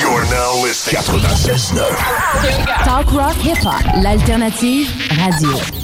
You're now listening. 96.9. Talk rock hip hop, l'alternative radio.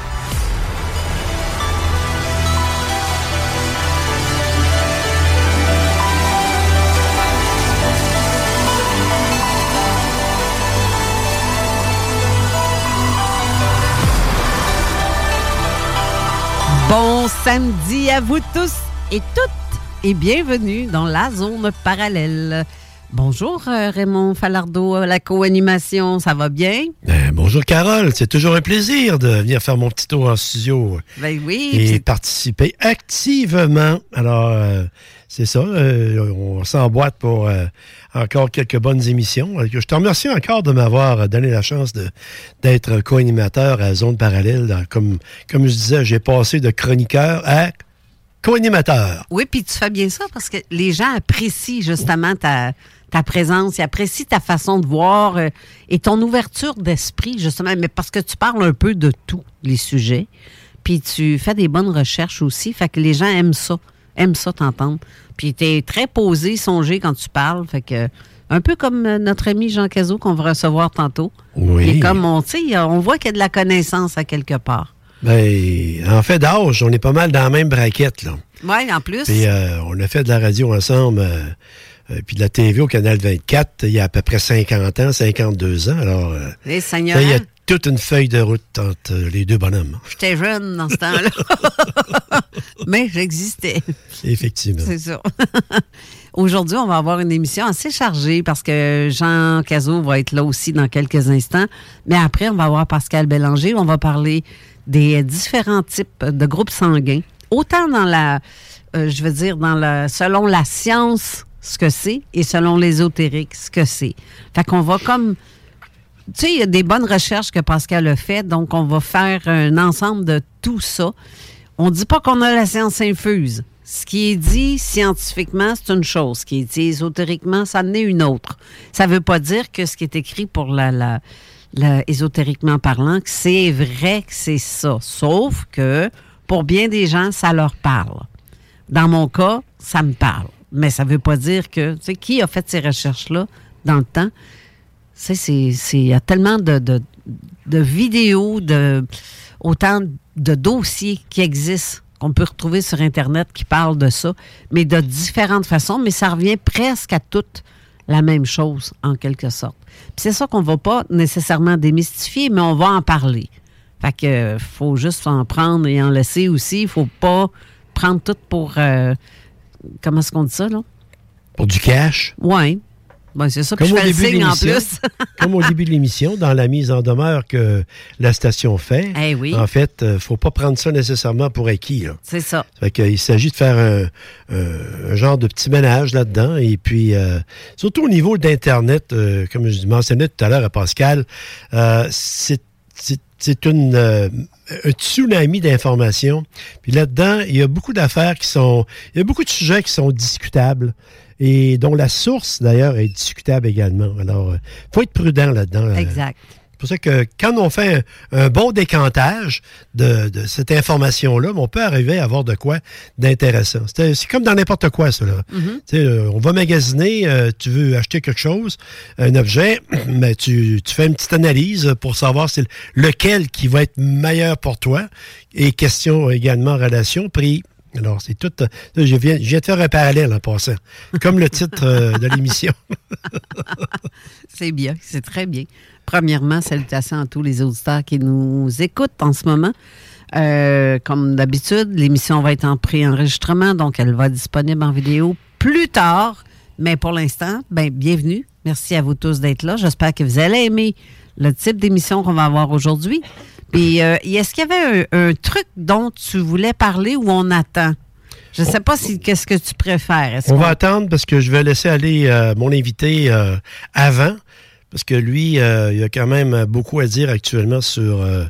Bon samedi à vous tous et toutes et bienvenue dans la zone parallèle. Bonjour euh, Raymond Falardeau à la co-animation, ça va bien? Ben, bonjour Carole, c'est toujours un plaisir de venir faire mon petit tour en studio Ben oui. et participer activement. Alors, euh, c'est ça, euh, on s'emboîte pour euh, encore quelques bonnes émissions. Euh, Je te remercie encore de m'avoir donné la chance d'être co-animateur à Zone Parallèle. Comme, je disais, j'ai passé de chroniqueur à co-animateur. Oui, puis tu fais bien ça parce que les gens apprécient justement ta, ta présence, ils apprécient ta façon de voir euh, et ton ouverture d'esprit, justement, mais parce que tu parles un peu de tous les sujets, puis tu fais des bonnes recherches aussi, fait que les gens aiment ça, aiment ça t'entendre. Puis tu es très posé, songé quand tu parles, fait que un peu comme euh, notre ami Jean Cazot qu'on va recevoir tantôt. Oui. Et comme on, tu sais, on voit qu'il y a de la connaissance à quelque part. Ben, en fait d'âge, on est pas mal dans la même braquette, là. Oui, en plus. Puis euh, on a fait de la radio ensemble, euh, euh, puis de la TV au Canal 24 il y a à peu près 50 ans, 52 ans. Alors, il y a toute une feuille de route entre euh, les deux bonhommes. J'étais jeune dans ce temps-là. Mais j'existais. Effectivement. C'est ça. Aujourd'hui, on va avoir une émission assez chargée parce que Jean Cazot va être là aussi dans quelques instants. Mais après, on va avoir Pascal Bélanger. On va parler des différents types de groupes sanguins. Autant dans la, euh, je veux dire, dans la, selon la science, ce que c'est, et selon l'ésotérique, ce que c'est. Fait qu'on va comme tu sais, il y a des bonnes recherches que Pascal a faites, donc on va faire un ensemble de tout ça. On ne dit pas qu'on a la science infuse. Ce qui est dit scientifiquement, c'est une chose. Ce qui est dit ésotériquement, ça en est une autre. Ça ne veut pas dire que ce qui est écrit pour la, ésotériquement parlant, c'est vrai que c'est ça. Sauf que pour bien des gens, ça leur parle. Dans mon cas, ça me parle. Mais ça ne veut pas dire que, tu qui a fait ces recherches-là dans le temps? C'est- il y a tellement de, de, de vidéos, de, autant de dossiers qui existent qu'on peut retrouver sur Internet qui parlent de ça, mais de différentes façons, mais ça revient presque à toute la même chose, en quelque sorte. C'est ça qu'on va pas nécessairement démystifier, mais on va en parler. Fait que faut juste en prendre et en laisser aussi. Il faut pas prendre tout pour... euh, comment est-ce qu'on dit ça, là? Pour du cash? Oui. Ben, c'est ça. Puis Comme je fais le début de signe en l'émission. plus. Comme au début de l'émission, dans la mise en demeure que la station fait, Eh oui. en fait, il ne faut pas prendre ça nécessairement pour acquis. là. c'est ça. Fait il s'agit de faire un, un- un genre de petit ménage là-dedans. Et puis, euh, surtout au niveau d'Internet, euh, comme je mentionnais tout à l'heure à Pascal, euh, c'est c'est- c'est une, euh, un tsunami d'informations. Puis là-dedans, il y a beaucoup d'affaires qui sont... Il y a beaucoup de sujets qui sont discutables et dont la source, d'ailleurs, est discutable également. Alors, il faut être prudent là-dedans. là. Exact. C'est pour ça que quand on fait un, un bon décantage de, de cette information-là, on peut arriver à avoir de quoi d'intéressant. C'est comme dans n'importe quoi, ça. là. Mm-hmm. Euh, on va magasiner, euh, tu veux acheter quelque chose, un objet, mais tu, tu fais une petite analyse pour savoir c'est lequel qui va être meilleur pour toi. Et question également relation, prix. Alors, c'est tout. euh, Je viens, je viens de faire un parallèle en passant. Comme le titre euh, de l'émission. C'est bien, c'est très bien. Premièrement, salutations à tous les auditeurs qui nous écoutent en ce moment. Euh, comme d'habitude, l'émission va être en pré-enregistrement, donc elle va être disponible en vidéo plus tard. Mais pour l'instant, ben, bienvenue. Merci à vous tous d'être là. J'espère que vous allez aimer le type d'émission qu'on va avoir aujourd'hui. Puis, euh, est-ce qu'il y avait un, un truc dont tu voulais parler ou on attend? Je ne sais pas si qu'est-ce que tu préfères? On va attendre parce que je vais laisser aller euh, mon invité euh, avant. Parce que lui, euh, il a quand même beaucoup à dire actuellement sur... euh,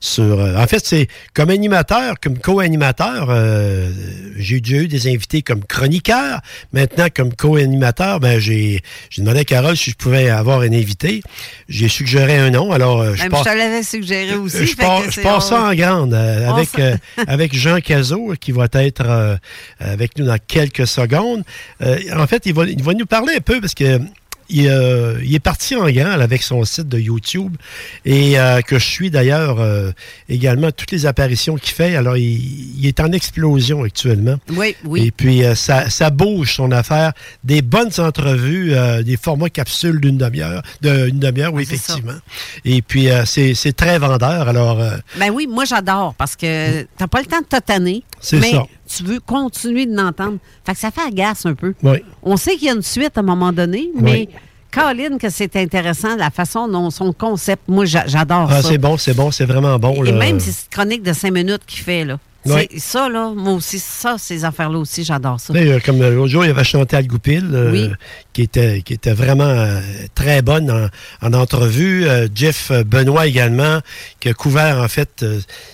sur euh, en fait, c'est comme animateur, comme co-animateur, euh, j'ai déjà eu des invités comme chroniqueur. Maintenant, comme co-animateur, ben, j'ai demandé à Carole si je pouvais avoir un invité. J'ai suggéré un nom, alors euh, je Même pars- je te l'avais suggéré aussi. je pars, je pars ça en grande euh, avec, euh, avec Jean Cazot qui va être euh, avec nous dans quelques secondes. Euh, en fait, il va, il va nous parler un peu parce que il, euh, il est parti en là, avec son site de YouTube et euh, que je suis d'ailleurs euh, également toutes les apparitions qu'il fait. Alors, il, il est en explosion actuellement. Oui, oui. Et puis, ça, ça bouge son affaire. Des bonnes entrevues, des formats capsules d'une demi-heure, d'une demi-heure, oui, Ah, ça. effectivement. Et puis, c'est très vendeur. Alors, Ben oui, moi j'adore parce que t'as pas le temps de te tanner. C'est mais ça. tu veux continuer de l'entendre. Fait que ça fait agace un peu. oui. On sait qu'il y a une suite à un moment donné, Oui. mais Caroline, que c'est intéressant, la façon dont son concept, moi j'a- j'adore Ah, ça. c'est bon, c'est bon, c'est vraiment bon. Et là. même si c'est chronique de cinq minutes qu'il fait, là. Oui. C'est- Ça, là, moi aussi, ça, ces affaires-là aussi, j'adore ça. Sais, euh, Comme euh, l'autre jour, il y avait Chantal Goupil, euh, Oui. qui, était, qui était vraiment euh, très bonne en, en entrevue. Euh, Jeff Benoît également, qui a couvert en fait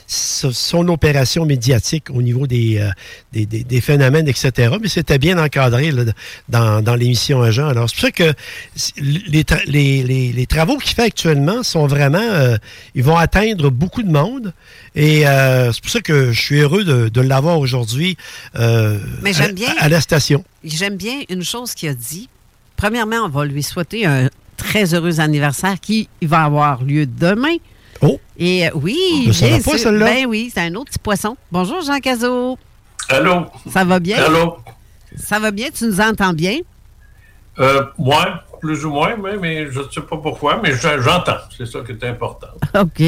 so- son opération médiatique au niveau des, des, des- des phénomènes, etc. Mais c'était bien encadré là, dans, dans l'émission Agent. Alors, c'est pour ça que les, tra- les, les- les travaux qu'il fait actuellement sont vraiment... ils vont atteindre beaucoup de monde. Et c'est pour ça que je suis heureux de, de l'avoir aujourd'hui euh, Mais à- j'aime bien. à la station. J'aime bien une chose qu'il a dit. Premièrement, on va lui souhaiter un très heureux anniversaire qui va avoir lieu demain. Oh! Et euh, oui, bien pas, sûr. Ben oui, c'est un autre petit poisson. Bonjour, Jean Cazot. Allô? Ça va bien? Allô? Ça va bien? Tu nous entends bien? Euh, moi, plus ou moins, mais, mais je ne sais pas pourquoi, mais je- j'entends. C'est ça qui est important. OK.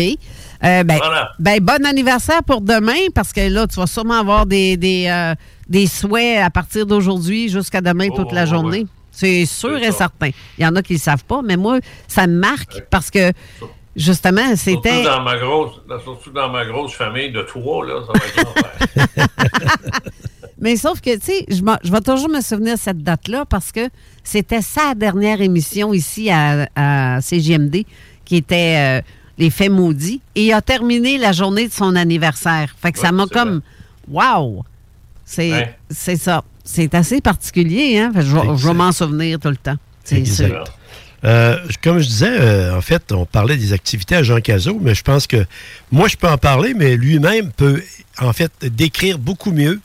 Euh, ben, Voilà. ben, bon anniversaire pour demain, parce que là, tu vas sûrement avoir des, des, euh, des souhaits à partir d'aujourd'hui jusqu'à demain Oh, toute la ouais. journée. C'est sûr et certain. Il y en a qui ne le savent pas, mais moi, ça me marque parce que, justement, Surtout c'était... dans, ma grosse, surtout dans ma grosse famille de trois, là, ça va être. Mais sauf que, tu sais, je vais toujours me souvenir de cette date-là parce que c'était sa dernière émission ici à, à CGMD qui était euh, Les Faits maudits. Et il a terminé la journée de son anniversaire. Fait que ça m'a comme. Wow! C'est Ouais. ça. C'est assez particulier, hein? Fait que je, vais- m'en souvenir tout le temps. C'est sûr. Euh, comme je disais, euh, en fait, on parlait des activités à Jean Cazot, mais je pense que moi, je peux en parler, mais lui-même peut, en fait, décrire beaucoup mieux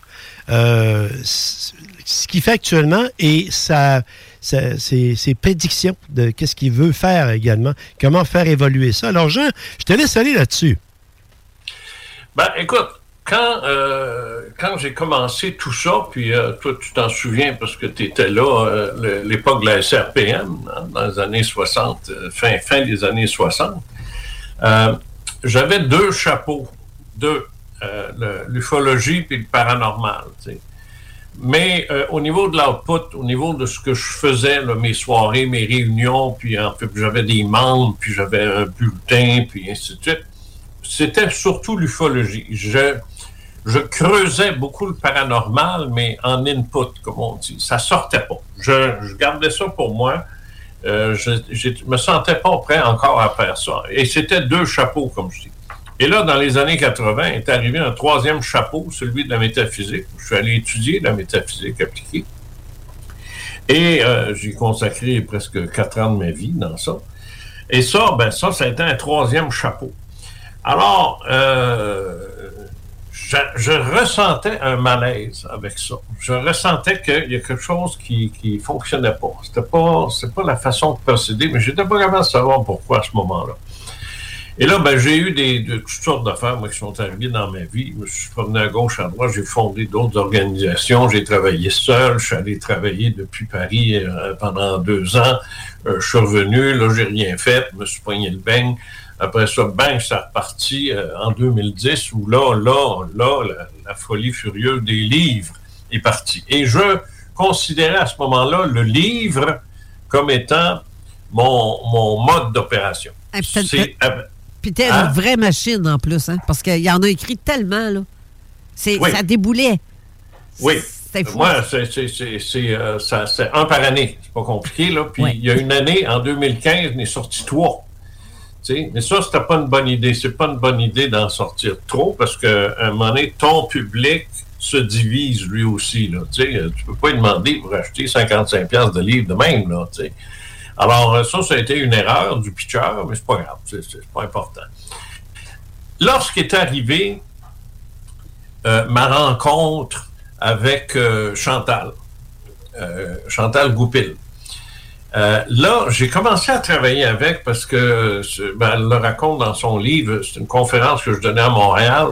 euh, ce qu'il fait actuellement et sa, ses, prédictions de qu'est-ce qu'il veut faire également, comment faire évoluer ça? Alors, Jean, je te laisse aller là-dessus. Ben, écoute, quand, euh, quand j'ai commencé tout ça, puis euh, toi, tu t'en souviens parce que tu étais là, euh, l'époque de la SRPM, hein, dans les années 60, fin, fin des années 60, j'avais deux chapeaux, deux, l'ufologie puis le paranormal. Mais au niveau de l'output, au niveau de ce que je faisais, mes soirées, mes réunions, puis j'avais des membres, puis j'avais un bulletin, puis ainsi de suite, c'était surtout l'ufologie. Je, je creusais beaucoup le paranormal, mais en input, comme on dit. Ça sortait pas. Je, gardais ça pour moi. Euh, je, ne me sentais pas prêt encore à faire ça. Et c'était deux chapeaux, comme je dis. Et là, dans les années 80, est arrivé un troisième chapeau, celui de la métaphysique. Je suis allé étudier la métaphysique appliquée. Et euh, j'ai consacré presque quatre ans de ma vie dans ça. Et ça, ben ça, ça a été un troisième chapeau. Alors, euh, je, ressentais un malaise avec ça. Je ressentais qu'il y a quelque chose qui ne fonctionnait pas. C'était pas, pas la façon de procéder, mais j'étais pas capable de savoir pourquoi à ce moment-là. Et là, ben, j'ai eu des, de, toutes sortes d'affaires qui sont arrivées dans ma vie. Je me suis promené à gauche, à droite, j'ai fondé d'autres organisations, j'ai travaillé seul, je suis allé travailler depuis Paris euh, pendant deux ans. Euh, je suis revenu, là, j'ai rien fait, je me suis poigné le beigne. Après ça, bang, ça reparti euh, en 2010 où là, là, là, la, folie furieuse des livres est partie. Et je considérais à ce moment-là le livre comme étant mon, mon mode d'opération. Ah, puis t'es une hein? vraie machine en plus, hein? parce qu'il y en a écrit tellement, là. C'est, Ça déboulait. Oui. Moi, c'est, euh, un par année. C'est pas compliqué, là. Puis il y a une année, en 2015, il est sorti trois. Mais ça, c'était pas une bonne idée. C'est pas une bonne idée d'en sortir trop parce qu'à un moment donné, ton public se divise lui aussi. Là, tu peux pas lui demander pour acheter 55$ de livres de même. Là, Alors, ça, ça a été une erreur du pitcher, mais c'est pas grave. C'est pas important. Lorsqu'est arrivé euh, ma rencontre avec euh, Chantal, euh, Chantal Goupil, euh, là, j'ai commencé à travailler avec parce que ben, elle le raconte dans son livre. C'est une conférence que je donnais à Montréal.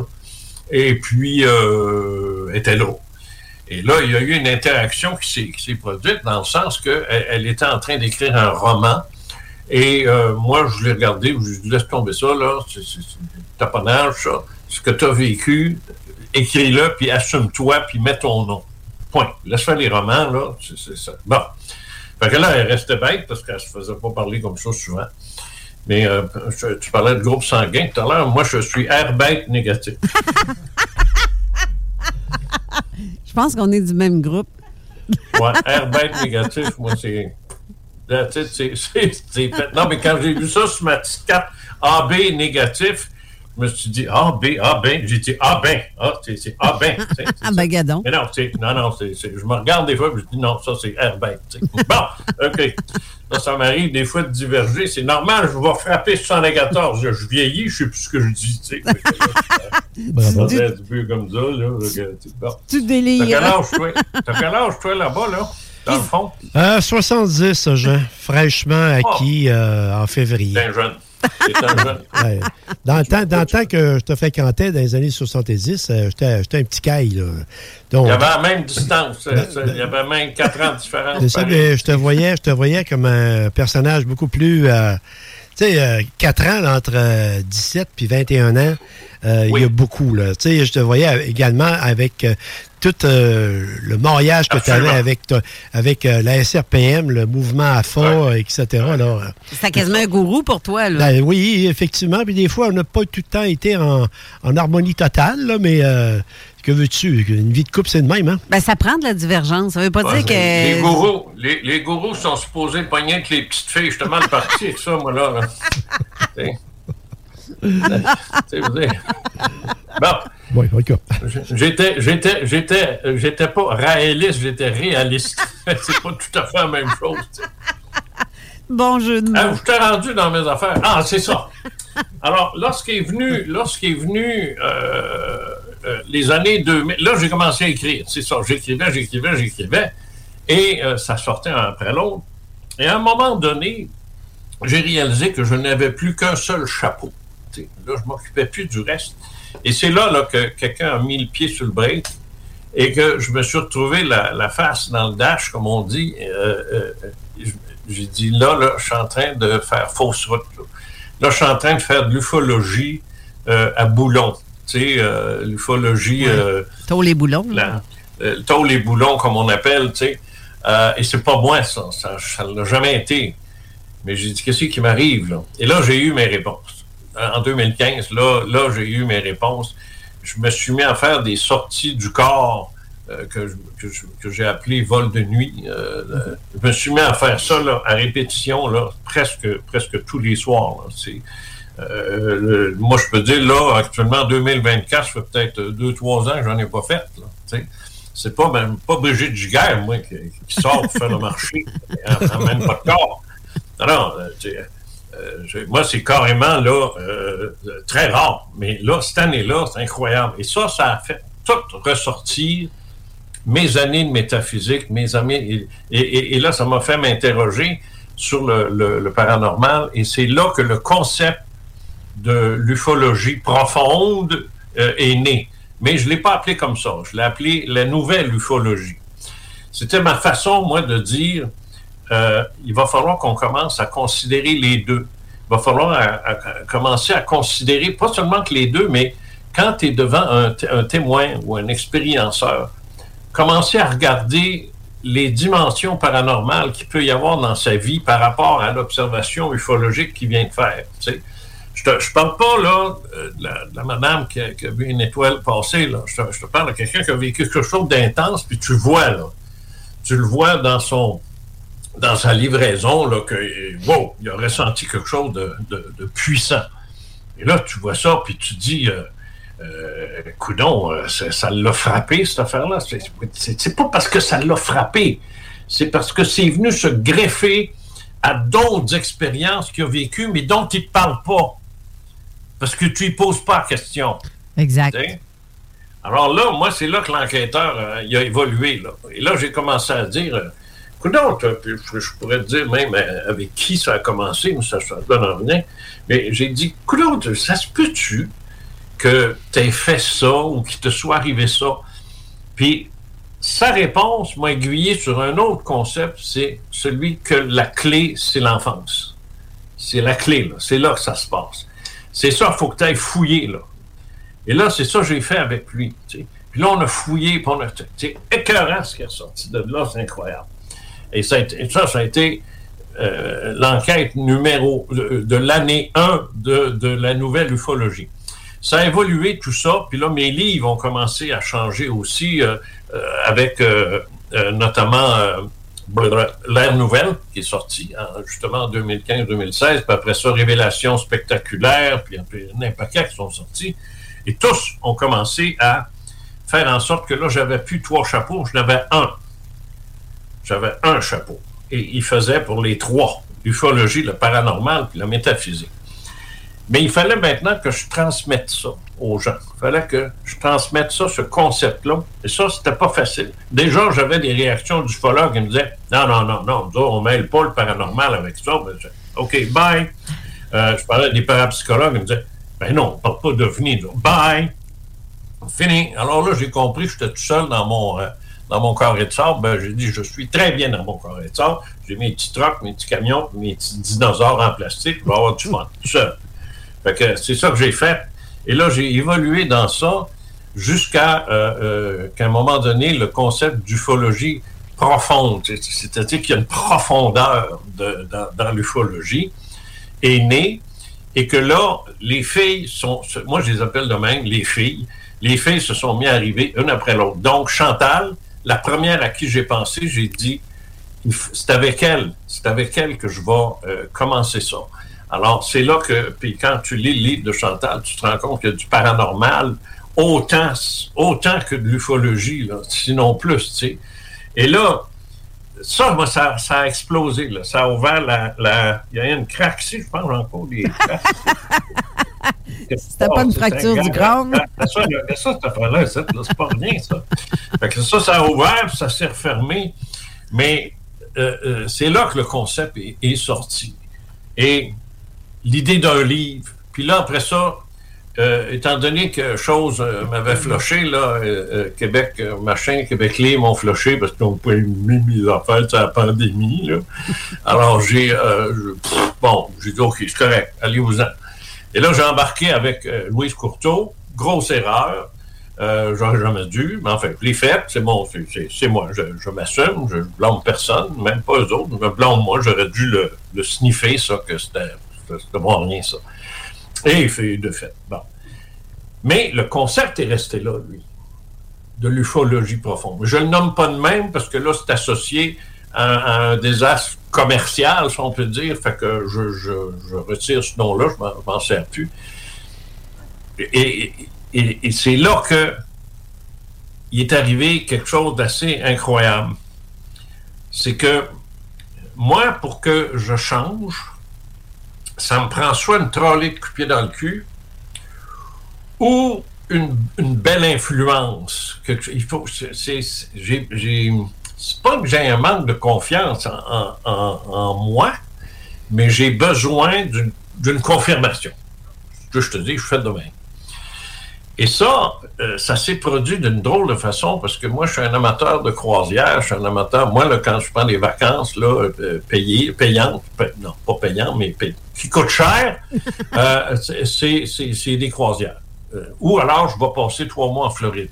Et puis, euh, était là. Et là, il y a eu une interaction qui s'est produite dans le sens qu'elle elle était en train d'écrire un roman. Et euh, moi, je l'ai regardé, je lui laisse tomber ça, là, c'est taponnage, ça. Ce que tu as vécu, écris-le, puis assume-toi, puis mets ton nom. Point. Laisse faire les romans, là, c'est ça. Bon. Fait que là, elle restait bête parce qu'elle se faisait pas parler comme ça souvent. Mais euh, tu parlais de groupe sanguin tout à l'heure. Moi, je suis air bête négatif. je pense qu'on est du même groupe. ouais, air bête négatif, moi, c'est. Non, mais quand j'ai vu ça sur ma petite carte AB négatif, je me suis dit, ah ben, ah ben, j'ai dit, ah ben, ah, c'est ah ben. Ah ben, gadon. Mais non, non, non, je me regarde des fois et je dis, non, ça c'est Herbert. Bon, OK. Ça, ça m'arrive des fois de diverger. C'est normal, je vais frapper 74. Je, je vieillis, je sais plus ce que je dis. Tu sais. un peu comme ça. Là, bon. Tu délires. T'as quel âge, toi, là-bas, là? Dans le fond? Euh, 70, Jean. Fraîchement acquis euh, en février. un jeune. Dans, le temps, dans le temps que je te fréquentais dans les années 70, euh, j'étais un petit caille. Donc, il y avait la même distance. Euh, il y avait même 4 ans de différence. Ça, je, te voyais, je te voyais comme un personnage beaucoup plus. Euh, tu sais, 4 ans entre 17 puis 21 ans. Il y a beaucoup. Là. Je te voyais également avec tout euh, le mariage que tu avais avec, avec euh, la SRPM, le mouvement AFA, etc. C'était quasiment un gourou pour toi. Là. Ben oui, effectivement. Puis des fois, on n'a pas tout le temps été en, harmonie totale, mais euh, que veux-tu? Une vie de couple, c'est de même, hein? Ben, ça prend de la divergence. Ça veut pas dire que. Les gourous, les, gourous sont supposés pogner avec les petites filles, justement, le parti, ça, moi, là. C'est vrai. Bon. Oui, J'étais, j'étais, j'étais, j'étais pas réaliste, j'étais réaliste. c'est pas tout à fait la même chose. Bon jeu de mots. je t'ai rendu dans mes affaires. Ah, c'est ça. Alors, lorsqu'il est venu, lorsqu'il est venu euh, euh, les années 2000, là, j'ai commencé à écrire. C'est ça. J'écrivais, j'écrivais, j'écrivais. Et euh, ça sortait un après l'autre. Et à un moment donné, j'ai réalisé que je n'avais plus qu'un seul chapeau. Là, je m'occupais plus du reste. Et c'est là, là que quelqu'un a mis le pied sur le break et que je me suis retrouvé la, face dans le dash, comme on dit. Euh, euh, j'ai dit, là, là, je suis en train de faire fausse route. Là, je suis en train de faire de l'ufologie euh, à boulons. Tu sais, l'ufologie... Tôt les boulons. Tôt les boulons, comme on appelle, tu sais. et c'est pas moi, ça. Ça ne l'a jamais été. Mais j'ai dit, qu'est-ce qui m'arrive, là? Et là, j'ai eu mes réponses. En 2015, là, là j'ai eu mes réponses je me suis mis à faire des sorties du corps euh, que, j'ai appelé vol de nuit. Euh, je me suis mis à faire ça à répétition là, presque, presque tous les soirs. Euh, moi, je peux dire, là, actuellement, en 2024, ça fait peut-être deux, trois ans que j'en ai pas fait. C'est pas même pas Brigitte Giguère, moi, qui, sort pour faire le marché, même pas de corps. Non, non, euh, moi, c'est carrément là euh, très rare. Mais là, cette année-là, c'est incroyable. Et ça, ça a fait tout ressortir mes années de métaphysique, mes amis. Et, là, ça m'a fait m'interroger sur le, paranormal. Et c'est là que le concept de l'ufologie profonde euh, est né. Mais je ne l'ai pas appelé comme ça. Je l'ai appelé la nouvelle ufologie. C'était ma façon, moi, de dire euh, il va falloir qu'on commence à considérer les deux. Il va falloir commencer à considérer pas seulement que les deux, mais quand tu es devant un, témoin ou un expérienceur, commencer à regarder les dimensions paranormales qu'il peut y avoir dans sa vie par rapport à l'observation ufologique qu'il vient de faire. Je ne parle pas là, de, la, madame qui a, vu une étoile passer. Là. Je, te, je te parle de quelqu'un qui a vécu quelque chose d'intense, puis tu vois, là, tu le vois dans son, dans sa livraison là, que, wow, il a ressenti quelque chose de, puissant. Et là, tu vois ça, puis tu dis, euh, euh, coudon, euh, ça l'a frappé, cette affaire-là. C'est pas parce que ça l'a frappé, c'est parce que c'est venu se greffer à d'autres expériences qu'il a vécues, mais dont il ne parle pas. Parce que tu ne poses pas la question. Exact. Alors là, moi, c'est là que l'enquêteur a évolué. Là. Et là, j'ai commencé à dire non, je pourrais te dire même euh, avec qui ça a commencé, mais ça, ça donne en venir. Mais j'ai dit, écoute, ça se peut-tu que tu fait ça ou qu'il te soit arrivé ça? Puis sa réponse m'a aiguillé sur un autre concept, c'est celui que la clé, c'est l'enfance. C'est la clé, là. C'est là que ça se passe. C'est ça, il faut que tu ailles fouiller, là. Et là, c'est ça que j'ai fait avec lui. Puis là, on a fouillé, puis on a. C'est écœurant ce qui est sorti de là, c'est incroyable. Et ça, ça, a été euh, l'enquête numéro de, l'année 1 de, la nouvelle ufologie. Ça a évolué tout ça, puis là, mes livres ont commencé à changer aussi euh, euh, avec notamment L'ère nouvelle, qui est sorti justement en 2015-2016, puis après ça, Révélation spectaculaire, puis un paquet qui sont sortis. Et tous ont commencé à faire en sorte que là, j'avais plus trois chapeaux, je n'avais un j'avais un chapeau. Et il faisait pour les trois, l'ufologie, le paranormal, puis la métaphysique. Mais il fallait maintenant que je transmette ça aux gens. Il fallait que je transmette ça, ce concept-là. Et ça, c'était pas facile. Déjà, j'avais des réactions d'ufologues qui me disaient Non, non, non, non, on mêle pas le paranormal avec ça. OK, bye. Euh, je parlais des parapsychologues, ils me disaient Ben non, on ne parle pas d'OVNI. Bye. Fini. Alors là, j'ai compris que j'étais tout seul dans mon, euh, dans mon carré de sable, ben, j'ai dit, je suis très bien dans mon carré de sable. J'ai mes petits trucks, mes petits camions, mes petits dinosaures en plastique. Vais avoir du fun, tout seul. Fait que c'est ça que j'ai fait. Et là, j'ai évolué dans ça jusqu'à euh, euh, qu'à un moment donné, le concept d'ufologie profonde, c'est-à-dire qu'il y a une profondeur dans, l'ufologie, est né et que là, les filles sont, moi je les appelle de même, les filles, les filles se sont mis à arriver une après l'autre. Donc, Chantal, la première à qui j'ai pensé, j'ai dit, c'est avec elle, c'est avec elle que je vais euh, commencer ça. Alors, c'est là que, puis quand tu lis le livre de Chantal, tu te rends compte qu'il y a du paranormal autant, autant que de l'ufologie, sinon plus, tu sais. Et là, ça, moi, ça, a explosé, là. Ça a ouvert la, Il y a une craque ici, je pense, encore des C'était pas une fracture du crâne. Ça, ça cette affaire-là, c'est pas rien, ça. Fait que ça, ça a ouvert, ça s'est refermé. Mais euh, euh, c'est là que le concept est, sorti. Et l'idée d'un livre, puis là, après ça, euh, étant donné que chose euh, m'avait floché, là, euh, euh, Québec, euh, machin, Québec libre m'ont floché parce qu'ils n'ont pas mis mes affaires sur la pandémie. Là. Alors, j'ai, euh, pff, bon, j'ai dit, OK, c'est correct, allez-vous-en. Et là, j'ai embarqué avec Louise Courteau, grosse erreur. Euh, J'aurais jamais dû, mais enfin, je l'ai fait, c'est bon, c'est- c'est c'est moi, je, je m'assume, je blâme personne, même pas eux autres, je me blâme moi, j'aurais dû le, le sniffer, ça, que c'était c'était- c'était bon rien, ça. Et fait de fait. Bon. Mais le concept est resté là, lui, de l'ufologie profonde. Je le nomme pas de même parce que là, c'est associé à, un désastre commercial, si on peut dire, fait que je, retire ce nom-là, je m'en- sers plus. Et- et c'est là que il est arrivé quelque chose d'assez incroyable. C'est que moi, pour que je change, ça me prend soit une trolley de coupier dans le cul ou une, une belle influence. Que, il faut, c'est, pas que j'ai un manque de confiance en, en- en- moi, mais j'ai besoin d'une, confirmation. Je te dis, je fais de même. Et ça, euh, ça s'est produit d'une drôle de façon parce que moi, je suis un amateur de croisière, je suis un amateur. Moi, là, quand je prends des vacances là, euh, payées, payantes, pa- non, pas payantes, mais pay- qui coûtent cher, euh, c'est- des croisières. Euh, ou alors, je vais passer trois mois en Floride.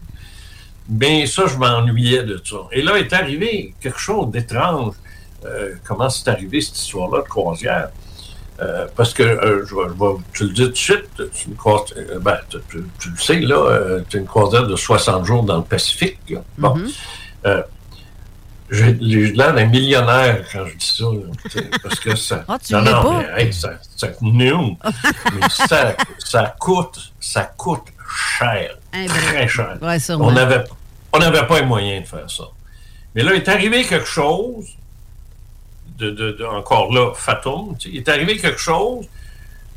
Mais ça, je m'ennuyais de ça. Et là est arrivé quelque chose d'étrange. Euh, comment c'est arrivé cette histoire-là de croisière? Euh, parce que, euh, je, tu le dis tout de suite, euh, ben, tu, tu- tu le sais, là, euh, c'est une croisière de 60 jours dans le Pacifique. là. Bon. Euh, j'ai j'ai l'air d'un millionnaire quand je dis ça. là, tu parce que ça. Ah, tu non, non, pas. mais, hey, ça, ça, mais ça, ça coûte, ça coûte cher. Eh ben, très cher. ouais, on n'avait on n'avait pas les moyens de faire ça. Mais là, il est arrivé quelque chose, de, de- de- encore là, Fatum, il est arrivé quelque chose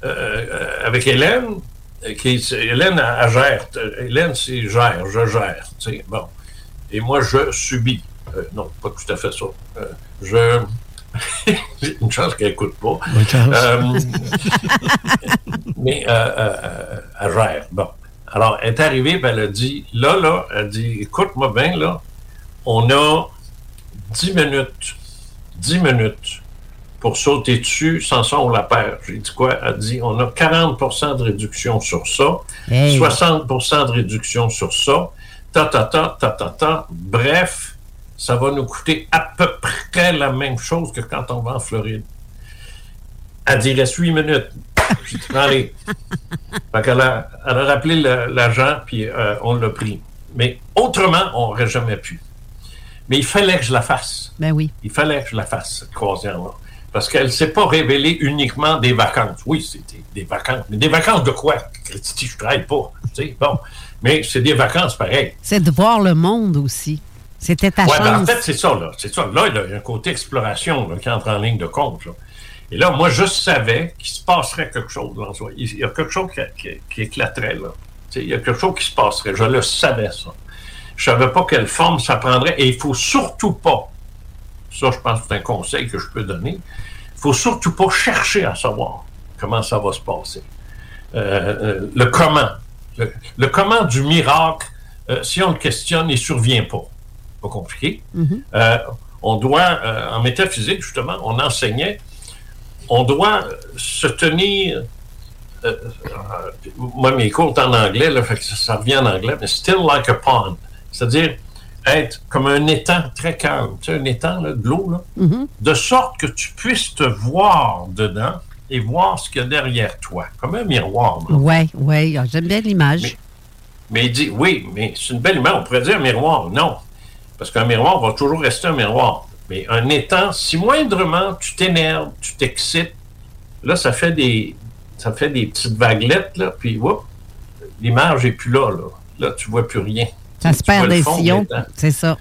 euh, euh, avec Hélène, euh, qui Hélène, elle, elle gère. Hélène, c'est gère, je gère. Bon. Et moi, je subis. Euh, non, pas tout à fait ça. Euh, je. Une chance qu'elle n'écoute pas. Mais elle gère. Bon. Alors, elle est arrivée, elle a dit, là, là, elle dit, écoute-moi bien, là, on a 10 minutes, 10 minutes pour sauter dessus sans son la paire. J'ai dit quoi? Elle dit, on a 40% de réduction sur ça, Hey. 60 de réduction sur ça, ta, ta, ta, ta, ta, ta. Bref, ça va nous coûter à peu près la même chose que quand on va en Floride. Elle dit, il reste 8 minutes. Dit, allez. Fait qu'elle a, elle a rappelé l'agent, puis euh, on l'a pris. Mais autrement, on n'aurait jamais pu. Mais il fallait que je la fasse. Ben oui. Il fallait que je la fasse, cette croisière-là. Parce qu'elle ne s'est pas révélée uniquement des vacances. Oui, c'était des vacances. Mais des vacances de quoi? Christy, je ne travaille pas. tu sais, Bon. Mais c'est des vacances pareil. C'est de voir le monde aussi. C'était ta Ouais, ben, en chance. fait, c'est ça, là. C'est ça. Là, il y a un côté exploration là, qui entre en ligne de compte. là. Et là, moi, je savais qu'il se passerait quelque chose dans. Il y a quelque chose qui, qui- qui éclaterait, là. Il y a quelque chose qui se passerait. Je le savais, ça. Je savais pas quelle forme ça prendrait. Et il faut surtout pas, ça, je pense que c'est un conseil que je peux donner, il faut surtout pas chercher à savoir comment ça va se passer. Euh, euh, le comment. Le, le comment du miracle, euh, si on le questionne, il survient pas. Pas compliqué. Euh, on doit, en métaphysique, justement, on enseignait, on doit se tenir. euh, euh, moi, mes cours sont en anglais, là, fait que ça, ça revient en anglais, mais still like a pond. C'est-à-dire être comme un étang très calme, tu sais, un étang là, de l'eau, de sorte que tu puisses te voir dedans et voir ce qu'il y a derrière toi, comme un miroir. Ouais, ouais. ah, J'aime bien l'image. Mais il dit, oui, mais c'est une belle image. On pourrait dire un miroir. Non. Parce qu'un miroir va toujours rester un miroir. Mais un étang, si moindrement tu t'énerves, tu t'excites, là, ça fait des ça fait des petites vaguelettes, là, puis l'image n'est plus là, là. Là, tu vois plus rien. Ça se Tu vois perd le des fond de sillons. C'est ça.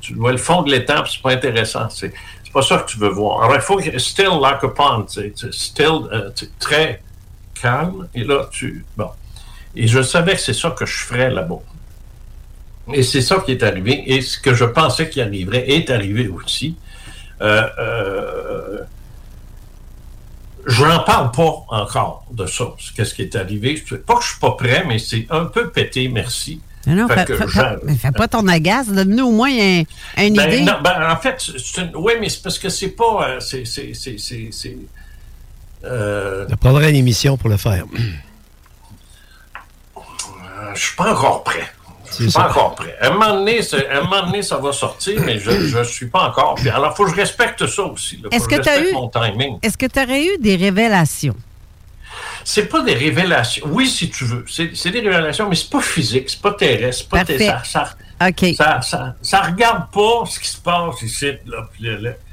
Tu vois le fond de l'étang, c'est pas intéressant. C'est pas ça que tu veux voir. Alors, il faut que still like a pond, still, euh, très calme, et là, tu. Bon. Et je savais que c'est ça que je ferais là-bas. Et c'est ça qui est arrivé. Et ce que je pensais qui arriverait est arrivé aussi. Euh, euh, je n'en parle pas encore de ça. Qu'est-ce qui est arrivé? Pas que je suis pas prêt, mais c'est un peu pété, merci. Non, non, fais, fais, pas ton agace. Donne-nous au moins un, une ben, idée. Non, ben, en fait, oui, mais c'est parce que c'est pas. Euh, c'est. Euh, prendrait une émission pour le faire. Euh, je suis pas encore prêt. Je suis pas encore prêt. À un, moment donné, un moment donné, ça va sortir, mais je ne suis pas encore. Puis alors, il faut que je respecte ça aussi. Est-ce que tu as eu. Est-ce que tu aurais eu des révélations? C'est pas des révélations. Oui, si tu veux. C'est des révélations, mais c'est pas physique, c'est pas terrestre, c'est pas terrestre. Ça, ça, ça, ça, regarde pas ce qui se passe ici. Là, puis,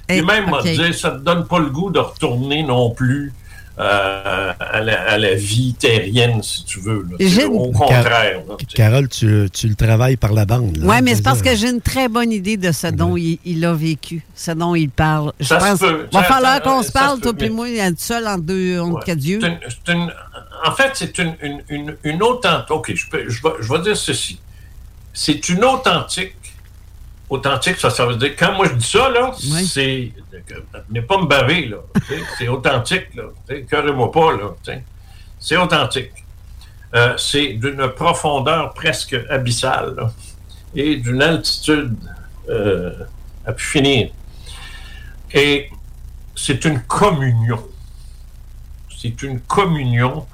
Et, même, okay. ça te donne pas le goût de retourner non plus euh, à, la, vie terrienne, si tu veux. Au contraire. Carole, tu, tu, le travailles par la bande. Oui, mais c'est parce que j'ai une très bonne idée de ce dont il, a vécu, ce dont il parle. Je ça pense qu'il va falloir qu'on se parle, toi et moi, seul en deux, en quatre yeux. en fait, c'est une, une, une, authentique. OK, je, peux, je, vais, je vais dire ceci. C'est une authentique authentique, ça, ça veut dire, quand moi je dis ça, là, c'est. Venez pas me baver, là. c'est authentique, là. Cœurez-moi pas, là. C'est authentique. Euh, c'est d'une profondeur presque abyssale, là, et d'une altitude euh, à pu finir. Et c'est une communion. C'est une communion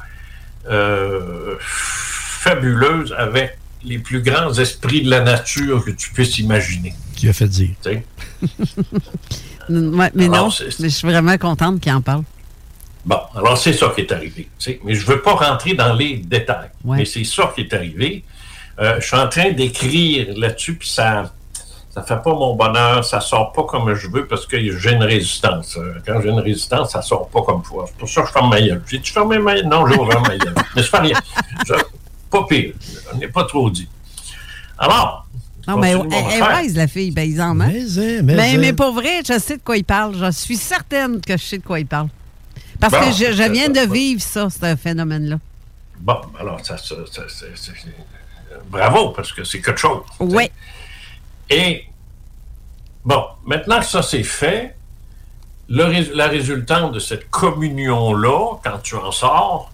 euh, fabuleuse avec les plus grands esprits de la nature que tu puisses imaginer. Qui a fait dire. mais non, mais je suis vraiment contente qu'il en parle. Bon, alors c'est ça qui est arrivé. Mais je ne veux pas rentrer dans les détails. Mais c'est ça qui est arrivé. Euh, je suis en train d'écrire là-dessus, puis ça ça fait pas mon bonheur, ça sort pas comme je veux parce que j'ai une résistance. Euh, quand j'ai une résistance, ça sort pas comme foi. C'est pour ça que je ferme ma gueule. J'ai-tu fermé ma gueule? Non, j'ai ouvert ma gueule. Mais je fais rien. Pas pire. On n'est pas trop dit. Alors. Non, mais elle est wise, la fille. Hein? Mais, hein, mais, mais, mais, pour vrai, je sais de quoi il parle. Je suis certaine que je sais de quoi il parle. Parce que je, je viens de vivre ça, ce phénomène-là. Bon, alors, ça, ça, ça bravo, parce que c'est quelque chose. Oui. Et, bon, maintenant que ça c'est fait, le, la résultante de cette communion-là, quand tu en sors,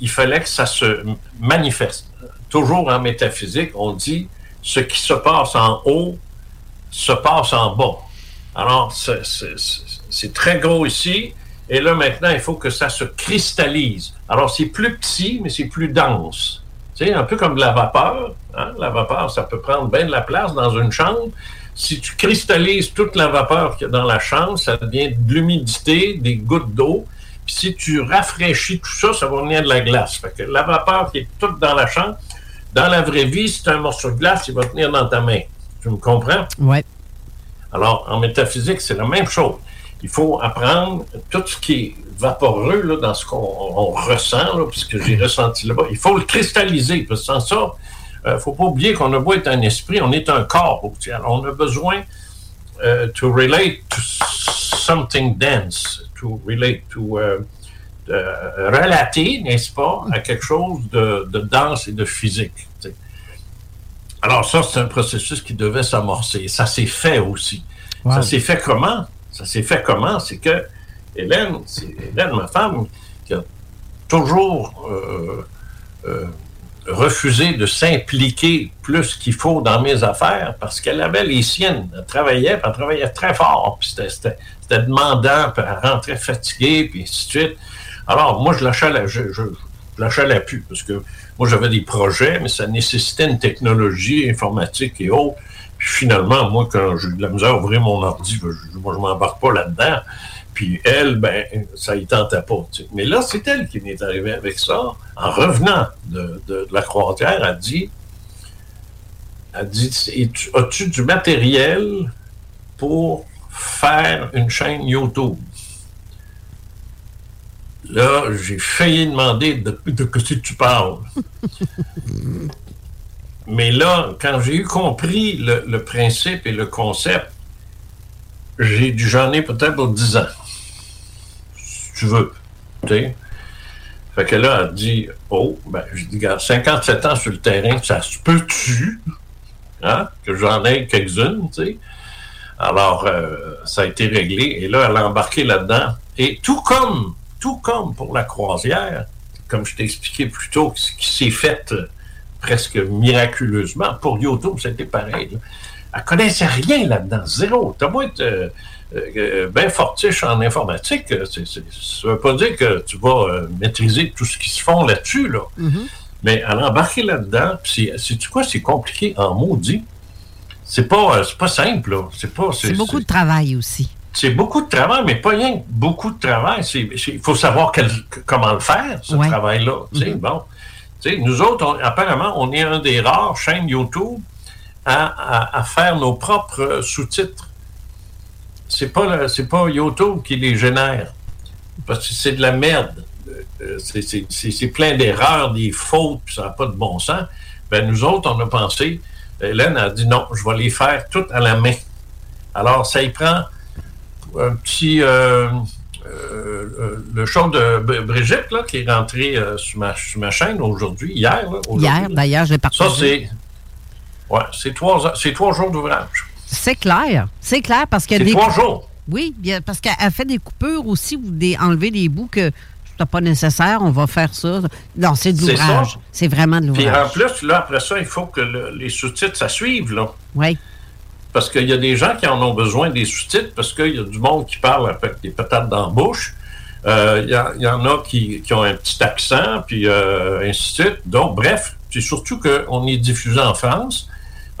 il fallait que ça se manifeste. Toujours en métaphysique, on dit ce qui se passe en haut se passe en bas. Alors, c'est très gros ici. Et là, maintenant, il faut que ça se cristallise. Alors, c'est plus petit, mais c'est plus dense. C'est un peu comme de la vapeur. Hein. La vapeur, ça peut prendre bien de la place dans une chambre. Si tu cristallises toute la vapeur qu'il y a dans la chambre, ça devient de l'humidité, des gouttes d'eau si tu rafraîchis tout ça, ça va venir de la glace. Fait que la vapeur qui est toute dans la chambre, dans la vraie vie, c'est un morceau de glace, il va tenir dans ta main. Tu me comprends? Oui. Alors, en métaphysique, c'est la même chose. Il faut apprendre tout ce qui est vaporeux là, dans ce qu'on ressent, puisque j'ai ressenti là-bas. Il faut le cristalliser, parce que sans ça, il euh, ne faut pas oublier qu'on a beau être un esprit, on est un corps. Alors, on a besoin euh, to relate to something dense to relate to euh, relater, n'est-ce pas, à quelque chose de, de dense et de physique. Alors ça, c'est un processus qui devait s'amorcer. Ça s'est fait aussi. Ça s'est fait comment? Ça s'est fait comment? C'est que Hélène, c'est Hélène, ma femme, qui a toujours euh, euh, refusé de s'impliquer plus qu'il faut dans mes affaires parce qu'elle avait les siennes. Elle travaillait, puis elle travaillait très fort, puis c'était demandant, puis elle rentrait fatiguée, puis ainsi de suite. Alors, moi, je lâchais je, je, lâchais parce que moi, j'avais des projets, mais ça nécessitait une technologie informatique et autres. Puis finalement, moi, quand j'ai de la misère à ouvrir mon ordi, je, moi, je m'embarque pas là-dedans. Puis elle, ben, ça y tentait pas. Mais là, c'est elle qui m'est arrivée avec ça. En revenant de, de, la Croisière, elle dit, elle dit, as-tu du matériel pour faire une chaîne YouTube? Là, j'ai failli demander de, de, que tu parles. Mais là, quand j'ai eu compris le, le, principe et le concept, j'ai j'en ai peut-être pour 10 ans tu veux. sais. Fait que là, elle dit Oh, ben, je dis, 57 ans sur le terrain, ça se peut-tu hein, que j'en ai quelques-unes, tu. Alors, euh, ça a été réglé. Et là, elle a embarqué là-dedans. Et tout comme tout comme pour la croisière, comme je t'ai expliqué plus tôt, qui s'est faite euh, presque miraculeusement. Pour YouTube, c'était pareil. Là. Elle connaissait rien là-dedans, zéro. T'as beau être euh, bien fortiche en informatique, c'est, ça veut pas dire que tu vas euh, maîtriser tout ce qui se font là-dessus, là. Mm-hmm. Mais elle a embarqué là-dedans, c'est, tu quoi, c'est compliqué en maudit. C'est pas, euh, c'est pas simple, là. C'est pas... C'est beaucoup de travail aussi. C'est beaucoup de travail, mais pas rien que beaucoup de travail. Il faut savoir quel- comment le faire, ce Ouais. travail-là. Sais, Bon. Nous autres, on- apparemment, on est un des rares chaînes YouTube à, à- à faire nos propres euh, sous-titres. C'est pas, c'est pas YouTube qui les génère. Parce que c'est de la merde. Euh, c'est- plein d'erreurs, des fautes, puis ça n'a pas de bon sens. Ben, nous autres, on a pensé, Hélène a dit non, je vais les faire toutes à la main. Alors, ça y prend un petit. euh, euh, le show de Brigitte, là, qui est rentré euh, sur, ma, sur ma chaîne aujourd'hui, hier. là, Hier, d'ailleurs, je l'ai Ça, partagé. c'est. Ouais, c'est trois, c'est trois jours d'ouvrage. C'est clair. C'est clair parce qu'il y a C'est des. trois jours. Oui, parce qu'elle fait des coupures aussi ou des, enlever des bouts que c'est pas nécessaire, on va faire ça. Non, c'est de C'est l'ouvrage. C'est vraiment de Puis en l'ouvrage. plus, là, après ça, il faut que le- les sous-titres, ça suive, là. Oui. Parce qu'il y a des gens qui en ont besoin des sous-titres parce qu'il y a du monde qui parle avec des patates dans la bouche. Euh, Il y, a- il y en a qui, qui ont un petit accent, puis euh, ainsi de suite. Donc, bref, c'est surtout qu'on est diffusé en France.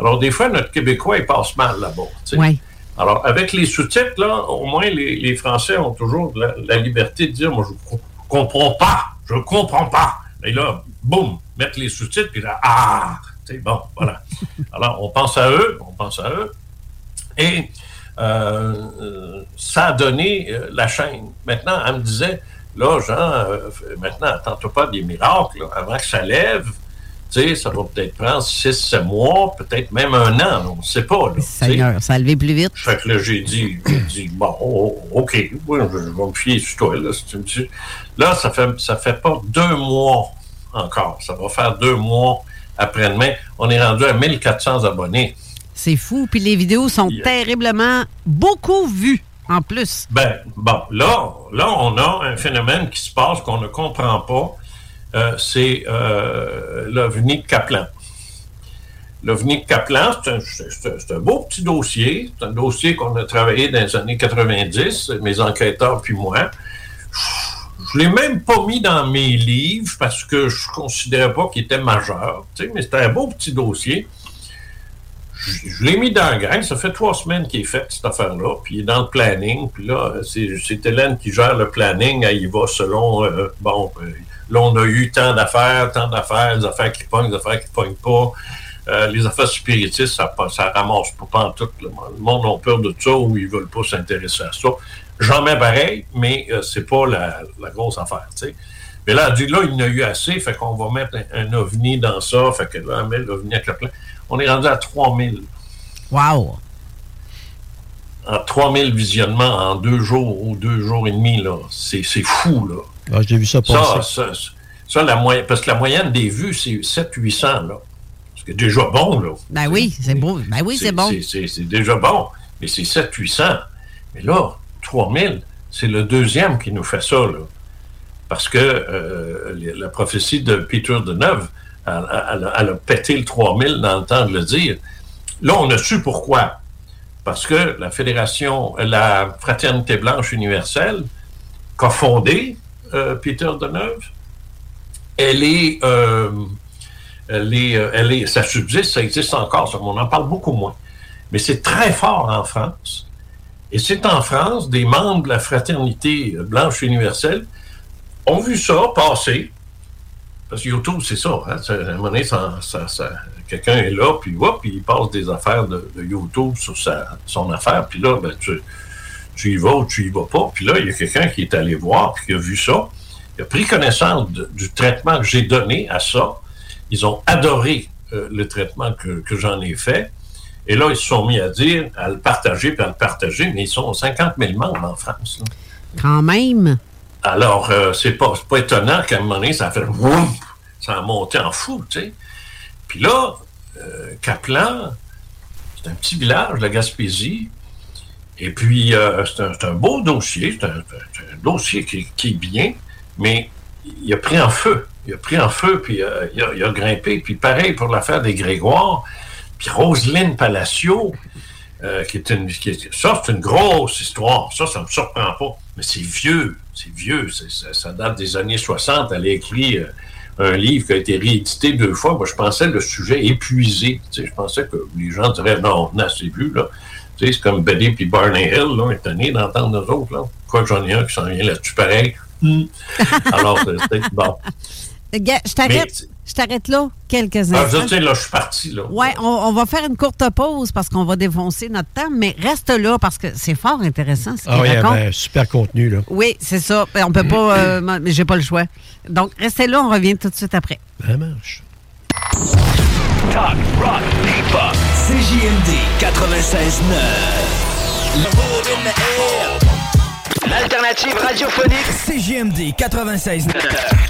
Alors, des fois, notre Québécois, il passe mal là-bas. Alors, avec les sous-titres, là, au moins, les, les Français ont toujours la, la liberté de dire, moi, je co- comprends pas, je comprends pas. Et là, boum, mettre les sous-titres, puis là, ah, c'est bon, voilà. Alors, on pense à eux, on pense à eux. Et euh, euh, ça a donné euh, la chaîne. Maintenant, elle me disait, là, Jean, euh, maintenant, attends-toi pas des miracles, là. avant que ça lève. Sais, ça va peut-être prendre 6-7 mois, peut-être même un an, on ne sait pas. Là. Seigneur, ça a levé plus vite. Fait que là, j'ai dit, dit, bon, oh, OK, oui, je, je vais me fier sur toi. Là, si tu me dis- là ça fait ça fait pas deux mois encore. Ça va faire deux mois après-demain. On est rendu à 1400 abonnés. C'est fou. Puis les vidéos sont terriblement beaucoup vues en plus. Ben, bon, là, là, on a un phénomène qui se passe qu'on ne comprend pas. Euh, c'est euh, l'OVNI de Kaplan. L'OVNI de Kaplan, c'est un, un- beau petit dossier. C'est un dossier qu'on a travaillé dans les années 90, mes enquêteurs puis moi. Je l'ai même pas mis dans mes livres parce que je considérais pas qu'il était majeur. mais c'était un beau petit dossier. Je, l'ai mis dans le gang. Ça fait trois semaines qu'il est fait, cette affaire-là. Puis il est dans le planning. Puis là, c'est Hélène qui gère le planning. Elle y va selon, euh, bon, là, on a eu tant d'affaires, tant d'affaires, des affaires qui pognent, des affaires qui pognent pas. Euh, les affaires spiritistes, ça, ça ramasse pas, pas en tout. Le monde- le monde a peur de ça ou ils veulent pas s'intéresser à ça. J'en mets pareil, mais euh, c'est pas la, la grosse affaire. Mais là, dit, là, il y en a eu assez, fait qu'on va mettre un, un ovni dans ça, fait que là, elle met l'ovni avec le. On est rendu à 3000. Wow! En 3000 visionnements en deux jours ou deux jours et demi, là. C'est c'est fou, là. Ah, J'ai vu ça Ça, passer. ça, ça, la moyenne, parce que la moyenne des vues, c'est 700-800, là. C'est déjà bon, là. Ben oui, c'est beau. Ben oui, c'est bon. C'est- déjà bon, mais c'est 700-800. Mais là, 3000, c'est le deuxième qui nous fait ça, là. Parce que euh, la prophétie de Peter de Neuve, elle, elle a- elle a pété le 3000 dans le temps de le dire. Là, on a su pourquoi. Parce que la Fédération, la Fraternité Blanche Universelle, qu'a fondée euh, Peter de Neuve, elle est, euh, elle est, euh, elle est, ça subsiste, ça existe encore, on en parle beaucoup moins. Mais c'est très fort en France. Et c'est en France, des membres de la Fraternité Blanche Universelle ont vu ça passer. Parce que YouTube, c'est ça. Hein? À un moment donné, ça- ça- quelqu'un est là, puis hop, puis il passe des affaires de, YouTube sur son affaire, puis là, ben, tu, tu y vas ou tu y vas pas. Puis là, il y a quelqu'un qui est allé voir, puis qui a vu ça. Il a pris connaissance de- du traitement que j'ai donné à ça. Ils ont adoré euh, le traitement que, que j'en ai fait. Et là, ils se sont mis à dire, à le partager, puis à le partager, mais ils sont 50 000 membres en France. là. Quand même? Alors, euh, c'est pas, pas étonnant qu'à un moment donné, ça a fait vroom, ça a monté en fou, tu sais. Puis là, euh, Caplan, c'est un petit village, la Gaspésie, Et puis, euh, c'est un, beau dossier, c'est un, dossier qui, est bien, mais il a pris en feu. Il a pris en feu, puis euh, il, a, grimpé. Puis pareil pour l'affaire des Grégoire. Puis Roselyne Palacio, euh, qui est une... qui ça, c'est une grosse histoire. Ça, ça me surprend pas. Mais c'est vieux. C'est vieux. Ça, date des années 60. Elle a écrit un livre qui a été réédité deux fois. Moi, je pensais le sujet épuisé. Je pensais que les gens diraient, non, on a assez vu, là. C'est comme Betty puis Barney Hill, là, étonné d'entendre nous autres, là. Quoi que j'en ai un qui s'en vient là-dessus pareil? Hmm. Alors, c'est bon. Gars, je t'arrête. Je t'arrête là quelques Ah, je instants. sais, là, je suis parti, là. Ouais, on, on va faire une courte pause parce qu'on va défoncer notre temps, mais reste là parce que c'est fort intéressant ce qu'il Ah oui, raconte. ben, super contenu, là. Oui, c'est ça. Ben, On peut pas, euh, mais j'ai pas le choix. Donc, restez là, on revient tout de suite après. Ça marche. CJMD 96.9. L'alternative radiophonique. CJMD 96.9.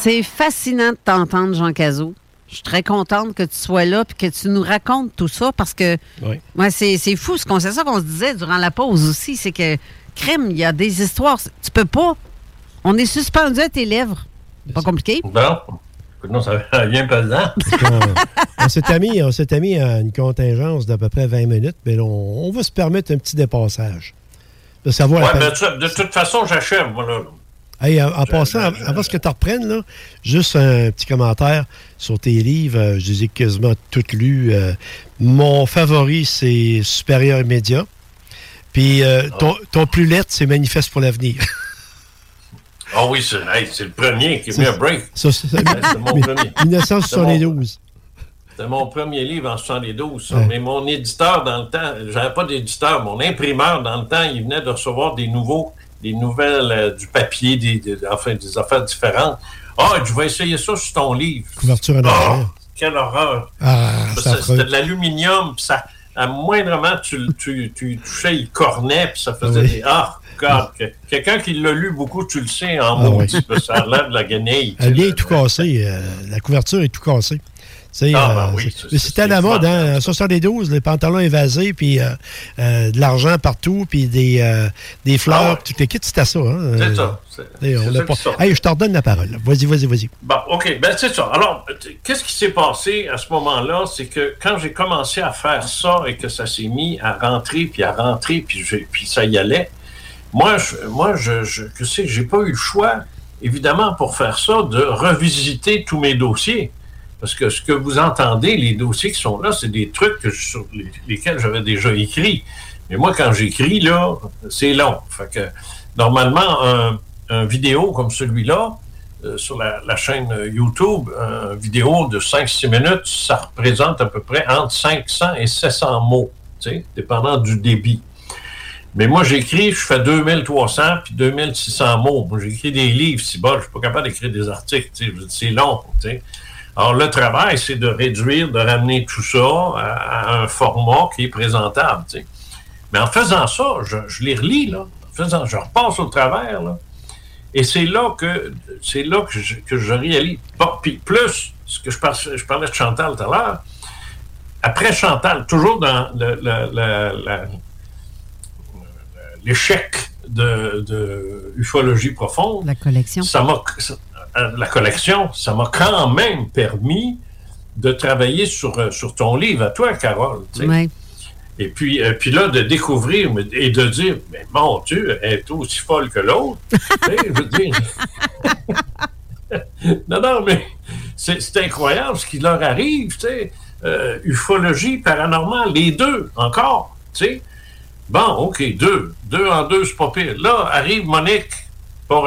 C'est fascinant de t'entendre, Jean Cazot. Je suis très contente que tu sois là et que tu nous racontes tout ça parce que Oui. ouais, c'est c'est fou. ce qu'on- C'est ça qu'on se disait durant la pause aussi. C'est que, crème, il y a des histoires. Tu peux pas. On est suspendu à tes lèvres. Pas compliqué. Bon. Écoute, non, ça vient pesant. on on s'était mis, mis à une contingence d'à peu près 20 minutes, mais là, on, on va se permettre un petit dépassage. De savoir Ouais, la ben, ça, de toute façon, j'achève, moi, là. Hey, en, en passant, av- avant ce que tu reprennes, là, juste un petit commentaire sur tes livres. euh, je les ai quasiment toutes lus. euh, mon favori, c'est Supérieur immédiat. Puis euh, ton, ton plus lettre, c'est Manifeste pour l'avenir. Ah oui, c'est hey, c'est le premier qui est mis un break. Ça, c'est- c'est mon premier. 1972. C'était mon premier livre en 72. ça. Ouais. Mais mon éditeur, dans le temps, j'avais pas d'éditeur, mon imprimeur, dans le temps, il venait de recevoir des nouveaux, des nouvelles, euh, du papier, des, des- enfin, des affaires différentes. Ah, je vais essayer ça sur ton livre. Couverture en argent. quelle horreur! Ah. C'était de l'aluminium, puis ça, à moindrement, tu, le- tu, tu touchais, il cornait, puis ça faisait Oui. des. Ah, God! que- Quelqu'un qui l'a lu beaucoup, tu le sais, en Ah, oui. ça a l'air de la guenille. Elle vient tout cassé. euh, la couverture est tout cassée. Ah, euh, ben oui, c'était la mode, hein, en 72, les pantalons évasés, puis euh, euh, de l'argent partout, puis des, euh, des fleurs, Ah ouais. tout le kit, c'était ça. Hein, C'est ça. Pas-. Hey, je te redonne la parole. Vas-y, vas-y, vas-y. Bon, OK. Ben, c'est ça. Alors, qu'est-ce qui s'est passé à ce moment-là? C'est que quand j'ai commencé à faire ça et que ça s'est mis à rentrer, puis à rentrer, puis, je- puis ça y allait, moi, je, moi, je, je, que j'ai pas eu le choix, évidemment, pour faire ça, de revisiter tous mes dossiers. Parce que ce que vous entendez, les dossiers qui sont là, c'est des trucs sur les- lesquels j'avais déjà écrit. Mais moi, quand j'écris, là, c'est long. Fait que, normalement, un, un vidéo comme celui-là, euh, sur la, la chaîne YouTube, une vidéo de 5-6 minutes, ça représente à peu près entre 500 et 700 mots, dépendant du débit. Mais moi, j'écris, je fais 2300 puis 2600 mots. Moi, j'écris des livres, si bon, je suis pas capable d'écrire des articles, c'est long, tu sais. Alors, le travail, c'est de réduire, de ramener tout ça à, à un format qui est présentable. Mais en faisant ça, je, je les relis, là. En faisant, je repasse au travers, là. Et c'est là que c'est là que je, que je réalise. Bon, puis plus, ce que je parlais, je parlais de Chantal tout à l'heure, après Chantal, toujours dans l'échec de, de ufologie profonde, La collection. ça m'a la collection, ça m'a quand même permis de travailler sur, euh, sur ton livre à toi, Carole. Et puis, euh, puis là, de découvrir et de dire, mais mon Dieu, elle est aussi folle que l'autre. Tu sais, je veux dire. non, non, mais c'est c'est incroyable ce qui leur arrive, tu sais. Euh, ufologie, paranormal, les deux, encore. Tu sais? Bon, OK, deux. Deux en deux, c'est pas pire. Là, arrive Monique, au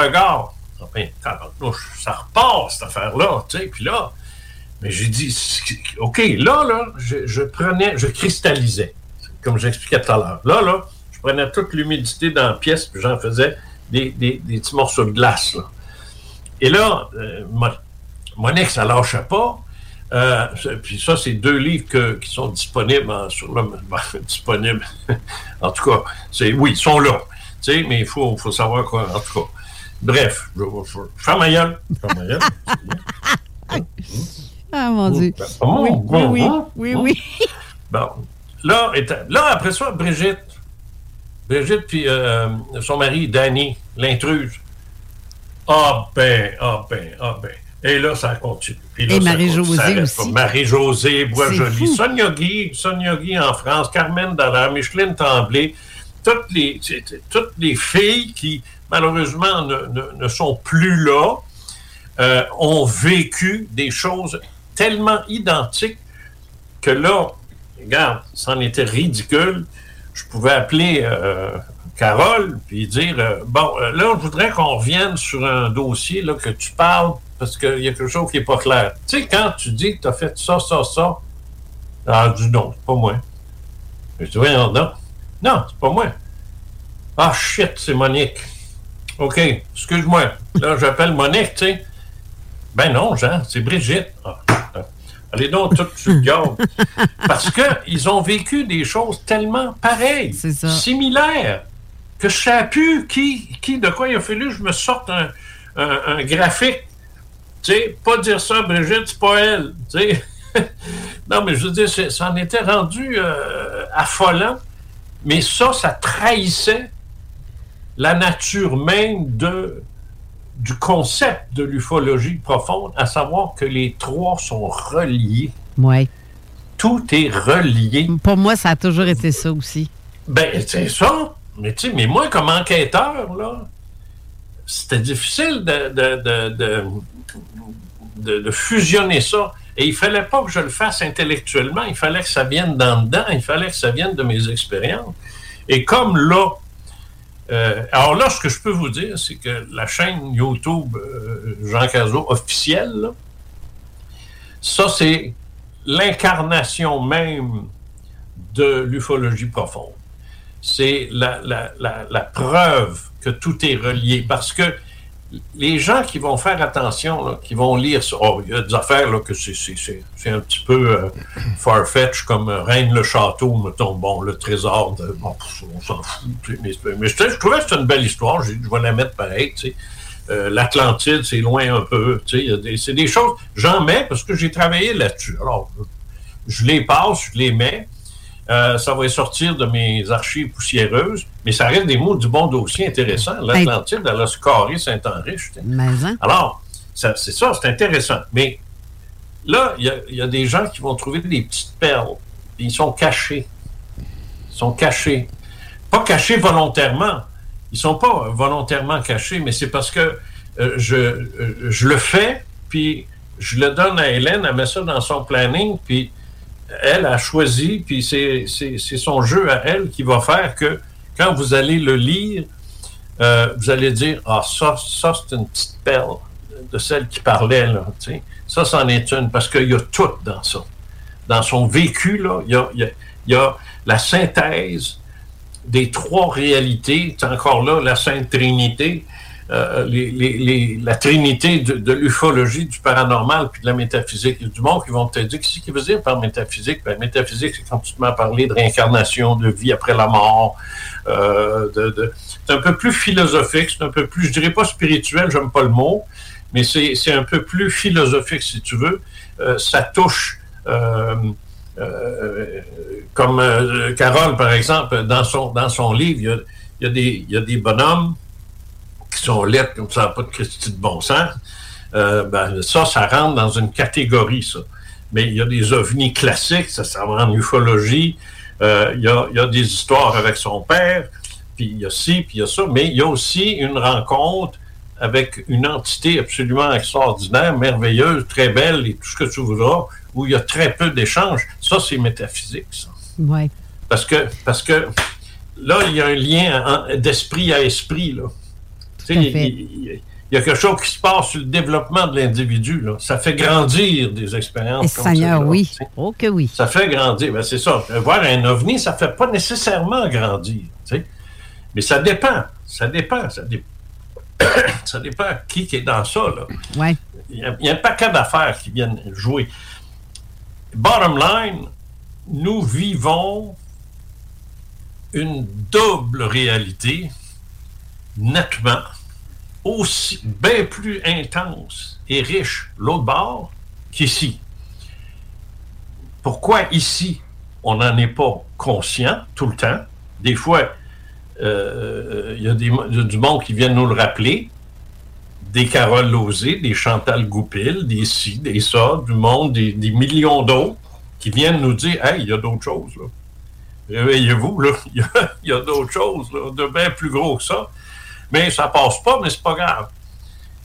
Enfin, ça repart, cette affaire-là, tu sais. Puis là, mais j'ai dit, OK, là, là, je, prenais, je cristallisais, comme j'expliquais tout à l'heure. Là, là, je prenais toute l'humidité dans la pièce, puis j'en faisais des, des, petits morceaux de glace. Et là, euh, Monique, ça lâchait pas. Euh, puis ça, c'est deux livres qui sont disponibles sur le ben, disponibles. en tout cas, oui, ils sont là. Tu sais, mais il faut, faut savoir quoi. En tout cas. Bref, je, je, je fais ma gueule. ma gueule. ah mon Dieu. Ben, oui, oui, oui, oui, oui. Bon. Là, là, après ça, Brigitte. Brigitte, puis euh, son mari, Danny, l'intruse. Ah ben, ah ben, ah ben. Et là, ça continue. Puis là, Et Marie-Josée aussi. Marie-Josée, Bois-Joli, Sonia Guy, Sonia Guy en France, Carmen Dallaire, Micheline Tremblay, toutes les, toutes les filles qui, malheureusement, ne, sont plus là, euh, ont vécu des choses tellement identiques que là, regarde, c'en était ridicule. Je pouvais appeler euh, Carole puis dire euh, Bon, là, je voudrais qu'on revienne sur un dossier là, que tu parles parce qu'il y a quelque chose qui n'est pas clair. Tu sais, quand tu dis que tu as fait ça, ça, ça, ah, dis non, c'est pas moi. Je dis, voyons, non. Non, c'est pas moi. Ah, shit, c'est Monique. OK, excuse-moi. Là, j'appelle Monique, tu sais. Ben non, Jean, c'est Brigitte. Ah, allez donc tout sur le garde. Parce qu'ils ont vécu des choses tellement pareilles, similaires, que je ne sais plus qui, qui, de quoi il a fallu que je me sorte un, un, un graphique. Tu sais, pas dire ça, Brigitte, c'est pas elle. Tu sais. non, mais je veux dire, ça en était rendu euh, affolant. Mais ça, ça trahissait la nature même de, du concept de l'ufologie profonde, à savoir que les trois sont reliés. Oui. Tout est relié. Pour moi, ça a toujours été ça aussi. Ben, c'est ça. Mais tu sais, mais moi, comme enquêteur, là, c'était difficile de, de, de, de, de fusionner ça. Et il fallait pas que je le fasse intellectuellement, il fallait que ça vienne d'en dedans, il fallait que ça vienne de mes expériences. Et comme là, euh, alors là, ce que je peux vous dire, c'est que la chaîne YouTube euh, Jean Cazot officielle, ça c'est l'incarnation même de l'ufologie profonde. C'est la, la, preuve que tout est relié. Parce que les gens qui vont faire attention, là, qui vont lire ça, oh, il y a des affaires là, que c'est, un petit peu euh, far-fetch, comme euh, Reine le château, mettons, bon, le trésor, de, bon, on s'en fout. Mais, mais je, trouvais que c'était une belle histoire, je, vais la mettre pareil. Euh, L'Atlantide, c'est loin un peu. C'est des choses, j'en mets parce que j'ai travaillé là-dessus. Alors, je les passe, je les mets. Euh, ça va sortir de mes archives poussiéreuses, mais ça reste des mots du bon dossier intéressant. L'Atlantide, elle a ce carré Saint-Henri. Hein? Alors, c'est ça, c'est intéressant. Mais là, il y, y, a des gens qui vont trouver des petites perles. Ils sont cachés. Ils sont cachés. Pas cachés volontairement. Ils sont pas volontairement cachés, mais c'est parce que euh, je, euh, je le fais, puis je le donne à Hélène, elle met ça dans son planning, puis elle a choisi, puis c'est son jeu à elle qui va faire que quand vous allez le lire, euh, vous allez dire Ah, ça, ça c'est une petite perle de celle qui parlait, là. Ça, c'en est une, parce qu'il y a tout dans ça. Dans son vécu, là, il y a, y a la synthèse des trois réalités. C'est encore là la Sainte Trinité. Euh, la trinité de, l'ufologie, du paranormal, puis de la métaphysique. Il du monde qui vont te dire qu'est-ce qu'il veut dire par métaphysique? Ben, métaphysique, c'est quand tu te mets à parler de réincarnation, de vie après la mort. Euh. C'est un peu plus philosophique, c'est un peu plus, je dirais pas spirituel, j'aime pas le mot, mais c'est un peu plus philosophique, si tu veux. Euh, ça touche. Comme Carole, par exemple, dans son, dans son livre, y a, il y a des bonhommes qui sont lettres comme ça, pas de Christie de bon sens, euh, ben, ça, ça rentre dans une catégorie, ça. Mais il y a des ovnis classiques, ça, ça va en ufologie. Euh, il, y a, il y a des histoires avec son père, puis il y a ci, puis il y a ça, mais il y a aussi une rencontre avec une entité absolument extraordinaire, merveilleuse, très belle et tout ce que tu voudras, où il y a très peu d'échanges. Ça, c'est métaphysique, ça. Oui. Parce que, parce que là, il y a un lien en- d'esprit à esprit. Là. Tu sais, Tout à il, fait. il- il y a quelque chose qui se passe sur le développement de l'individu. là. Ça fait grandir des expériences. Comme Seigneur, celle-là, oui. Oh que oui. Ça fait grandir. Ben, c'est ça. Voir un ovni, ça fait pas nécessairement grandir. Mais ça dépend. Ça dépend. Ça, dé- ça dépend qui, qui est dans ça. Là. Ouais. Il y, a, il y a un paquet d'affaires qui viennent jouer. Bottom line, nous vivons une double réalité nettement aussi bien plus intense et riche l'autre bord qu'ici. Pourquoi ici, on n'en est pas conscient tout le temps? Des fois, euh, il y a du monde qui vient nous le rappeler. Des Carole Lozé, des Chantal Goupil, des ci, des ça, du monde, des, millions d'autres qui viennent nous dire Hey, il y a d'autres choses. Réveillez-vous, là. Il y a, d'autres choses, de bien plus gros que ça. Mais ça passe pas, mais c'est pas grave.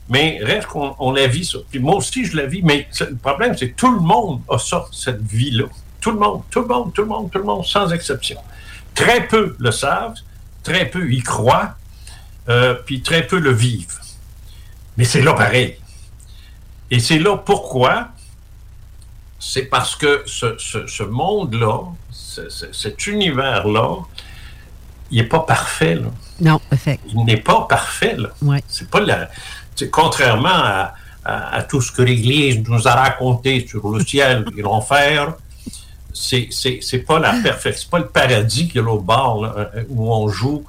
Mais reste qu'on on la vit, ça. Puis moi aussi, je la vis. Mais le problème, c'est que tout le monde a ça, cette vie-là. Tout le monde, tout le monde, tout le monde, tout le monde, sans exception. Très peu le savent, très peu y croient, euh, puis très peu le vivent. Mais c'est là pareil. Et c'est là pourquoi. C'est parce que ce, ce- ce monde-là, ce- ce- cet univers-là, il n'est pas parfait. Là. Non, effect. Il n'est pas parfait. Là. Ouais. C'est pas la. contrairement à, à- à tout ce que l'Église nous a raconté sur le ciel et l'enfer, c'est, c'est, c'est pas la perfection, c'est pas le paradis qui est l'autre bord, là, euh, où on joue.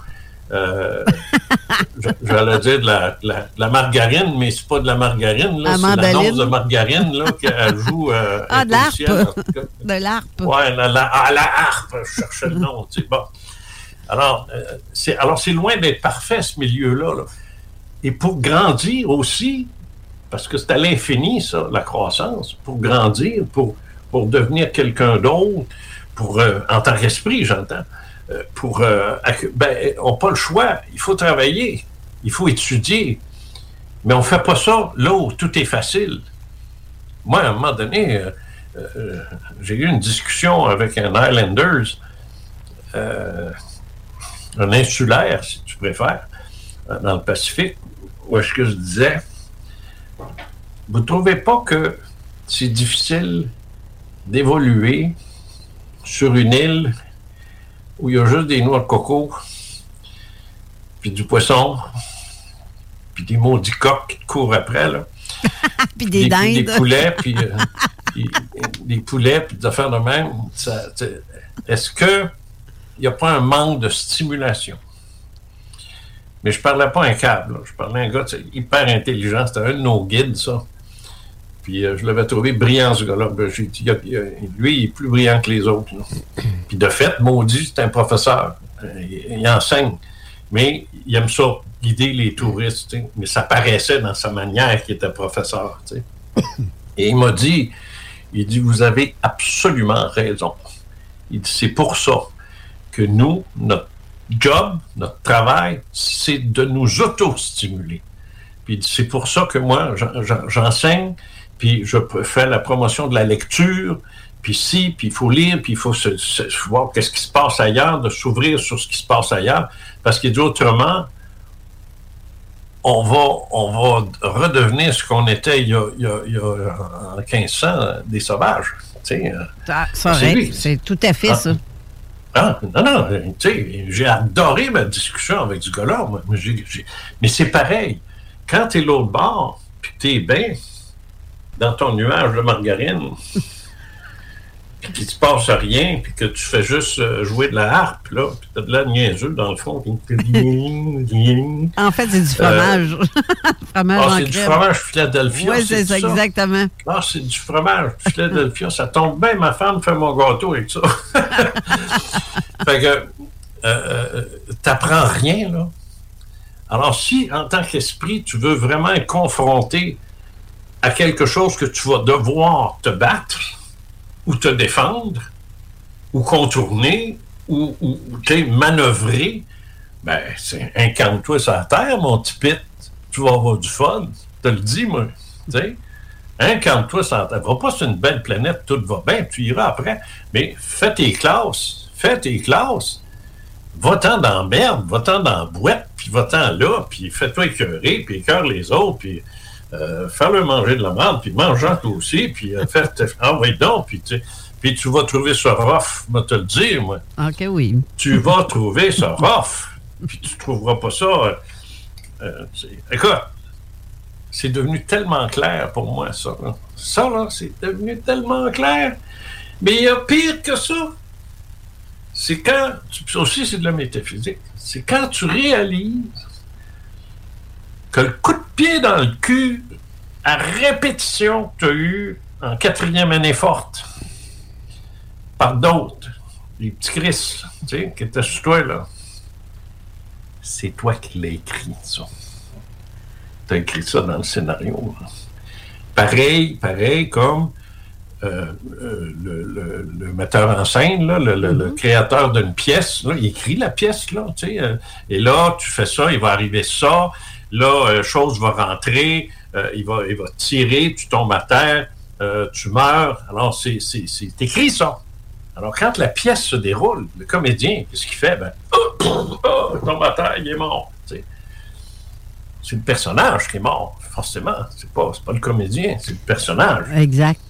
euh, J'allais dire de la, de la- de la margarine, mais c'est pas de la margarine, là, La c'est la dose de margarine là, qu'elle joue. euh, Ah, de au cas. De la, la, ah, la harpe, je cherchais le nom, tu sais, bon. Alors, euh, c'est, alors, c'est loin d'être parfait, ce milieu-là. là. Et pour grandir aussi, parce que c'est à l'infini, ça, la croissance, pour grandir, pour, pour devenir quelqu'un d'autre, pour, euh, en tant qu'esprit, j'entends, euh, pour, ben, on n'a pas le choix, il faut travailler, il faut étudier, mais on ne fait pas ça là où tout est facile. Moi, à un moment donné, j'ai eu une discussion avec un Highlanders, euh, un insulaire, si tu préfères, euh, dans le Pacifique, où est-ce que je disais, vous ne trouvez pas que c'est difficile d'évoluer sur une île où il y a juste des noix de coco, puis du poisson, puis des maudits coqs qui te courent après, là. Puis des des, dindes. des poulets, puis euh, puis des poulets, puis des affaires de même. Est-ce que il n'y a pas un manque de stimulation? Mais je parlais pas un câble, je parlais à un gars hyper intelligent. C'était un de nos guides, ça. Puis euh, je l'avais trouvé brillant, ce gars-là. Ben, lui, il est plus brillant que les autres. Puis de fait, maudit, c'est un professeur. Euh, Il, enseigne. Mais il aime ça, guider les touristes. Mais ça paraissait dans sa manière qu'il était professeur. Et il m'a dit, il dit, vous avez absolument raison. Il dit, c'est pour ça que nous, notre job, notre travail, c'est de nous auto-stimuler. Puis c'est pour ça que moi, j'en- j'en- j'enseigne, puis je fais la promotion de la lecture, puis si, puis il faut lire, puis il faut se, se- voir qu'est-ce qui se passe ailleurs, de s'ouvrir sur ce qui se passe ailleurs, parce qu'il dit autrement, on va, on va redevenir ce qu'on était il y a, il y a- il y a, en 1500, des sauvages. Tu sais, euh, Ah, c'est tout à fait Ah. ça. Ah, non, non, euh, tu sais, j'ai adoré ma discussion avec ce gars-là. Mais, c'est pareil. Quand tu es l'autre bord, puis que tu es bien dans ton nuage de margarine, puis qu'il ne se passe rien, puis que tu fais juste euh, jouer de la harpe, là, puis tu as de la niaiseux dans le fond. En fait, c'est du fromage. fromage Ah, c'est du fromage Philadelphia. Oui, c'est ça, exactement. Ah, c'est du fromage Philadelphia. ça tombe bien, ma femme fait mon gâteau avec ça. fait que, euh, euh, t'apprends rien, là. Alors, si, en tant qu'esprit, tu veux vraiment être confronté à quelque chose que tu vas devoir te battre, ou te défendre, ou contourner, ou, ou, manœuvrer, ben, incarne-toi sur la terre, mon petit pit. Tu vas avoir du fun. Je te le dis, moi. Tu sais, incarne-toi sur la terre. Va pas sur une belle planète, tout va bien, tu iras après. Mais fais tes classes, fais tes classes, va-t'en dans merde, va-t'en dans boîte, puis va-t'en là, puis fais-toi écœurer, puis écœure les autres, puis euh, faire-leur manger de la merde, puis mange-en toi aussi, puis euh, faire... Ah oui, donc, puis tu, puis tu vas trouver ça rough, moi te le dire, moi. OK, oui. Tu vas trouver ça rough, puis tu trouveras pas ça... euh, euh, c'est- écoute, c'est devenu tellement clair pour moi, ça. là. Ça, là, c'est devenu tellement clair. Mais il y a pire que ça. C'est quand, tu- aussi c'est de la métaphysique, c'est quand tu réalises que le coup de pied dans le cul à répétition que tu as eu en quatrième année forte par d'autres, les petits Chris, tu sais, qui étaient sur toi, là, c'est toi qui l'as écrit, ça. Tu as écrit ça dans le scénario. là. Pareil, pareil comme euh, euh, le, le- le metteur en scène, là, le, le créateur d'une pièce, là, il écrit la pièce, là, tu sais, euh, et là, tu fais ça, il va arriver ça, là, euh, chose va rentrer, euh, il, va, il va tirer, tu tombes à terre, euh, tu meurs. Alors, c'est c'est- c'est écrit, ça. Alors, quand la pièce se déroule, le comédien, qu'est-ce qu'il fait? Ben, oh, oh, il tombe à terre, il est mort. C'est le personnage qui est mort, forcément. C'est pas, c'est pas le comédien, c'est le personnage. Exact.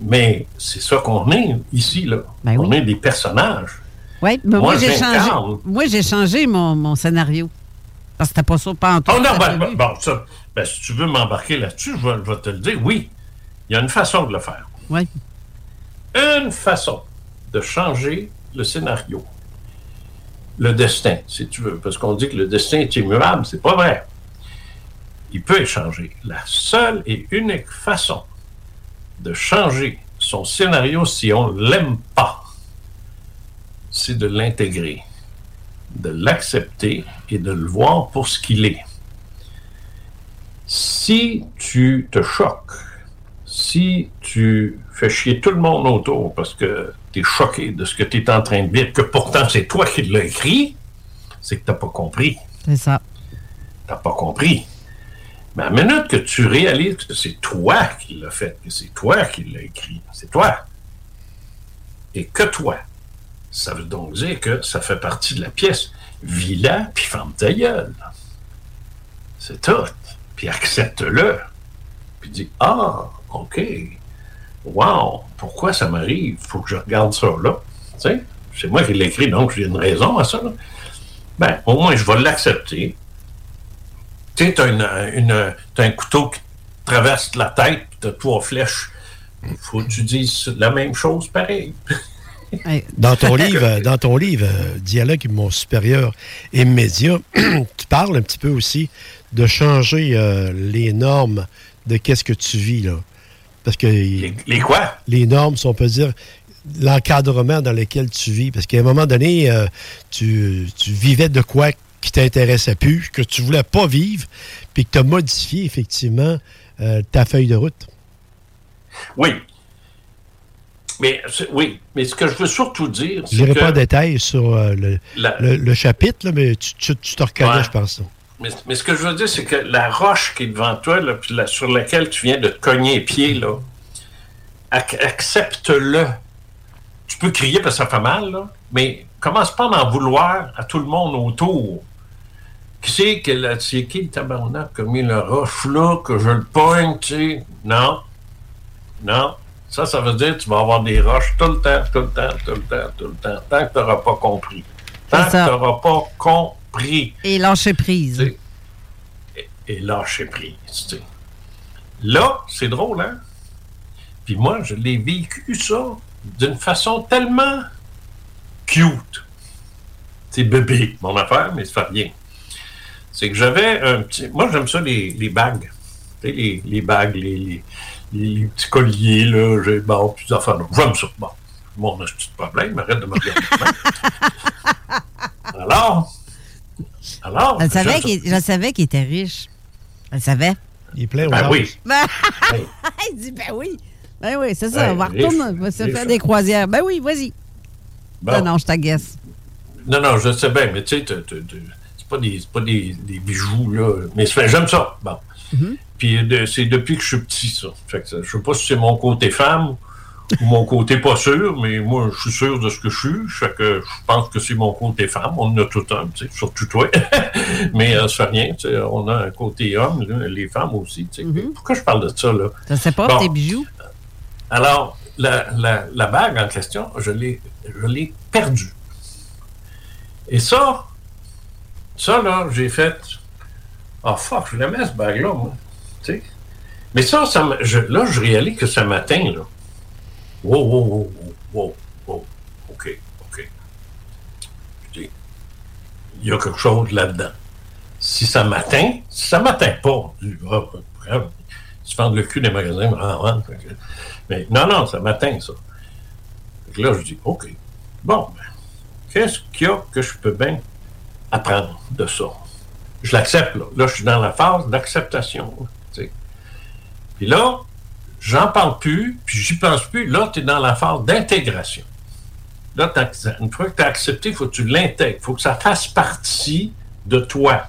Mais c'est ça qu'on est ici, là. Ben on est des personnages. Oui, mais moi, Moi, j'ai changé. Moi, j'ai changé mon, mon scénario. Parce que c'était pas ça, pas en tout. Oh non, ben, ben, bon, ça, ben, si tu veux m'embarquer là-dessus, je vais, je vais te le dire. Oui, il y a une façon de le faire. Oui. Une façon de changer le scénario. Le destin, si tu veux. Parce qu'on dit que le destin est immuable, c'est pas vrai. Il peut être changé. La seule et unique façon de changer son scénario si on l'aime pas, c'est de l'intégrer, de l'accepter et de le voir pour ce qu'il est. Si tu te choques, si tu fais chier tout le monde autour parce que tu es choqué de ce que tu es en train de vivre, que pourtant c'est toi qui l'as écrit, c'est que tu n'as pas compris. C'est ça. Tu n'as pas compris. Mais à la minute que tu réalises que c'est toi qui l'as fait, que c'est toi qui l'as écrit, c'est toi, et que toi, ça veut donc dire que ça fait partie de la pièce. Vis-la, puis ferme ta gueule. C'est tout. Puis accepte-le. Puis dis Ah, OK. Wow, pourquoi ça m'arrive? Faut que je regarde ça là. C'est moi qui l'ai écrit, donc j'ai une raison à ça. Ben, au moins, je vais l'accepter. Tu sais, t'as, une, un couteau qui traverse la tête, puis t'as trois flèches. Faut que tu dises la même chose pareil. Dans ton livre, dans ton livre Dialogue avec mon supérieur immédiat, tu parles un petit peu aussi de changer euh, les normes de qu'est-ce que tu vis là. Parce que les, quoi? Les normes, si on peut dire l'encadrement dans lequel tu vis. Parce qu'à un moment donné, euh, tu, tu vivais de quoi qui t'intéressait plus, que tu voulais pas vivre, puis que tu as modifié effectivement euh, ta feuille de route. Oui. Mais oui, mais ce que je veux surtout dire, Je c'est n'irai que... pas en détail sur euh, le, La- le- le chapitre, là, mais tu, tu- tu te reconnais, Ouais. je pense. Mais, mais ce que je veux dire, c'est que la roche qui est devant toi, là, puis sur laquelle tu viens de te cogner les pieds, là, ac- accepte-le. Tu peux crier parce que ça fait mal, là, mais commence pas à en vouloir à tout le monde autour. Qui c'est que la- c'est qui le tabarnak qui a mis la roche là, que je le pogne, tu sais? Non. Non. Ça, ça veut dire que tu vas avoir des roches tout le temps, tout le temps, tout le temps, tout le temps, tant que tu n'auras pas compris. Tant que tu n'auras pas compris Et lâcher prise. et lâcher prise. Là, c'est drôle, hein? Puis moi, je l'ai vécu ça d'une façon tellement cute. C'est bébé, mon affaire, mais ça fait rien. C'est que j'avais un petit. Moi, j'aime ça, les, les bagues. Tu sais, les, les bagues, les, les, les petits colliers, là, j'ai bon, puis des affaires. là. J'aime ça. Bon, mon petit problème, arrête de me regarder. alors, alors? Elle savait qu'il- je savais qu'il était riche. Elle savait. Il est plein Ben oui. Ben, il dit, ben oui. Ben oui, c'est ça. Ouais, on va riche, retourner, on va se riche. faire des croisières. Ben oui, vas-y. Bon. Non, non, je t'agace. Non, non, je sais bien, mais tu sais, c'est pas des, c'est pas des, des bijoux, là. Mais j'aime ça. Bon. Puis de- c'est depuis que je suis petit, ça. Fait que ça- je sais pas si c'est mon côté femme Ou mon côté pas sûr, mais moi, je suis sûr de ce que je suis. Fait que je pense que c'est mon côté femme. On en a tout un, tu sais, surtout toi. mais euh, ça fait rien. tu sais, On a un côté homme, là, les femmes aussi. tu sais. Pourquoi je parle de ça, là? Je sais pas, Bon. tes bijoux? Alors, la, la- la bague en question, je l'ai, je l'ai perdue. Et ça, ça, là, j'ai fait. Ah, fuck, je l'aimais, cette bague-là, moi. Tu. Mais ça, là, je réalise que ça m'atteint, là. Wow, wow, wow, wow, wow. OK, OK. Il y a quelque chose là-dedans. Si ça m'atteint, si ça m'atteint pas, je dis, ah, vendent le cul des magasins, ah, que- mais non, non, ça m'atteint, ça. Que là, je dis, OK. Bon, ben, qu'est-ce qu'il y a que je peux bien apprendre de ça? Je l'accepte, là. Là, je suis dans la phase d'acceptation. Là, tu sais. Puis là, j'en parle plus, puis j'y pense plus. Là, tu es dans la phase d'intégration. Là, une fois que tu as accepté, il faut que tu l'intègres. Il faut que ça fasse partie de toi.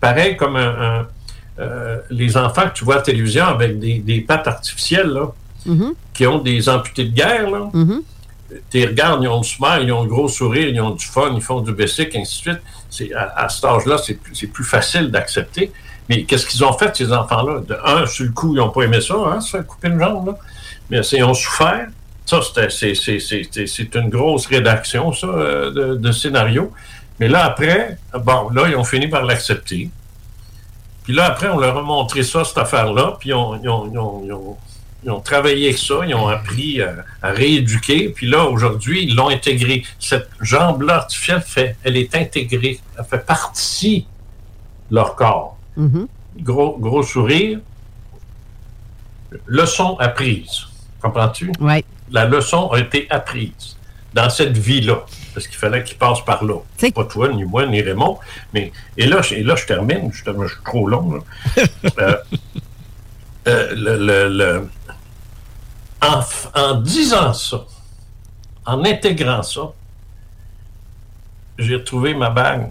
Pareil comme un- un, euh, les enfants que tu vois à la télévision avec des, des pattes artificielles, là, Mhm, qui ont des amputés de guerre, là. mhm. Tu les regardes, ils ont le smile, ils ont le gros sourire, ils ont du fun, ils font du basic, ainsi de suite. À, à cet âge-là, c'est, plus- c'est plus facile d'accepter. Mais qu'est-ce qu'ils ont fait, ces enfants-là? De un, sur le coup, ils n'ont pas aimé ça, hein, faire couper une jambe, là. Mais ils ont souffert. Ça, c'est, une grosse rédaction, ça, euh, de, de scénario. Mais là, après, bon, là, ils ont fini par l'accepter. Puis là, après, on leur a montré ça, cette affaire-là, puis ils ont, ils ont- ils ont- ils ont- travaillé avec ça, ils ont appris à, à rééduquer, puis là, aujourd'hui, ils l'ont intégré. Cette jambe-là artificielle, fait, elle est intégrée, elle fait partie de leur corps. Mhm. Gros, gros sourire. Leçon apprise. Comprends-tu? Oui. La leçon a été apprise dans cette vie-là. Parce qu'il fallait qu'il passe par là. Pas toi, ni moi, ni Raymond. Mais, et, là, je- et là, je termine. Je, je suis trop long. Euh, euh, le, le- le- en, en disant ça, en intégrant ça, j'ai retrouvé ma bague.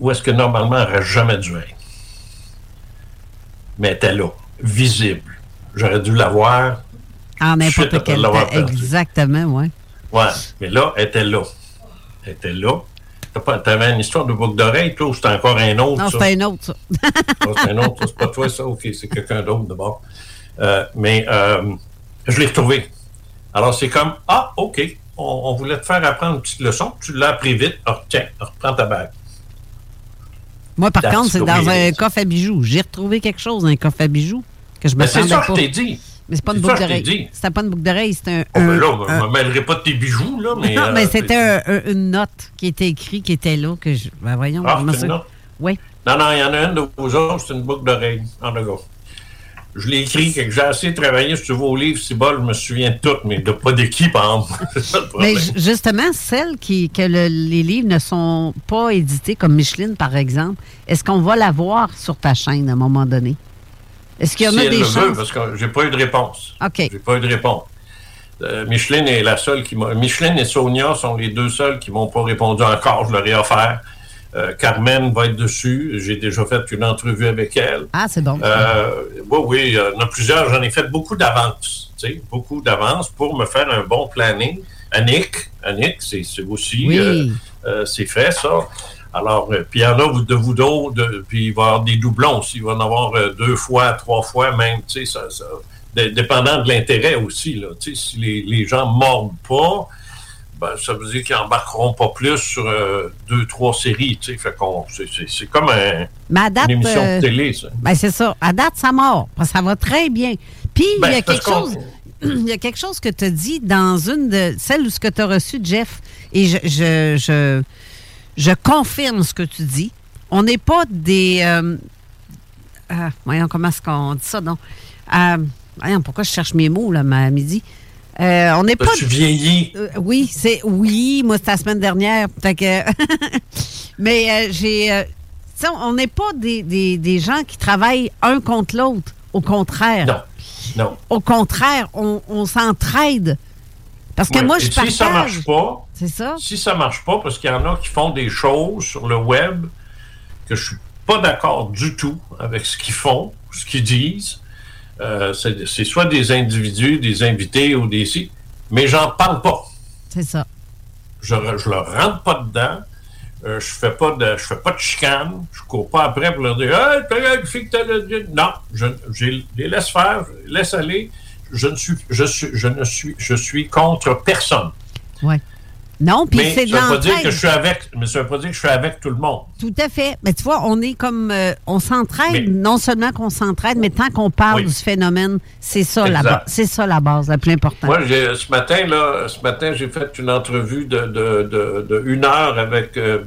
où est-ce que normalement elle n'aurait jamais dû être? Mais elle était là, visible. J'aurais dû la voir. En Suite n'importe quel temps. Exactement, oui. Ouais, mais là, elle était là. Elle était là. T'avais une histoire de boucle d'oreille, toi, ou c'était encore un autre? Non, c'était un autre, ça. Ah, c'est un autre, ça, c'est pas toi, ça, ok, c'est quelqu'un d'autre d'abord. Euh, mais euh, je l'ai retrouvé. Alors, c'est comme, ah, ok, on, on voulait te faire apprendre une petite leçon, tu l'as appris vite, alors tiens, reprends ta bague. Moi, par contre, c'est dans un coffre à bijoux. J'ai retrouvé quelque chose dans un coffre à bijoux que je me Mais c'est ça pas. que je t'ai dit. Mais c'est pas une boucle d'oreille. C'était pas une boucle d'oreille, c'était un. Oh, ben là, un- je ne me mêlerai pas de tes bijoux, là, mais. non, euh, mais c'était un- un- une note qui était écrite, qui était là, que je. Ben voyons, Ah, je me c'est une note? Oui. Non, non, il y en a une de vos autres, c'est une boucle d'oreille. En tout cas. Je l'ai écrit, que j'ai assez travaillé sur vos livres, c'est bon, je me souviens de toutes, mais de pas de qui, par exemple. Mais justement, celles qui, que le- les livres ne sont pas édités, comme Micheline, par exemple, est-ce qu'on va la voir sur ta chaîne à un moment donné? Est-ce qu'il y en si a elle des le chances? veut, parce que j'ai pas eu de réponse. OK. J'ai pas eu de réponse. Euh, Micheline est la seule qui m'a. Micheline et Sonia sont les deux seules qui m'ont pas répondu encore. Je leur ai offert. Euh, Carmen va être dessus. J'ai déjà fait une entrevue avec elle. Ah, c'est bon. Euh, oui, oui, il y en a plusieurs. J'en ai fait beaucoup d'avance. tu sais, Beaucoup d'avance pour me faire un bon planning. Annick, Annick, c'est aussi. Oui. euh, euh, c'est fait, ça. Alors, euh, puis il y en a de vous d'autres, puis il va y avoir des doublons aussi. Il va y en avoir deux fois, trois fois même, tu sais, ça, ça- dé- dépendant de l'intérêt aussi, là. Tu sais, si les, les gens mordent pas, ben, ça veut dire qu'ils embarqueront pas plus sur euh, deux, trois séries. Fait qu'on, c'est- c'est c'est comme un- Mais à date, une émission euh, de télé, ça. Ben, c'est ça. À date, ça mord. Ça va très bien. Puis, Ben, il y a parce quelque chose. Il y a quelque chose que tu as dit dans une de celles où ce que tu as reçu, Jeff, et je, je, je, je confirme ce que tu dis. On n'est pas des. euh, ah, voyons, comment est-ce qu'on dit ça? Euh, voyons, pourquoi je cherche mes mots, là, à midi? Euh, on n'est pas. Tu vieillis. Euh, oui, c'est oui, moi c'était la semaine dernière. Que mais euh, j'ai euh, tu sais, on n'est pas des, des- des gens qui travaillent un contre l'autre. Au contraire. Non. Non. Au contraire, on, on s'entraide. Parce que Ouais. moi, je Et partage. Si ça marche pas, C'est ça? si ça marche pas, parce qu'il y en a qui font des choses sur le web que je suis pas d'accord du tout avec ce qu'ils font, ce qu'ils disent. Euh, c'est soit des individus, des invités ou des si, mais j'en parle pas. C'est ça. Je, je leur rentre pas dedans. Euh, je fais pas de je fais pas de chicane. Je cours pas après pour leur dire Hey, t'as une fille que t'as le- Non, je, je les laisse faire, je les laisse aller. Je ne suis je suis je ne suis je suis contre personne. Ouais. Non, puis c'est de ça veut pas dire que l'entraide. je suis avec, mais ça veut pas dire que je suis avec tout le monde. Tout à fait. Mais tu vois, on est comme. euh, on s'entraide, non seulement qu'on s'entraide, mais tant qu'on parle Oui. du phénomène, c'est ça, la Exact. ba- c'est ça la base, la plus importante. Moi, ce matin, là, ce matin, j'ai fait une entrevue de, de, de, de une heure avec euh,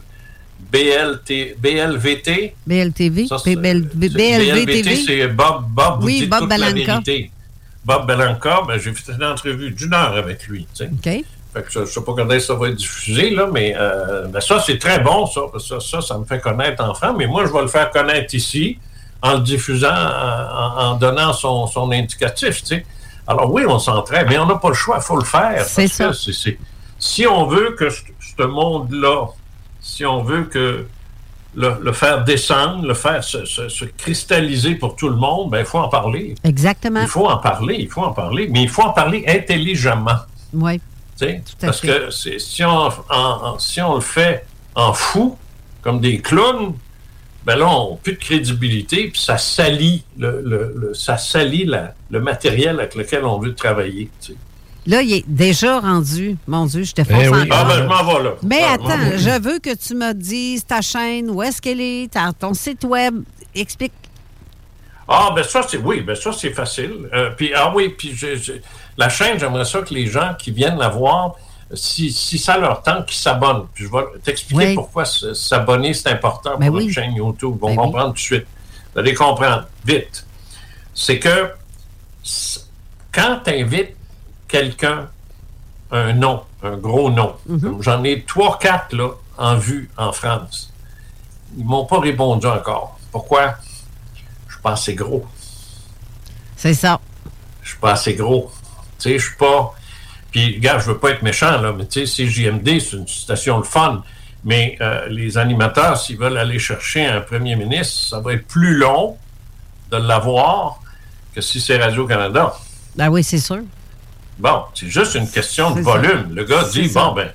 BLT, BLVT. BLTV, Ça, c'est- BL, c'est- BLVTV. c'est Bob, Bob vous Oui, Bob toute la Belanca. vérité. Bob Belanca, ben, j'ai fait une entrevue d'une heure avec lui. tu sais. OK. Fait que je ne sais pas quand ça va être diffusé, là, mais euh, ben ça, c'est très bon, ça, parce que ça, ça, ça me fait connaître en France, mais moi, je vais le faire connaître ici en le diffusant, en, en donnant son, son indicatif, tu sais. Alors oui, on s'entraide, mais on n'a pas le choix, il faut le faire. C'est ça. si on veut que ce, ce monde-là, si on veut que le, le faire descendre, le faire se, se- se cristalliser pour tout le monde, ben, il faut en parler. Exactement. Il faut en parler, il faut en parler, mais il faut en parler intelligemment. Oui. Parce fait. que si on, en- en- si on le fait en fou, comme des clowns, ben là, on n'a plus de crédibilité, puis ça salit, le, le- le- ça salit la- le matériel avec lequel on veut travailler. tu sais. Là, il est déjà rendu. Mon Dieu, je te Eh fonce oui. Ah ben, je m'en vais là. Mais Ah, attends, je veux que tu me dises ta chaîne, où est-ce qu'elle est, ta- ton site web. Explique. Ah, ben ça, c'est oui, ben ça, c'est facile. Euh, puis, ah oui, puis je- la chaîne, j'aimerais ça que les gens qui viennent la voir, si, si ça leur tente, qu'ils s'abonnent. Puis je vais t'expliquer Oui. pourquoi s'abonner, c'est important pour Ben notre oui. chaîne YouTube. On Ben va oui. comprendre tout de suite. Vous allez comprendre vite. C'est que quand tu invites quelqu'un, un nom, un gros nom, Mhm. j'en ai trois, quatre là, en vue en France, ils m'ont pas répondu encore. Pourquoi? Je suis pas assez gros. C'est ça. Je suis pas assez gros. Tu sais, je suis pas. Puis, gars, je veux pas être méchant, là, mais tu sais, CJMD, c'est une station de fun. Mais euh, les animateurs, s'ils veulent aller chercher un premier ministre, ça va être plus long de l'avoir que si c'est Radio-Canada. Ben oui, c'est sûr. Bon, c'est juste une question de ça. volume. Le gars dit, ça. bon, ben,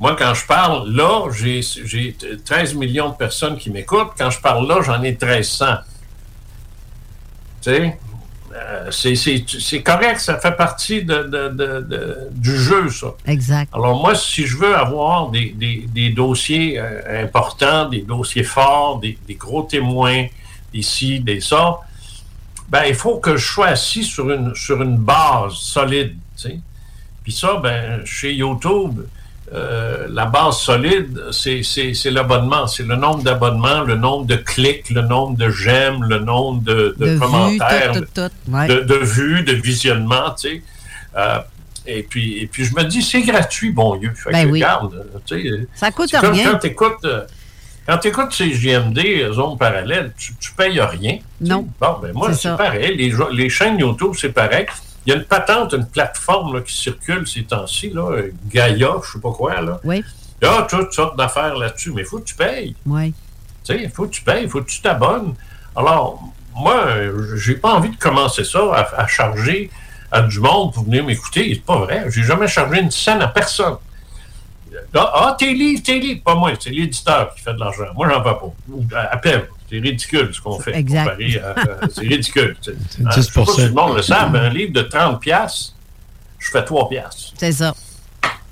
moi, quand je parle là, j'ai j'ai 13 millions de personnes qui m'écoutent. Quand je parle là, j'en ai 1300. Tu sais, euh, c'est- correct, ça fait partie de, de- de- de- du jeu, ça. Exact. Alors moi, si je veux avoir des, des- des dossiers euh, importants, des dossiers forts, des, des gros témoins, des ci, des ça, ben il faut que je sois assis sur une, sur une base solide. tu sais. Puis ça, ben, chez YouTube, euh, la base solide, c'est l'abonnement. C'est le nombre d'abonnements, le nombre de clics, le nombre de j'aime, le nombre de, de De vues, commentaires, tout, tout, tout. Ouais. de, de vues, de visionnements, tu sais. Euh, et, puis, et puis, je me dis, c'est gratuit, bon Dieu. Fait Ben que, oui. regarde, euh, tu sais, Ça coûte comme rien. quand tu écoutes, quand ces JMD, zone parallèle, tu, tu payes rien. Non. Bon, ben moi, C'est pareil. Les, les chaînes YouTube, c'est pareil. Il y a une patente, une plateforme là, qui circule ces temps-ci, là, Gaia, je sais pas quoi, là. Oui. Il y a toutes sortes d'affaires là-dessus, mais il faut que tu payes. Oui. Tu sais, il faut que tu payes, il faut que tu t'abonnes. Alors, moi, j'ai pas envie de commencer ça à, à charger à du monde pour venir m'écouter. C'est pas vrai. J'ai jamais chargé une scène à personne. Ah, ah, tes livres, tes livres. Pas moi, c'est l'éditeur qui fait de l'argent. Moi, j'en veux pas. À peine. C'est ridicule ce qu'on fait. Exact. à- C'est ridicule. C'est C'est je sais pas 10%. si le monde le sait, mais un livre de 30 piastres, je fais 3 piastres. C'est ça.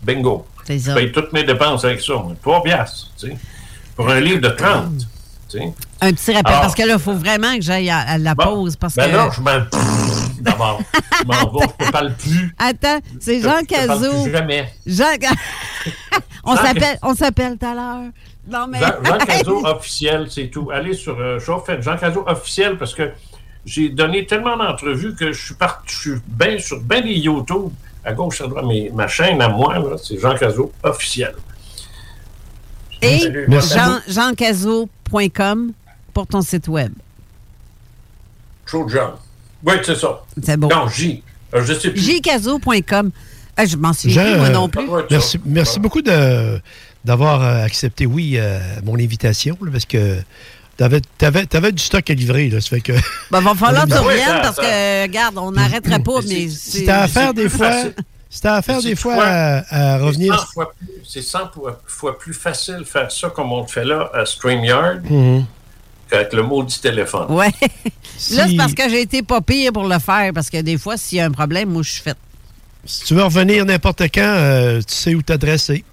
Bingo. C'est Je ça. paye toutes mes dépenses avec ça. moi. 3 piastres. tu sais. Pour un livre de 30. tu sais. Un petit rappel, Alors- parce que là, il faut vraiment que j'aille à, à la pause. Parce Ben que... non, je m'en... D'abord, je m'en vais, je ne parle plus. Attends, c'est Je- Jean je te Cazot. Jean... on s'appelle on s'appelle tout à l'heure. Non, mais... Jean, Jean Cazot officiel, c'est tout. Allez sur euh, fais Jean Cazot officiel parce que j'ai donné tellement d'entrevues que je suis parti, je suis bien sur bien des YouTube à gauche à droite, mais ma chaîne à moi là, c'est Jean Cazot officiel. Et. Jean, jeancazot.com pour ton site web. Chaud de Jean. Oui, c'est ça. C'est bon. Non, J. Euh, je sais plus. jcazot.com. Ah, je m'en souviens Jean, plus, moi euh, non plus. Merci, merci beaucoup de- d'avoir euh, accepté, oui, euh, mon invitation, là, parce que t'avais avais, du stock à livrer. Là, ça fait que... Ben, va falloir que tu reviennes parce que, regarde, on n'arrêterait pas, mais Si t'as affaire des fois, si t'as affaire des fois à, à revenir... C'est 100 fois plus- C'est 100 fois, fois plus facile de faire ça comme on le fait là à StreamYard Mhm. qu'avec le maudit téléphone. Ouais. Là, c'est parce que j'ai été pas pire pour le faire, parce que des fois, s'il y a un problème, moi, je suis faite. Si tu veux revenir n'importe quand, euh, tu sais où t'adresser.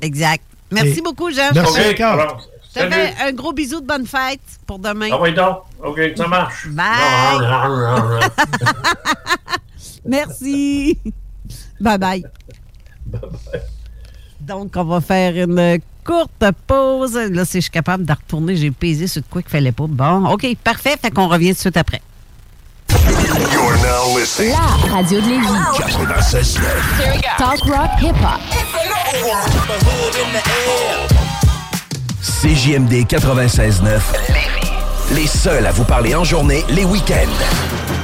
Exact. Merci Et- beaucoup, Jean. Merci alors, Je te fais un gros bisou de bonne fête pour demain. Ah oui, donc. OK, ça marche. Bye. Merci. bye bye. Donc, on va faire une courte pause. Là, si je suis capable de retourner, j'ai pesé sur de quoi qu'il fallait pas. Bon, OK, parfait. Fait qu'on revient tout de suite après. You're now listening. La radio de Lévis. Talk rock hip hop. CJMD 96.9. Les seuls à vous parler en journée, les week-ends.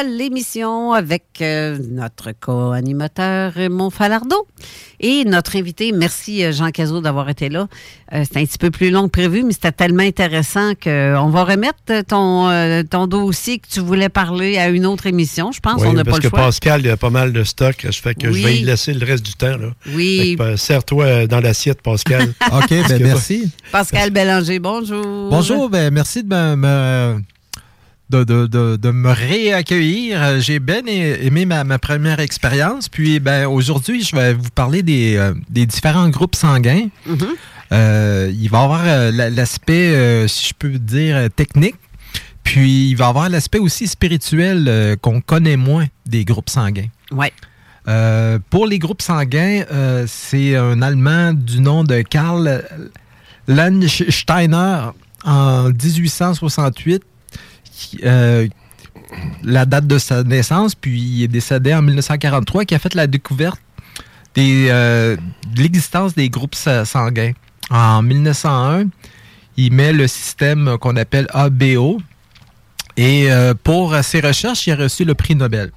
À l'émission avec euh, notre co-animateur Raymond Falardeau et notre invité. Merci euh, Jean Cazot d'avoir été là. Euh, c'était un petit peu plus long que prévu, mais c'était tellement intéressant qu'on va remettre ton, euh, ton dossier que tu voulais parler à une autre émission. Je pense Oui, on n'a pas parce le que choix. Pascal, il a pas mal de stock. Ça fait que Oui. je vais y laisser le reste du temps. Là. Oui. Euh, Serre-toi euh, dans l'assiette, Pascal. OK, ben merci. Pascal Bélanger, bonjour. Bonjour, ben merci de me, me- de, de- de- de me réaccueillir. Euh, J'ai bien aimé ma, ma première expérience. Puis ben aujourd'hui, je vais vous parler des, euh, des différents groupes sanguins. Mm-hmm. Euh, il va y avoir la- l'aspect, si je peux dire, technique. Puis il va y avoir l'aspect aussi spirituel qu'on connaît moins des groupes sanguins. Ouais. Euh, pour les groupes sanguins, euh, c'est un Allemand du nom de Karl Landsteiner en 1868. Euh, la date de sa naissance, puis il est décédé en 1943, qui a fait la découverte des, euh, de l'existence des groupes sa- sanguins. En 1901, il met le système qu'on appelle ABO. Et euh, pour ses recherches, il a reçu le prix Nobel.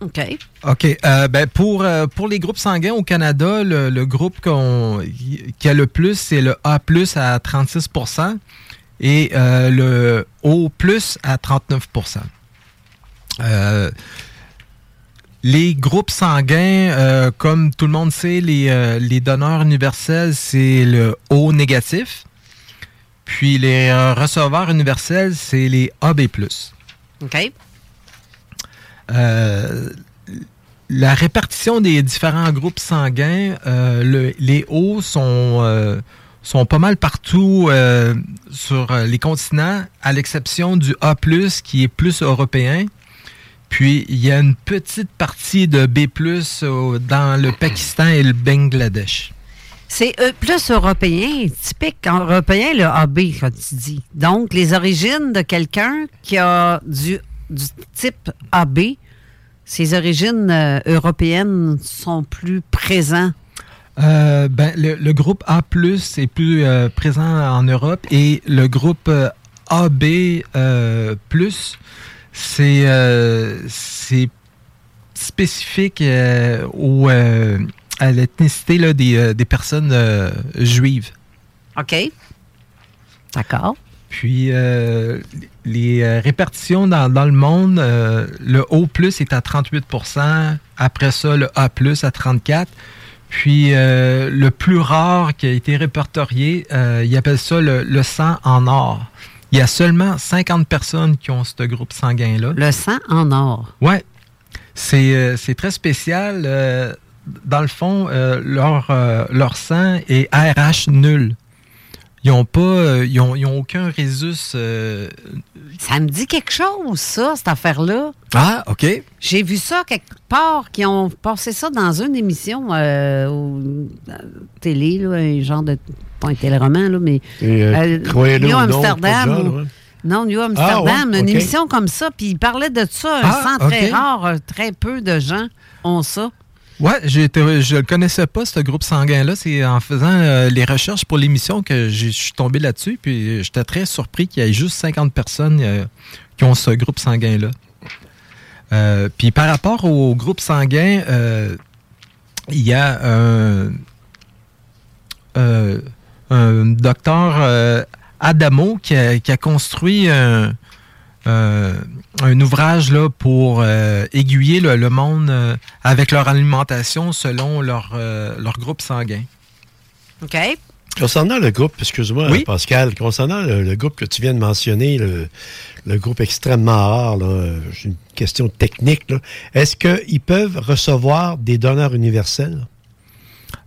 OK. OK. Euh, ben pour, pour les groupes sanguins au Canada, le, le groupe qu'on, qui a le plus, c'est le A à 36 et euh, le O à 39% Euh, les groupes sanguins, euh, comme tout le monde sait, les, euh, les donneurs universels, c'est le O négatif. Puis les receveurs universels, c'est les AB+. OK. La répartition des différents groupes sanguins, le- les O sont, sont pas mal partout euh, sur euh, les continents, à l'exception du A, qui est plus européen. Puis il y a une petite partie de B, dans le Pakistan et le Bangladesh. C'est euh, plus européen, typique européen, le AB, comme tu dis. Donc, les origines de quelqu'un qui a du, du type AB, ses origines européennes sont plus présentes. Euh, ben, le, le groupe A est plus euh, présent en Europe et le groupe euh, AB c'est c'est spécifique au, à l'ethnicité des, des personnes juives. OK. D'accord. Puis euh, les euh, répartitions dans, dans le monde, euh, le O est à 38% après ça le A à 34 puis euh, le plus rare qui a été répertorié, euh, il appelle ça le, le sang en or. Il y a seulement 50 personnes qui ont ce groupe sanguin-là. Le sang en or. C'est euh, c'est très spécial. Euh, dans le fond, leur, leur sang est RH nul. Ils n'ont pas, euh, ils ont, ils ont aucun résus. euh, Ça me dit quelque chose, ça, cette affaire-là. Ah, OK. J'ai vu ça quelque part, qui ont passé ça dans une émission euh, au- à la télé, là, un genre de. Pas un téléroman, là, mais. Et, euh, New non, Amsterdam. genre, ouais. Non, New Amsterdam, Ah, ouais, une émission comme ça, puis il parlait de ça, un Ah, sang très rare, euh, très peu de gens ont ça. Ouais, je ne connaissais pas, ce groupe sanguin-là. C'est en faisant euh, les recherches pour l'émission que je suis tombé là-dessus. Puis j'étais très surpris qu'il y ait juste 50 personnes euh, qui ont ce groupe sanguin-là. Euh, puis par rapport au groupe sanguin, euh, il y a un, euh, un docteur euh, Adamo qui a construit un, euh, un ouvrage là, pour euh, aiguiller le, le monde euh, avec leur alimentation selon leur, euh, leur groupe sanguin. OK. Concernant le groupe, excuse-moi, Oui. Pascal, concernant le, le groupe que tu viens de mentionner, le, le groupe extrêmement rare, là, j'ai une question technique. là. Est-ce qu'ils peuvent recevoir des donneurs universels?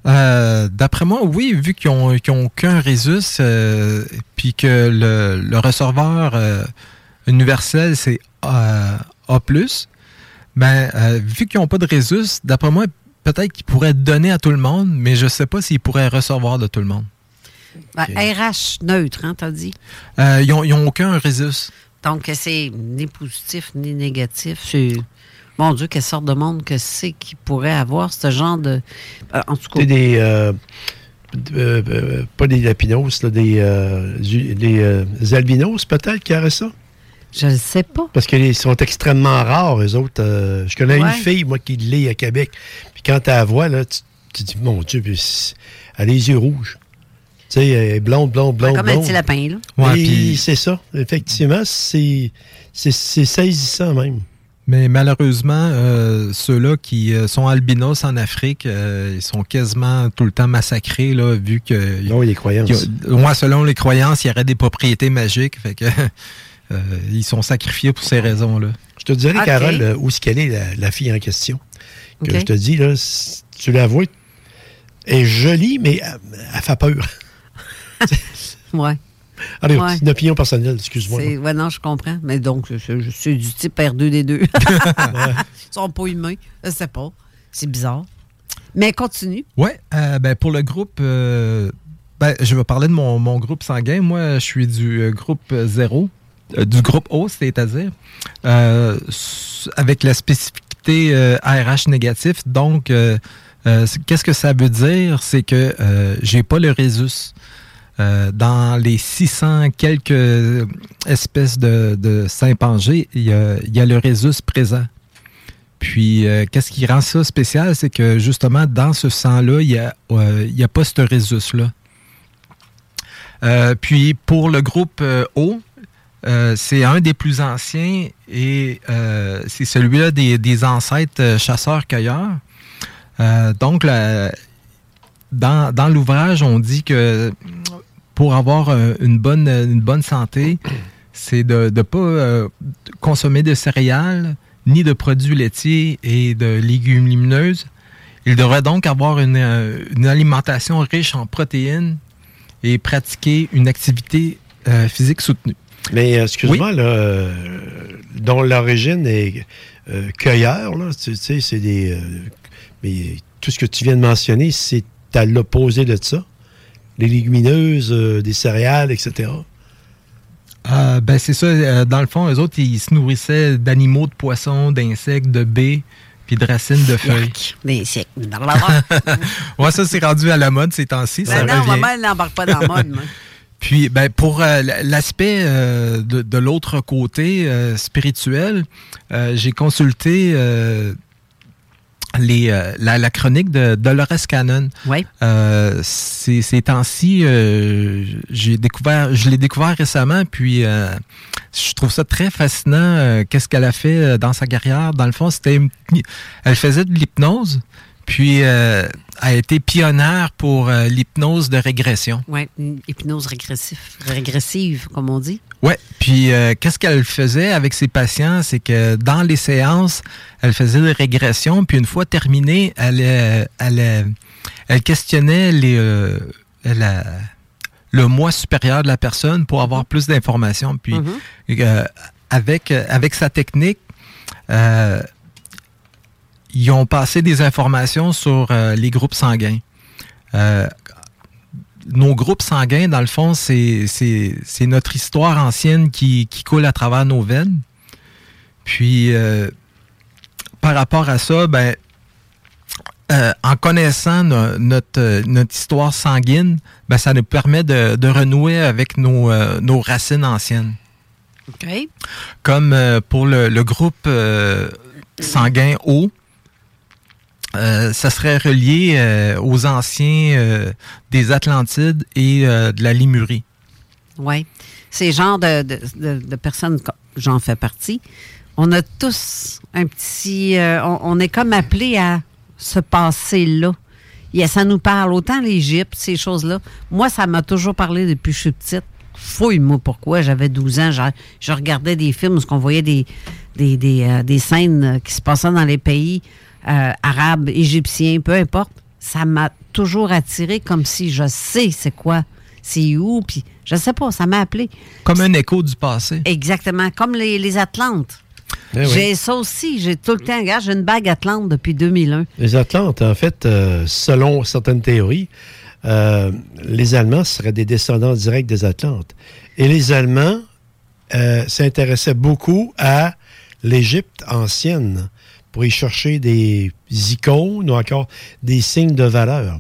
Euh, D'après moi, oui, vu qu'ils n'ont aucun résus, euh, puis que le, le receveur euh, universel, c'est euh, A+, ben, euh, vu qu'ils n'ont pas de résus, d'après moi, peut-être qu'ils pourraient donner à tout le monde, mais je ne sais pas s'ils pourraient recevoir de tout le monde. Ben, RH neutre, hein, t'as dit? Euh, ils n'ont aucun résus. Donc, c'est ni positif ni négatif. C'est. Mon Dieu, quelle sorte de monde que c'est qui pourrait avoir ce genre de. Euh, en tout cas. C'est des. euh, euh, euh, pas des lapinos, là, des, euh, des euh, albinos, peut-être, qui auraient ça? Je ne sais pas. Parce qu'ils sont extrêmement rares, eux autres. Euh, je connais Ouais. une fille, moi, qui l'est à Québec. Puis quand tu la vois, là, tu, tu dis, mon Dieu, puis elle a les yeux rouges. Tu sais, elle est blonde, blonde, blonde, Comme un petit lapin, là. Ouais, Et puis- c'est ça. Effectivement, c'est c'est- c'est saisissant même. Mais malheureusement, euh, ceux-là qui euh, sont albinos en Afrique, euh, ils sont quasiment tout le temps massacrés, là, vu que... Non, les croyances. y a- ouais, selon les croyances, il y aurait des propriétés magiques. Fait que, euh, ils sont sacrifiés pour ces raisons-là. Je te dirais. Carole, euh, où est-ce qu'elle est, la, la fille en question? Que je te dis, là, si tu la vois, elle est jolie, mais elle, elle fait peur. Ouais. Allez, Ouais. une opinion personnelle, excuse-moi. Ouais, non, je comprends. Mais donc, c'est- je suis du type R2D2. Ils sont pas humains. Je sais pas. C'est bizarre. Mais continue. Ouais, euh, ben, pour le groupe, euh, ben, je vais parler de mon, mon groupe sanguin. Moi, je suis du euh, groupe 0, du groupe O, c'est-à-dire, euh, avec la spécificité euh, ARH négatif. Donc, euh, euh, qu'est-ce que ça veut dire? C'est que euh, j'ai pas le résus. Euh, dans les 600 quelques espèces de, de Saint-Pangé, il y a, le résus présent. Puis, euh, qu'est-ce qui rend ça spécial, c'est que justement, dans ce sang-là, il n'y a, euh, y a pas ce résus-là. Euh, puis, pour le groupe euh, O, euh, c'est un des plus anciens et euh, c'est celui-là des, ancêtres euh, chasseurs-cueilleurs. Donc, dans, l'ouvrage, on dit que pour avoir une, bonne, santé, c'est de ne pas consommer de céréales, ni de produits laitiers et de légumes lumineuses. Il devrait donc avoir une, alimentation riche en protéines et pratiquer une activité physique soutenue. Mais euh, excuse-moi, là, euh, dont l'origine est euh, cueilleur, là, tu sais, c'est des. euh, mais tout ce que tu viens de mentionner, c'est à l'opposé de ça. Les légumineuses, euh, des céréales, etc. Euh, ben c'est ça. euh, dans le fond, eux autres, ils se nourrissaient d'animaux, de poissons, d'insectes, de baies, puis de racines de feuilles. D'insectes. ouais, ça, c'est rendu à la mode ces temps-ci. ça Ben non, revient. maman, elle n'embarque pas dans la mode. moi. Puis, ben, pour euh, l'aspect euh, de, de l'autre côté euh, spirituel, j'ai consulté les, la, la chronique de Dolores Cannon. Oui. Ces, ces temps-ci, j'ai découvert, je l'ai découvert récemment, puis je trouve ça très fascinant. Qu'est-ce qu'elle a fait dans sa carrière Dans le fond, c'était, une- elle faisait de l'hypnose, puis euh, a été pionnière pour euh, l'hypnose de régression. Oui, une hypnose régressive, régressive, comme on dit. Ouais. Puis euh, qu'est-ce qu'elle faisait avec ses patients, c'est que dans les séances, elle faisait des régressions, puis une fois terminée, elle, euh, elle, euh, elle questionnait les, euh, la- le moi supérieur de la personne pour avoir plus d'informations. Puis Mhm. euh, avec avec sa technique. Ils ont passé des informations sur euh, les groupes sanguins. Euh, nos groupes sanguins, dans le fond, c'est notre histoire ancienne qui, qui coule à travers nos veines. Puis, euh, par rapport à ça, ben, euh, en connaissant no- notre, notre histoire sanguine, ben, ça nous permet de, de renouer avec nos, euh, nos racines anciennes. OK. Comme euh, pour le, le groupe euh, sanguin O, euh, ça serait relié euh, aux anciens euh, des Atlantides et de la Limurie. Oui. Ces genres de, de- de- personnes, j'en fais partie, on a tous un petit. on, est comme appelé à ce passé-là. Ça nous parle autant l'Égypte, ces choses-là. Moi, ça m'a toujours parlé depuis que je suis petite. Fouille-moi pourquoi. J'avais 12 ans. Je, regardais des films où on voyait des, des, des, des scènes qui se passaient dans les pays euh, arabes, égyptiens, peu importe. Ça m'a toujours attiré comme si je sais c'est quoi, c'est où, puis je sais pas, ça m'a appelé. Comme un écho du passé. Exactement, comme les, les Atlantes. Eh oui. J'ai ça aussi, j'ai tout le temps, regarde, j'ai une bague Atlante depuis 2001. Les Atlantes, en fait, euh, selon certaines théories, euh, les Allemands seraient des descendants directs des Atlantes. Et les Allemands euh, s'intéressaient beaucoup à l'Égypte ancienne pour y chercher des icônes ou encore des signes de valeur.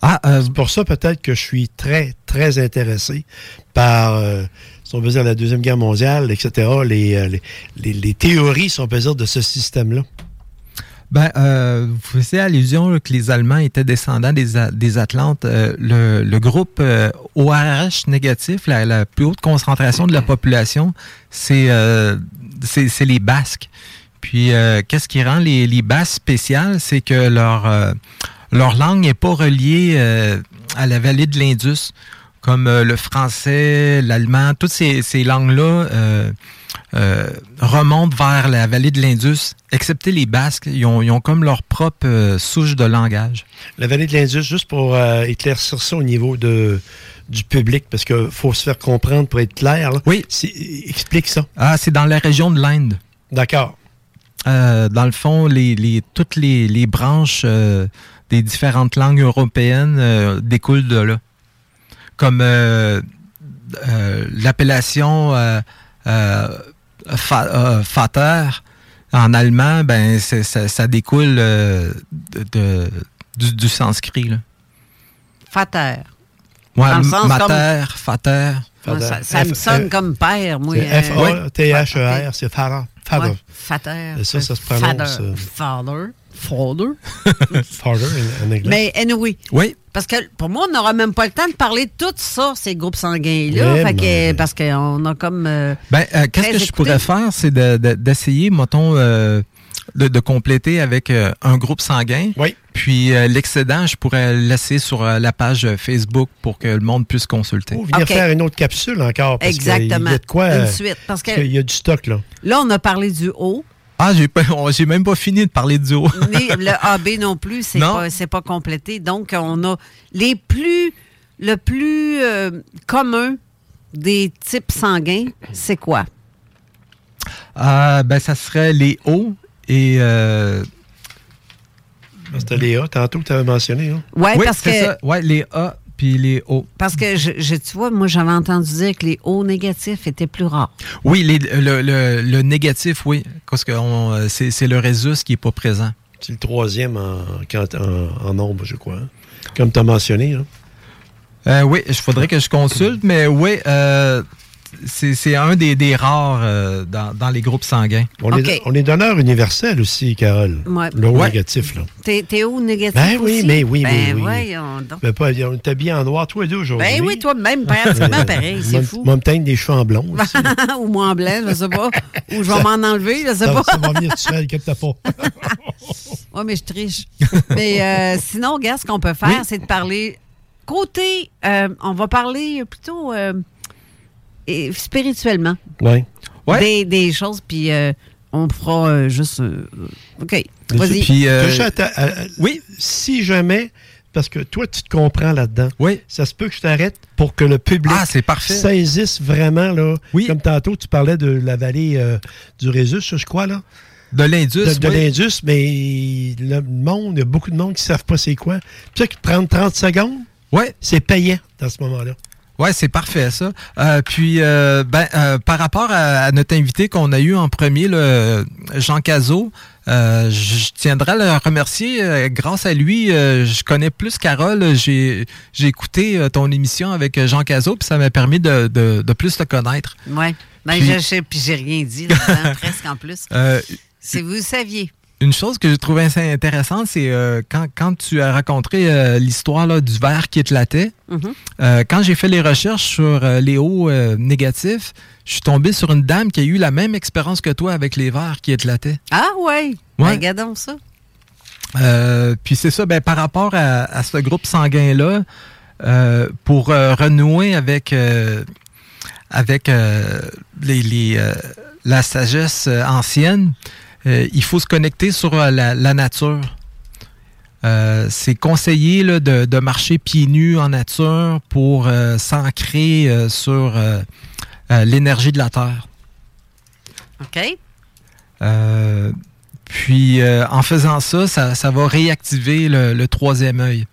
Ah, C'est pour ça peut-être que je suis très, très intéressé par, euh, si on veut dire, la Deuxième Guerre mondiale, etc., les, euh, les, les- les théories, si on peut dire, de ce système-là. Ben, euh, vous faisiez allusion là, que les Allemands étaient descendants des, des Atlantes. Euh, le, le groupe euh, ORH négatif, la, la plus haute concentration de la population, euh, c'est les Basques. Puis, euh, qu'est-ce qui rend les, les Basques spéciales, c'est que leur, euh, leur langue n'est pas reliée euh, à la vallée de l'Indus, comme le français, l'allemand, toutes ces, ces langues-là. remontent vers la vallée de l'Indus, excepté les Basques. Ils ont, ils ont comme leur propre souche de langage. La vallée de l'Indus, juste pour éclaircir ça au niveau de, du public, parce qu'il faut se faire comprendre pour être clair. là. Oui. Explique ça. Ah, c'est dans la région de l'Inde. D'accord. Euh, dans le fond, les, les- toutes les, les branches euh, des différentes langues européennes euh, découlent de là. Comme l'appellation fa- Vater en allemand, ben ça, ça découle de, de- du, du sanskrit. Là. Fater. Ouais, Dans le sens mater, fater. Moi, ça ça me F- sonne F- comme père, moi. C'est euh, F-A-T-H-E-R, c'est Father. Father. Et ça, ça se prononce, Father. euh, Father. Father. Father en, anglais. Mais anyway. Oui. Parce que pour moi, on n'aura même pas le temps de parler de tout ça, ces groupes sanguins-là. Que, parce qu'on a comme. euh, Ben, euh, qu'est-ce que je écouté. pourrais faire, c'est de- de- d'essayer, mettons, euh, de, de compléter avec euh, un groupe sanguin. Oui. Puis euh, l'excédent, je pourrais le laisser sur euh, la page Facebook pour que le monde puisse consulter. Ou venir OK. faire une autre capsule encore. Parce Exactement. Il y a de quoi. Une suite. Parce que- Il y a du stock, là. Là, on a parlé du haut. Ah, j'ai pas, j'ai même pas fini de parler du haut. Ni le AB non plus, c'est Non. pas, c'est pas complété. Donc, on a les plus, le plus euh, commun des types sanguins, c'est quoi? Ah, ben, ça serait les hauts et. euh, C'était Léa, tantôt que tu avais mentionné. Hein? Ouais, oui, parce que- ça. Ouais, les A puis les O. Parce que, je, je- tu vois, moi, j'avais entendu dire que les hauts négatifs étaient plus rares. Oui, les- le, le- le négatif, oui. Parce que euh, c'est, c'est le résus qui n'est pas présent. C'est le troisième en, quand- en, en nombre, je crois. hein. Comme tu as mentionné. hein. Euh, oui, il faudrait que je consulte, mais oui, euh, c'est, un des, des rares euh, dans, dans les groupes sanguins. On, est, on est donneur universel aussi, Carole. Ouais. Le haut Ouais. négatif, là. T'es, t'es haut négatif Ben oui, aussi? mais oui, ben mais oui. voyons donc. Ben pas, on est habillés en noir, toi et deux aujourd'hui. Ben oui, toi, même pratiquement pareil, c'est fou. Moi, me teindre des cheveux en blond. aussi. Ou moi en blanc, je sais pas. Ou je vais m'en enlever, je sais ça, pas. ça va venir tout seul, que t'as pas. Oui, mais je triche. mais euh, sinon, regarde, ce qu'on peut faire, c'est de parler. Côté, euh, on va parler plutôt euh, et spirituellement. Oui. Des, des choses, puis euh, on fera euh, juste. euh, OK. Vas-y. Oui. Si jamais, parce que toi, tu te comprends là-dedans. Oui. Ça se peut que je t'arrête pour que le public Ah, c'est parfait. saisisse vraiment, là. Comme tantôt, tu parlais de la vallée euh, du Résus, je crois, là. De l'Indus, De, de oui. l'Indus, mais le monde, il y a beaucoup de monde qui ne savent pas c'est quoi. Tu sais que prendre 30 secondes, ouais. c'est payant dans ce moment-là. Ouais, c'est parfait ça. Euh, puis, euh, ben, euh, par rapport à, à notre invité qu'on a eu en premier, le Jean Cazot, euh, je tiendrai à le remercier. Euh, grâce à lui, euh, je connais plus Carole. J'ai écouté euh, ton émission avec Jean Cazot, puis ça m'a permis de, de, de plus te connaître. Oui. Ben, Puis- je puis j'ai rien dit là-dedans, presque en plus. Euh, si vous saviez. Une chose que j'ai trouvé assez intéressante, c'est euh, quand, quand tu as raconté euh, l'histoire du verre qui éclatait. Mhm. Euh, quand j'ai fait les recherches sur les hauts négatifs, je suis tombé sur une dame qui a eu la même expérience que toi avec les verres qui éclataient. Ah, ouais. Ouais. Ben, regardons ça. Puis c'est ça, ben, par rapport à, à ce groupe sanguin-là, pour renouer avec, avec les, les, la sagesse ancienne, il faut se connecter sur euh, la, la nature. Euh, c'est conseillé là, de, de marcher pieds nus en nature pour euh, s'ancrer euh, sur euh, euh, l'énergie de la Terre. OK. Euh, puis euh, en faisant ça, ça, ça va réactiver le, le troisième œil.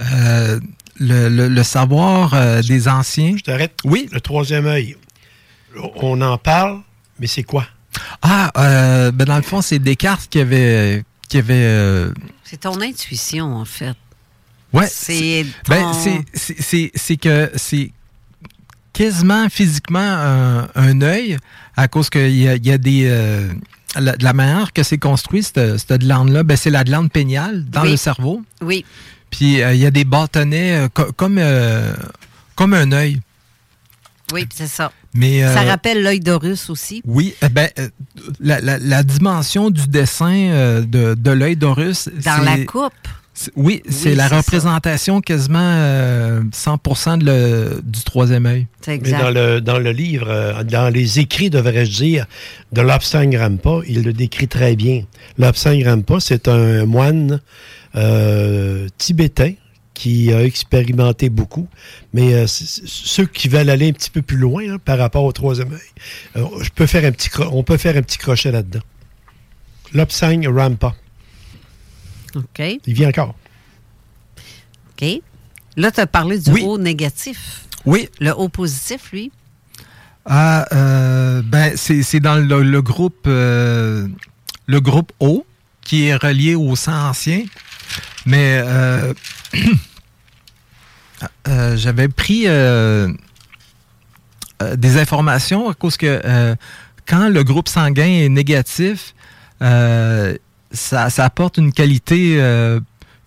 Euh, le, le- le savoir euh, des anciens. Je t'arrête. Oui. Le troisième œil. On en parle, mais c'est quoi? Ah, euh, ben dans le fond, c'est Descartes qui avait. Qui avait euh, C'est ton intuition, en fait. ouais, C'est ben, ton- c'est- que c'est quasiment physiquement un, un œil à cause qu'il y y a des. euh, la, de la manière que c'est construit, cette, cette glande-là, ben, c'est la glande péniale dans Oui. le cerveau. Oui. Puis il y a des bâtonnets co- comme, comme un œil. Oui, c'est ça. Mais, Ça euh, rappelle l'œil d'Horus aussi. Oui, eh ben, euh, la, la- la dimension du dessin euh, de, de l'œil d'Horus. Dans la coupe. Oui, c'est Oui, la ça. représentation quasiment euh, 100% de le- du troisième œil. C'est Mais dans le, dans le livre, euh, dans les écrits, devrais-je dire, de Lobsang Rampa, il le décrit très bien. Lobsang Rampa, c'est un moine euh, tibétain qui a expérimenté beaucoup, mais euh, ceux qui veulent aller un petit peu plus loin hein, par rapport au troisième œil, euh, je peux faire un petit cro- on peut faire un petit crochet là-dedans. Lobsang Rampa. OK. Il vit encore. OK. Là, tu as parlé du Oui. haut négatif. Oui. Le haut positif, lui? Ah, euh, ben, c'est c'est dans le, le groupe euh, le groupe O qui est relié au sang ancien. Mais euh, j'avais pris euh, euh, des informations à cause que quand le groupe sanguin est négatif, ça, ça apporte une qualité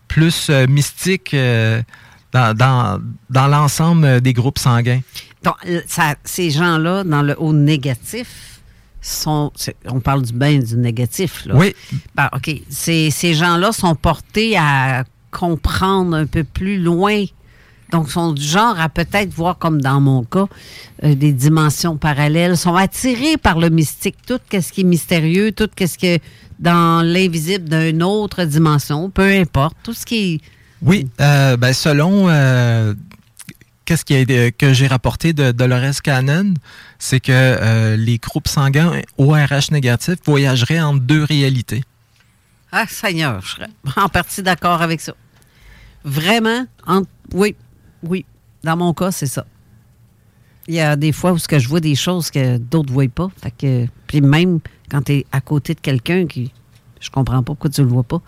plus mystique dans, dans, dans l'ensemble des groupes sanguins. Donc, ça- ces gens-là, dans le haut négatif, sont. On parle du bien du négatif. Là. Oui. Ben, OK. Ces, ces gens-là sont portés à comprendre un peu plus loin. Donc, sont du genre à peut-être voir, comme dans mon cas, euh, des dimensions parallèles, sont attirés par le mystique, tout ce qui est mystérieux, tout ce qui est dans l'invisible d'une autre dimension, peu importe, tout ce qui est... Oui, euh, ben, selon euh, qu'est-ce qui a, que j'ai rapporté de Dolores Cannon, c'est que les groupes sanguins ORH négatifs voyageraient en deux réalités. Ah, Seigneur, je serais en partie d'accord avec ça. Vraiment, oui, oui. Dans mon cas, c'est ça. Il y a des fois où ce que je vois des choses que d'autres ne voient pas. Fait que, puis même quand tu es à côté de quelqu'un qui. Je comprends pas pourquoi tu le vois pas.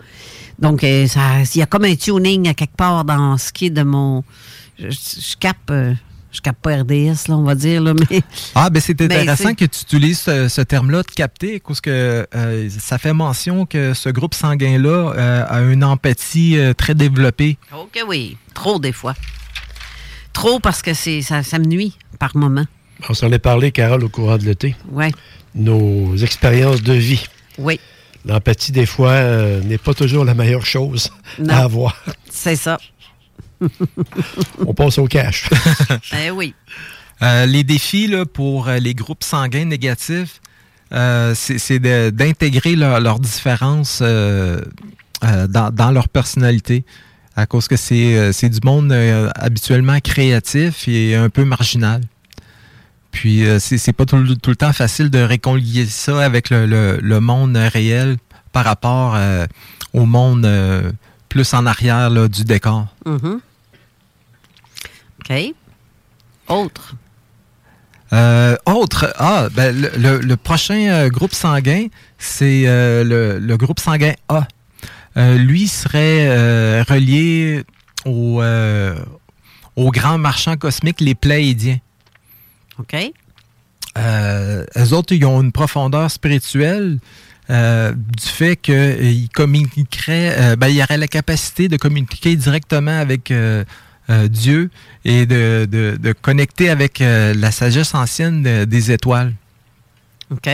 Donc, euh, il y a comme un tuning à quelque part dans ce qui est de mon. Je, je capte. Euh, je capte pas RDS, là, on va dire. Là, mais, ah, ben c'est intéressant que tu utilises ce, terme-là de capter, parce que euh, ça fait mention que ce groupe sanguin-là a une empathie très développée. OK, oui. Trop, des fois. Trop parce que c'est ça, ça me nuit par moment. On s'en est parlé, Carole, au courant de l'été. Oui. Nos expériences de vie. Oui. L'empathie, des fois, euh, n'est pas toujours la meilleure chose à avoir. C'est ça. On passe au cash. eh oui. Euh, les défis là, pour euh, les groupes sanguins négatifs, c'est d'intégrer leurs différences dans, dans, leur personnalité à cause que c'est euh, du monde euh, habituellement créatif et un peu marginal. Puis euh, c'est pas tout, le temps facile de réconcilier ça avec le, monde réel par rapport au monde plus en arrière du décor. Mm-hmm. OK. Autre. autre, ah, ben, le, prochain groupe sanguin, c'est le, groupe sanguin A. Euh, lui serait euh, relié au, euh, aux grands marchands cosmiques, les Pléidiens. OK. eux autres, ils ont une profondeur spirituelle du fait qu'ils communiqueraient, ben, il y aurait la capacité de communiquer directement avec Dieu et de, de, connecter avec la sagesse ancienne des étoiles. OK.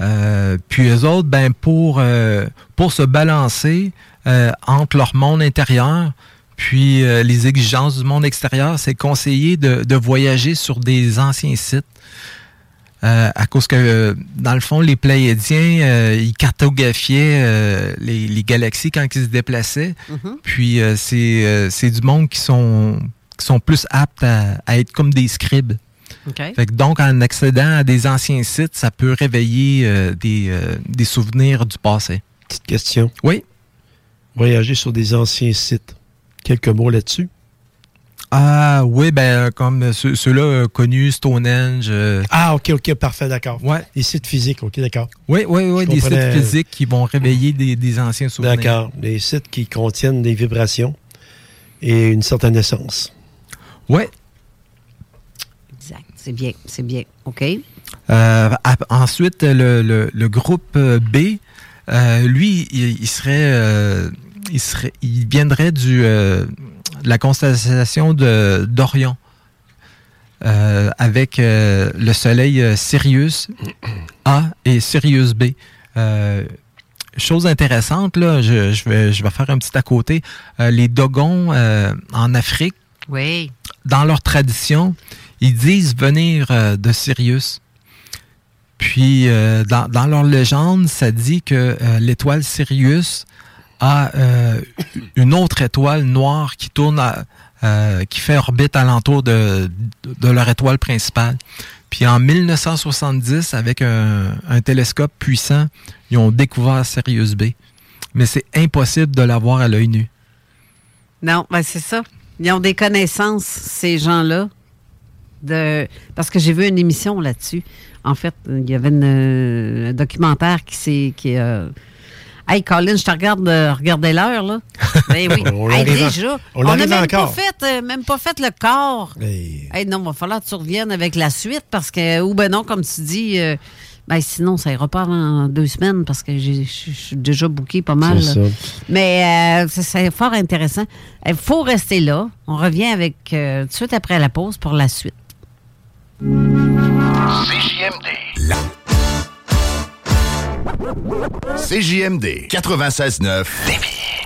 Euh, puis eux autres, ben pour, euh, pour se balancer euh, entre leur monde intérieur puis les exigences du monde extérieur, c'est conseillé de, de, voyager sur des anciens sites. à cause que, dans le fond, les Pléiadiens, ils cartographiaient les, les, galaxies quand ils se déplaçaient. Mm-hmm. Puis c'est du monde qui sont, qui sont plus aptes à, à être comme des scribes donc, en accédant à des anciens sites, ça peut réveiller euh, euh, des, souvenirs du passé. Petite question. Oui. Voyager sur des anciens sites. Quelques mots là-dessus? Ah oui, ben comme ceux-là connus, Stonehenge. Euh, ah ok, ok, parfait, d'accord. Ouais. Des sites physiques, ok, d'accord. Oui, oui, oui, des sites physiques qui vont réveiller des, anciens souvenirs. D'accord, des sites qui contiennent des vibrations et une certaine essence. Oui, c'est bien, c'est bien. OK? Euh, ensuite, le, groupe B, euh, lui, il, serait, il serait, il viendrait du de la constellation de d'Orion. avec le soleil Sirius A et Sirius B. chose intéressante, là, je, vais, je vais faire un petit à côté. les Dogons en Afrique, oui. dans leur tradition, ils disent venir euh, de Sirius. Puis, euh, dans, leur légende, ça dit que euh, l'étoile Sirius a une autre étoile noire qui tourne, qui fait orbite alentour de, leur étoile principale. Puis en 1970, avec un, télescope puissant, ils ont découvert Sirius B. Mais c'est impossible de l'avoir à l'œil nu. Non, ben c'est ça. Ils ont des connaissances, ces gens-là, de parce que j'ai vu une émission là-dessus. En fait, il y avait un documentaire qui s'est qui euh, Hey Colin, je te regarde euh, regarder l'heure là. Ben oui. on déjà. On n'a même pas fait euh, même pas fait le corps. Hey. non, il va falloir que tu reviennes avec la suite parce que ou ben non comme tu dis ben sinon, ça ira pas avant deux semaines parce que je suis déjà booké pas mal. Mais c'est fort intéressant. Il faut rester là. On revient avec tout de suite après la pause pour la suite. CJMD. Là. CJMD 96.9. Lévis.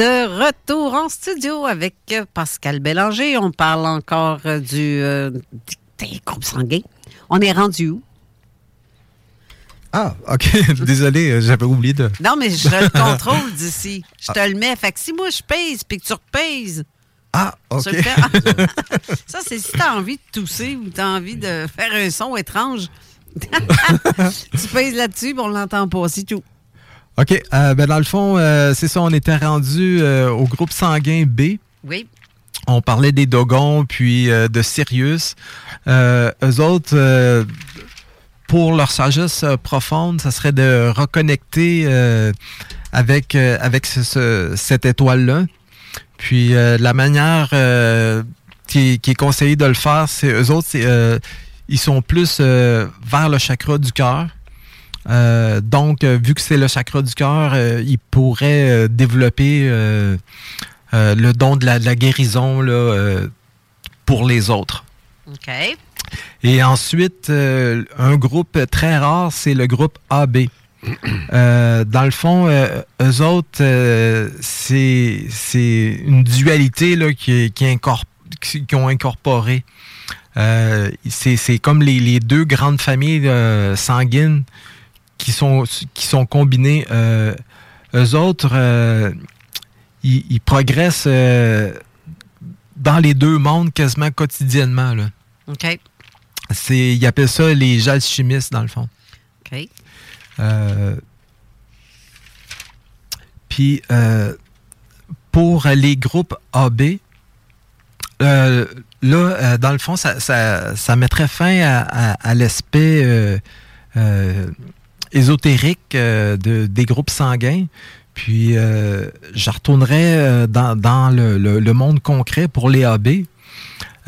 De retour en studio avec euh, Pascal Bélanger. On parle encore euh, du, euh, des groupes sanguins. On est rendu où? Ah, OK. Désolé, euh, j'avais oublié de. Non, mais je le contrôle d'ici. Je te le mets. Fait que si moi je pèse puis que tu repèses. Ah, OK. tu le fais. Ça, c'est si tu as envie de tousser ou tu as envie de faire un son étrange. tu pèses là-dessus, on l'entend pas, c'est tout. OK. euh, ben dans le fond, euh, c'est ça, on était rendu euh, au groupe sanguin B. Oui. On parlait des Dogons, puis de Sirius. Eux autres, pour leur sagesse profonde, ça serait de reconnecter avec, avec ce- ce- cette étoile-là. Puis la manière qui, est- qui est conseillée de le faire, c'est eux autres, c'est, ils sont plus vers le chakra du cœur. Euh, donc, euh, vu que c'est le chakra du cœur, euh, ils pourraient euh, développer le don de la, de la guérison là, pour les autres. OK. Et ensuite, un groupe très rare, c'est le groupe AB. Euh, dans le fond, euh, eux autres, euh, c'est une dualité là, qui, qui, incorp- qui- qui ont incorporé. C'est comme les, les deux grandes familles sanguines qui sont, qui sont combinées. Euh, eux autres, euh, ils, ils progressent euh, dans les deux mondes quasiment quotidiennement. Là. OK. C'est, ils appellent ça les alchimistes, dans le fond. OK. Puis, pour les groupes AB, là, dans le fond, ça, ça- ça mettrait fin à, à- à l'aspect ésotérique euh, de- des groupes sanguins. Puis, euh, je retournerai euh, dans, dans le, le- le monde concret pour les AB.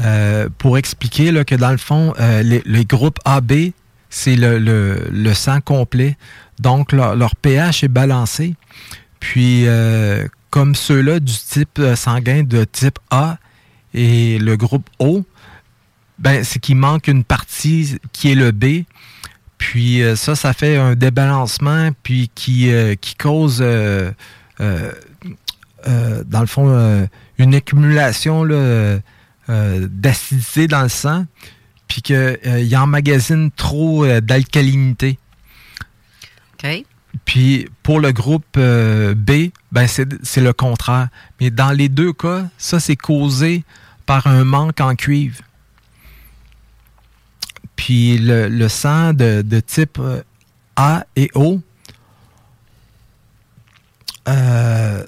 euh, pour expliquer là, que dans le fond, euh, les, les groupes AB, c'est le, le- le sang complet. Donc, leur, leur pH est balancé. Puis, euh, comme ceux-là du type sanguin de type A et le groupe O, ben, c'est qu'il manque une partie qui est le B. Puis euh, ça, ça fait un débalancement, puis qui, euh, qui cause, euh, dans le fond, une accumulation là, d'acidité dans le sang, puis qu'il emmagasine trop d'alcalinité. OK. Puis pour le groupe euh, B, ben c'est le contraire. Mais dans les deux cas, ça c'est causé par un manque en cuivre. Puis le, le sang de, de type euh, A et O, euh,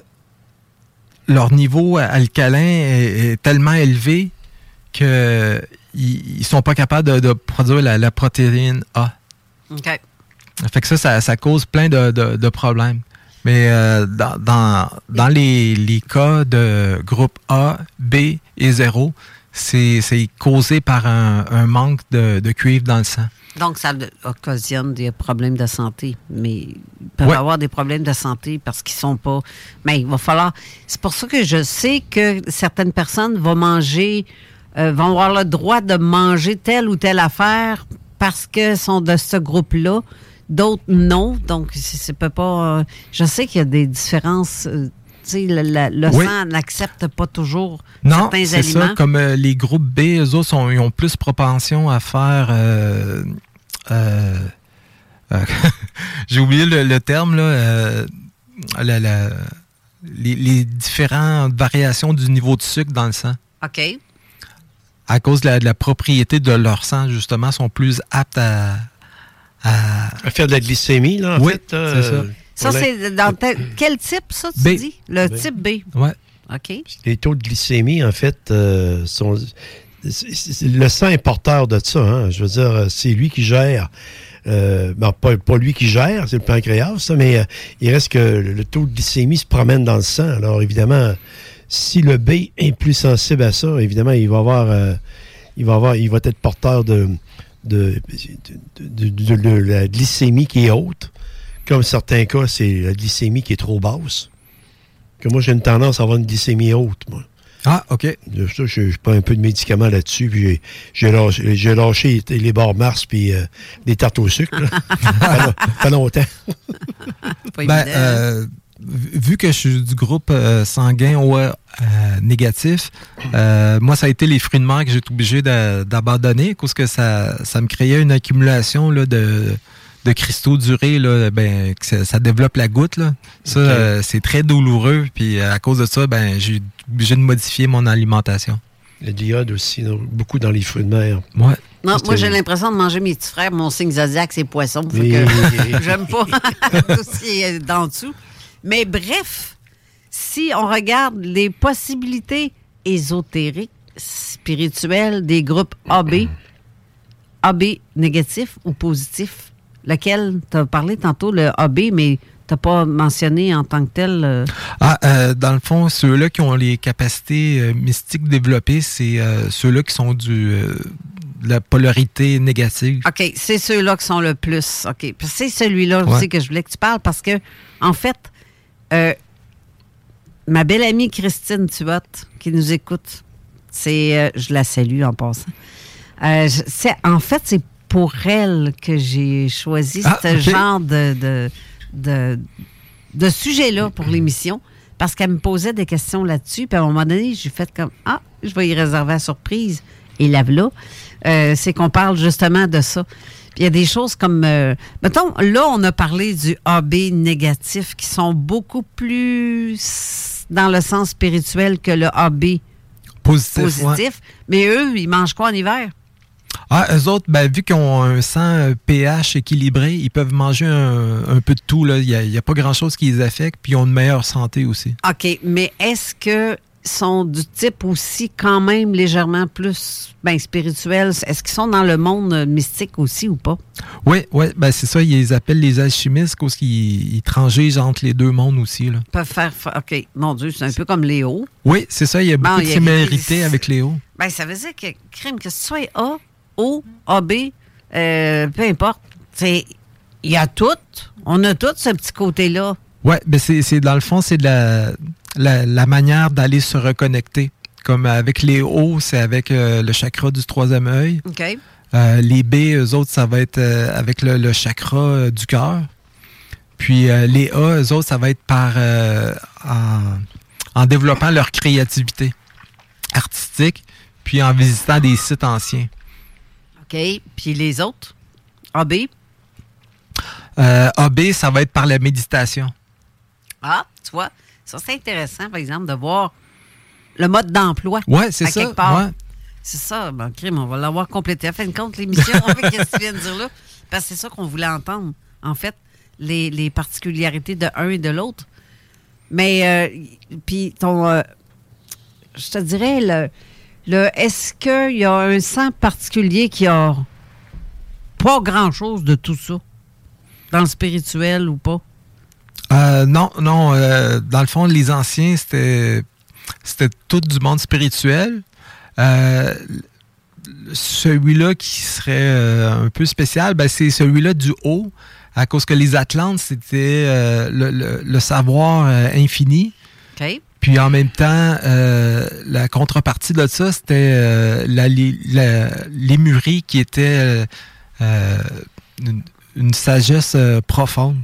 leur niveau alcalin est, est tellement élevé qu'ils ne sont pas capables de, de produire la, la protéine A. OK. Fait que ça, ça, ça cause plein de, de- problèmes. Mais euh, dans, dans, dans les, les cas de groupe A, B et 0, c'est c'est causé par un, un manque de, de cuivre dans le sang. Donc, ça occasionne des problèmes de santé. Mais ils peuvent Ouais. avoir des problèmes de santé parce qu'ils sont pas. Mais il va falloir. C'est pour ça que je sais que certaines personnes vont manger, euh, vont avoir le droit de manger telle ou telle affaire parce qu'elles sont de ce groupe-là. D'autres non. Donc, c'est peut pas. euh, je sais qu'il y a des différences. euh, le, le- le Oui. sang n'accepte pas toujours Non, certains c'est aliments. ça. Comme euh, les groupes B, eux autres, sont- ils ont plus propension à faire... euh, euh, euh, J'ai oublié le, le terme, là. euh, la- la- les, les différentes variations du niveau de sucre dans le sang. OK. à cause de la, de la propriété de leur sang, justement, sont plus aptes à, à... faire de la glycémie, là, en oui, fait. c'est ça. Ça, c'est dans quel type, ça, tu B. dis? Le type B. Ouais. OK. Les taux de glycémie, en fait, euh, sont. le sang est porteur de ça. Hein? Je veux dire, c'est lui qui gère. Euh, bon, pas, lui qui gère, c'est le pancréas, ça, mais euh, il reste que le, taux de glycémie se promène dans le sang. Alors, évidemment, si le B est plus sensible à ça, évidemment, il va avoir, il va avoir, il va être porteur de, de, de la glycémie qui est haute. Comme certains cas, c'est la glycémie qui est trop basse. Que moi, j'ai une tendance à avoir une glycémie haute, moi. Ah, OK. Ça, je, prends un peu de médicaments là-dessus, puis j'ai lâché, lâché, les bords Mars puis euh, les tartes au sucre. pas, pas, longtemps. ben, euh, vu que je suis du groupe euh, sanguin O négatif, moi, ça a été les fruits de mer que j'ai été obligé d'abandonner parce que ça, ça me créait une accumulation là, de de cristaux durés, là, ben, que ça, développe la goutte. Là. Ça, euh, c'est très douloureux. Puis euh, à cause de ça, ben, j'ai obligé de modifier mon alimentation. Le diode aussi, beaucoup dans les fruits de mer. Ouais. Non, moi, j'ai l'impression de manger mes petits frères. Mon signe zodiac, c'est poisson. J'aime pas tout ce qui est d'en dessous. Mais bref, si on regarde les possibilités ésotériques, spirituelles des groupes AB, AB négatif ou positif, lequel tu as parlé tantôt, le AB, mais tu n'as pas mentionné en tant que tel. Euh, ah, euh, dans le fond, ceux-là qui ont les capacités euh, mystiques développées, c'est ceux-là qui sont du de la polarité négative. OK, c'est ceux-là qui sont le plus. OK. C'est celui-là aussi que je voulais que tu parles parce que, en fait, ma belle amie Christine Tuot, qui nous écoute, c'est. je la salue en passant. en fait, c'est pour elle que j'ai choisi ah, ce genre de, de, de, sujet-là pour l'émission parce qu'elle me posait des questions là-dessus. Puis à un moment donné, j'ai fait comme Ah, je vais y réserver la surprise. Et là, là, euh, c'est qu'on parle justement de ça. Puis il y a des choses comme. Euh, mettons, là, on a parlé du AB négatif qui sont beaucoup plus dans le sens spirituel que le AB positif. Mais eux, ils mangent quoi en hiver? Ah, eux autres, ben, vu qu'ils ont un sang pH équilibré, ils peuvent manger un, peu de tout. Il n'y a, pas grand-chose qui les affecte, puis ils ont une meilleure santé aussi. OK, mais est-ce que sont du type aussi quand même légèrement plus ben, spirituel? Est-ce qu'ils sont dans le monde mystique aussi ou pas? Oui, oui, ben c'est ça, ils les appellent les alchimistes parce qu'ils transigent entre les deux mondes aussi. Là. peuvent faire, OK, mon Dieu, c'est un peu comme Léo. Oui, c'est ça, il y a beaucoup de similarités avec Léo. Ben, ça veut dire que, crime, que ce soit A O, AB, euh, peu importe. Il y a tout. On a tout ce petit côté-là. Oui, ben c'est dans le fond, c'est la, la, manière d'aller se reconnecter. Comme avec les O, c'est avec euh, le chakra du troisième œil. OK. Euh, les B, eux autres, ça va être avec le, chakra du cœur. Puis les A, eux autres, ça va être par en, en, développant leur créativité artistique, puis en visitant des sites anciens. OK? Puis les autres? AB? Euh, AB, ça va être par la méditation. Ah, tu vois, ça c'est intéressant, par exemple, de voir le mode d'emploi. Oui, c'est ça. Ouais. C'est ça, bon, crime, on va l'avoir complété. À fin de compte, l'émission, qu'est-ce que tu viens de dire là? Parce que c'est ça qu'on voulait entendre, en fait, les, particularités de un et de l'autre. Mais, euh, puis ton, euh, je te dirais, le, est-ce qu'il y a un sang particulier qui a pas grand-chose de tout ça? Dans le spirituel ou pas? Euh, non, non. Euh, dans le fond, les anciens, c'était, c'était tout du monde spirituel. Euh, celui-là qui serait un peu spécial, ben, c'est celui-là du haut, à cause que les Atlantes, c'était le, savoir infini. Puis en même temps, euh, la contrepartie de ça, c'était euh, la, l'émurie qui était euh, une, sagesse profonde.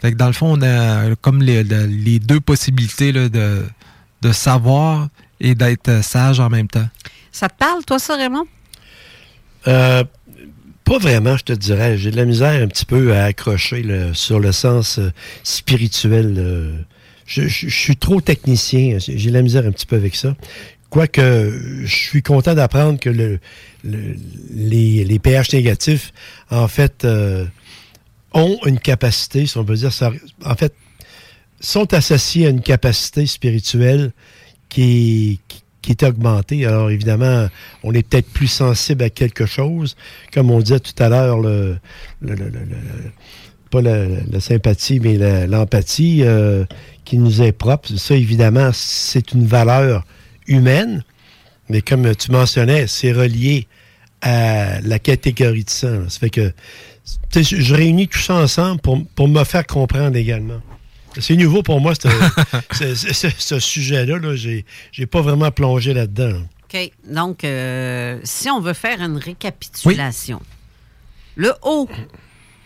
Fait que dans le fond, on a comme les, deux possibilités de, de savoir et d'être sage en même temps. Ça te parle, toi, ça, Raymond? pas vraiment, je te dirais. J'ai de la misère un petit peu à accrocher sur le sens spirituel je, suis trop technicien. J'ai la misère un petit peu avec ça. Quoique, je suis content d'apprendre que le, les, pH négatifs, en fait, euh, ont une capacité, si on peut dire ça, en fait, sont associés à une capacité spirituelle qui, est augmentée. Alors évidemment, on est peut-être plus sensible à quelque chose. Comme on disait tout à l'heure, le, le- pas la, sympathie, mais l'empathie euh, qui nous est propre. Ça, évidemment, c'est une valeur humaine. Mais comme tu mentionnais, c'est relié à la catégorie de sang. là. Ça fait que je, réunis tout ça ensemble pour, pour me faire comprendre également. C'est nouveau pour moi, ce, ce- ce- ce sujet-là. Là. J'ai, j'ai pas vraiment plongé là-dedans. là. OK. Donc, euh, si on veut faire une récapitulation, le haut,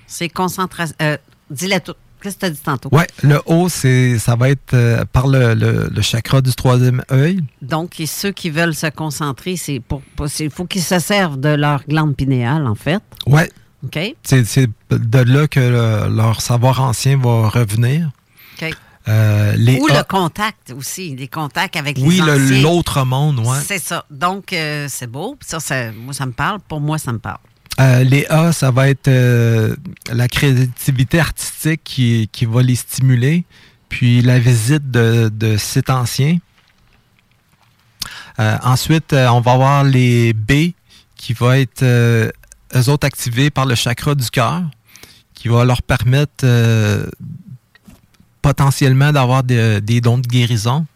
c'est concentration. Euh, Dis-la. Qu'est-ce que tu as dit tantôt? Ouais, le haut, c'est, ça va être euh, par le, le- le chakra du troisième œil. Donc, et ceux qui veulent se concentrer, c'est pour. Il faut qu'ils se servent de leur glande pinéale, en fait. Ouais. OK? C'est, de là que le- leur savoir ancien va revenir. OK. Euh, les Ou le contact aussi, les contacts avec oui, les le- anciens. l'autre monde, ouais. C'est ça. Donc, euh, c'est beau. Ça, ça- moi, ça me parle. Pour moi, ça me parle. Euh, les A, ça va être euh, la créativité artistique qui, qui va les stimuler, puis la visite de, de sites anciens. Euh, ensuite, on va avoir les B qui vont être eux autres activés par le chakra du cœur, qui va leur permettre potentiellement d'avoir des dons de guérison.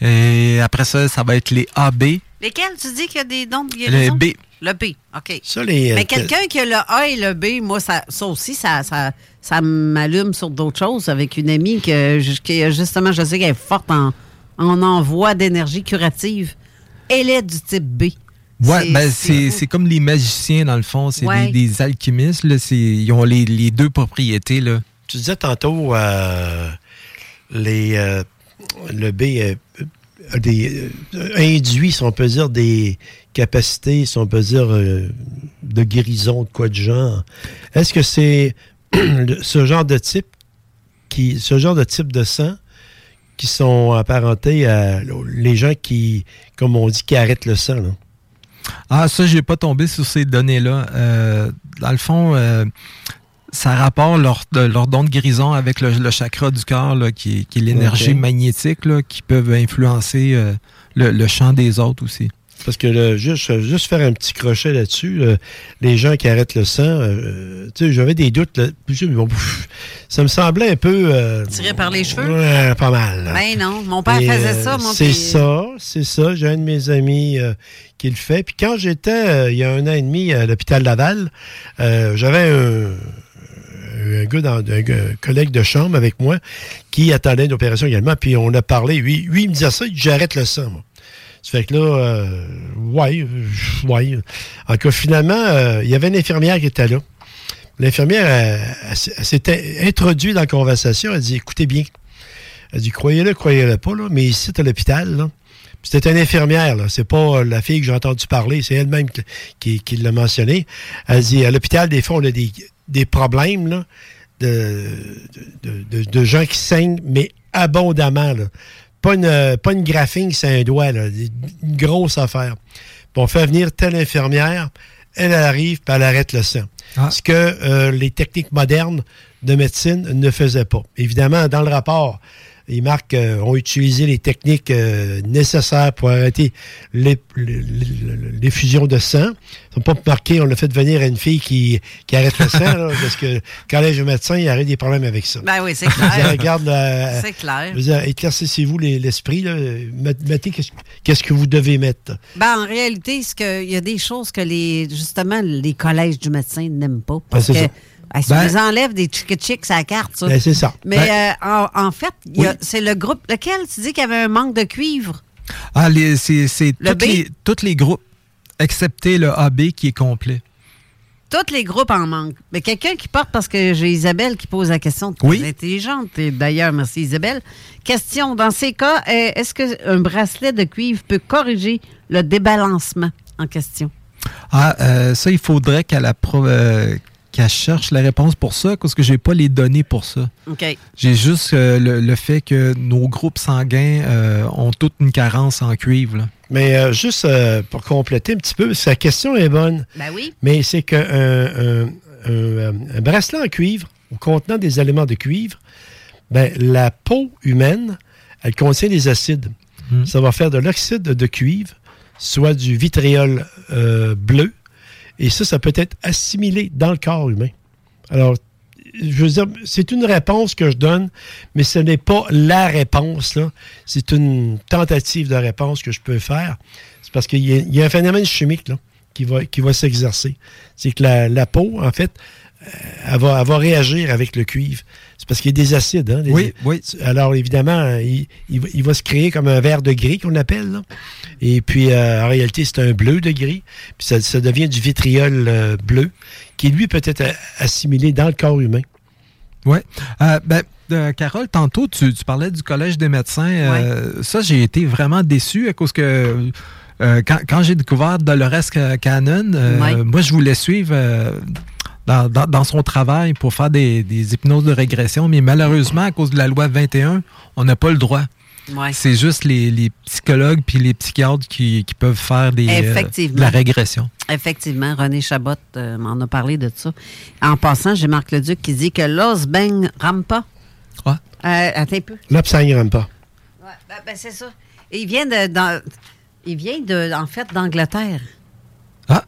Et après ça, ça va être les AB. Lesquels? Tu dis qu'il y a des dons de guérison? Le B. Le B, OK. Ça, les, Mais euh, quelqu'un qui a le A et le B, moi, ça, ça aussi, ça, ça, ça m'allume sur d'autres choses avec une amie que, qui, justement, je sais qu'elle est forte en, en envoi d'énergie curative. Elle est du type B. Ouais, C'est- ben c'est comme les magiciens, dans le fond. C'est Ouais. des, des alchimistes. Là, c'est- ils ont les, les deux propriétés. Là. Tu disais tantôt euh, les, euh, le B euh, a des, euh, induit, si on peut dire, des capacités, si on peut dire, euh, de guérison, de quoi de genre. Est-ce que c'est ce genre de type qui, ce genre de type de sang qui sont apparentés à les gens qui, comme on dit, qui arrêtent le sang? Ah, ça, j'ai pas tombé sur ces données-là. Euh, dans le fond, ça rapporte leur, de- don de guérison avec le, le chakra du cœur, là, qui, est- qui est l'énergie magnétique, là, qui peuvent influencer euh, le, le champ des autres aussi. Parce que là, juste, juste faire un petit crochet là-dessus, là, les gens qui arrêtent le sang, euh, tu sais, j'avais des doutes. Là, bon, ça me semblait un peu. euh, Tiré par les cheveux? Ouais, pas mal. Ben non, mon père Et, faisait euh, ça. Moi, C'est ça, c'est ça. J'ai un de mes amis euh, qui le fait. Puis quand j'étais, euh, il y a un an et demi, à l'hôpital Laval, euh, j'avais un, un gars, dans, un collègue de chambre avec moi qui attendait une opération également. Puis on a parlé. Lui, il me disait ça, j'arrête le sang, moi. Ça fait que là, euh, ouais, euh, ouais. En tout cas, finalement, euh, il y avait une infirmière qui était là. L'infirmière, s'était introduite dans la conversation. Elle dit Écoutez bien. Elle dit Croyez-le, croyez-le pas, là, mais ici, à l'hôpital, C'était une infirmière, là. C'est pas la fille que j'ai entendu parler, c'est elle-même qui, qui, qui l'a mentionné. Elle dit à l'hôpital, des fois, on a des, des problèmes là, de, de, de- de gens qui saignent, mais abondamment. Là. Pas une, pas une graphine, c'est un doigt, là. Une grosse affaire. Puis on fait venir telle infirmière, elle, arrive, puis elle arrête le sang. Ce que euh, les techniques modernes de médecine ne faisaient pas. Évidemment, dans le rapport, ils marquent euh, ont utilisé les techniques euh, nécessaires pour arrêter l'effusion de sang. Ils n'ont pas marqué, on a fait venir une fille qui, qui arrête le sang, là, parce que quand elle est un médecin, il aurait des problèmes avec ça. Ben oui, c'est clair. regarde, C'est clair. éclaircissez-vous les- l'esprit. Mettez qu'est-ce que vous devez mettre. Ben, en réalité, que- il y a des choses que les justement les collèges du médecin n'aiment pas. Parce Ben, que c'est ça. Ben, ça Ben- les enlève des chick à la carte, ça. Ben, c'est ça. Mais Ben- euh, en, en fait, c'est le groupe. Lequel? Tu dis qu'il y avait un manque de cuivre? Ah, c'est Le tous les, les groupes, excepté le AB qui est complet. Tous les groupes en manquent. Mais quelqu'un qui porte, parce que j'ai Isabelle qui pose la question, très Oui. intelligente. Et d'ailleurs, merci Isabelle. Question, dans ces cas, euh, est-ce qu'un bracelet de cuivre peut corriger le débalancement? En question? Ah, euh, ça, il faudrait qu'elle appro- euh, qu'elle cherche la réponse pour ça, parce que j'ai pas les données pour ça. OK. J'ai juste euh, le, le fait que nos groupes sanguins euh, ont toute une carence en cuivre. là. Mais euh, juste euh, pour compléter un petit peu, sa question est bonne. Ben oui. Mais c'est qu'un un, un- un- un bracelet en cuivre ou contenant des éléments de cuivre, ben, la peau humaine, elle contient des acides. Ça va faire de l'oxyde de cuivre, soit du vitriol euh, bleu, et ça, ça peut être assimilé dans le corps humain. Alors, je veux dire, c'est une réponse que je donne, mais ce n'est pas la réponse. C'est une tentative de réponse que je peux faire. C'est parce qu'il y, a- un phénomène chimique qui va, s'exercer. C'est que la, peau, en fait, euh, va, elle va réagir avec le cuivre. C'est parce qu'il y a des acides. Hein, des- Oui, oui. Alors, évidemment, il, il va- il va se créer comme un verre de gris qu'on appelle. là. Et puis, euh, en réalité, c'est un bleu de gris. Puis, ça, ça devient du vitriol euh, bleu qui, lui, peut être euh, assimilé dans le corps humain. Oui. Euh, ben, euh, Carole, tantôt, tu, tu parlais du Collège des médecins. Euh, Ça, j'ai été vraiment déçu à cause que euh, quand, quand j'ai découvert Dolores Ca- Cannon, euh, Ouais. moi, je voulais suivre euh, dans, dans- dans son travail pour faire des, des hypnoses de régression, mais malheureusement, à cause de la loi 21, on n'a pas le droit. Ouais. C'est juste les, les psychologues puis les psychiatres qui, qui peuvent faire des, euh, Effectivement. de la régression. Effectivement, René Chabot euh, m'en a parlé de ça. En passant, j'ai Marc Leduc qui dit que l'os bang rampa. Ouais. Euh, attends un peu. N'ira pas. Ouais, ben, ben, c'est ça. Il vient de, dans- il vient de, en fait, d'Angleterre. Ah.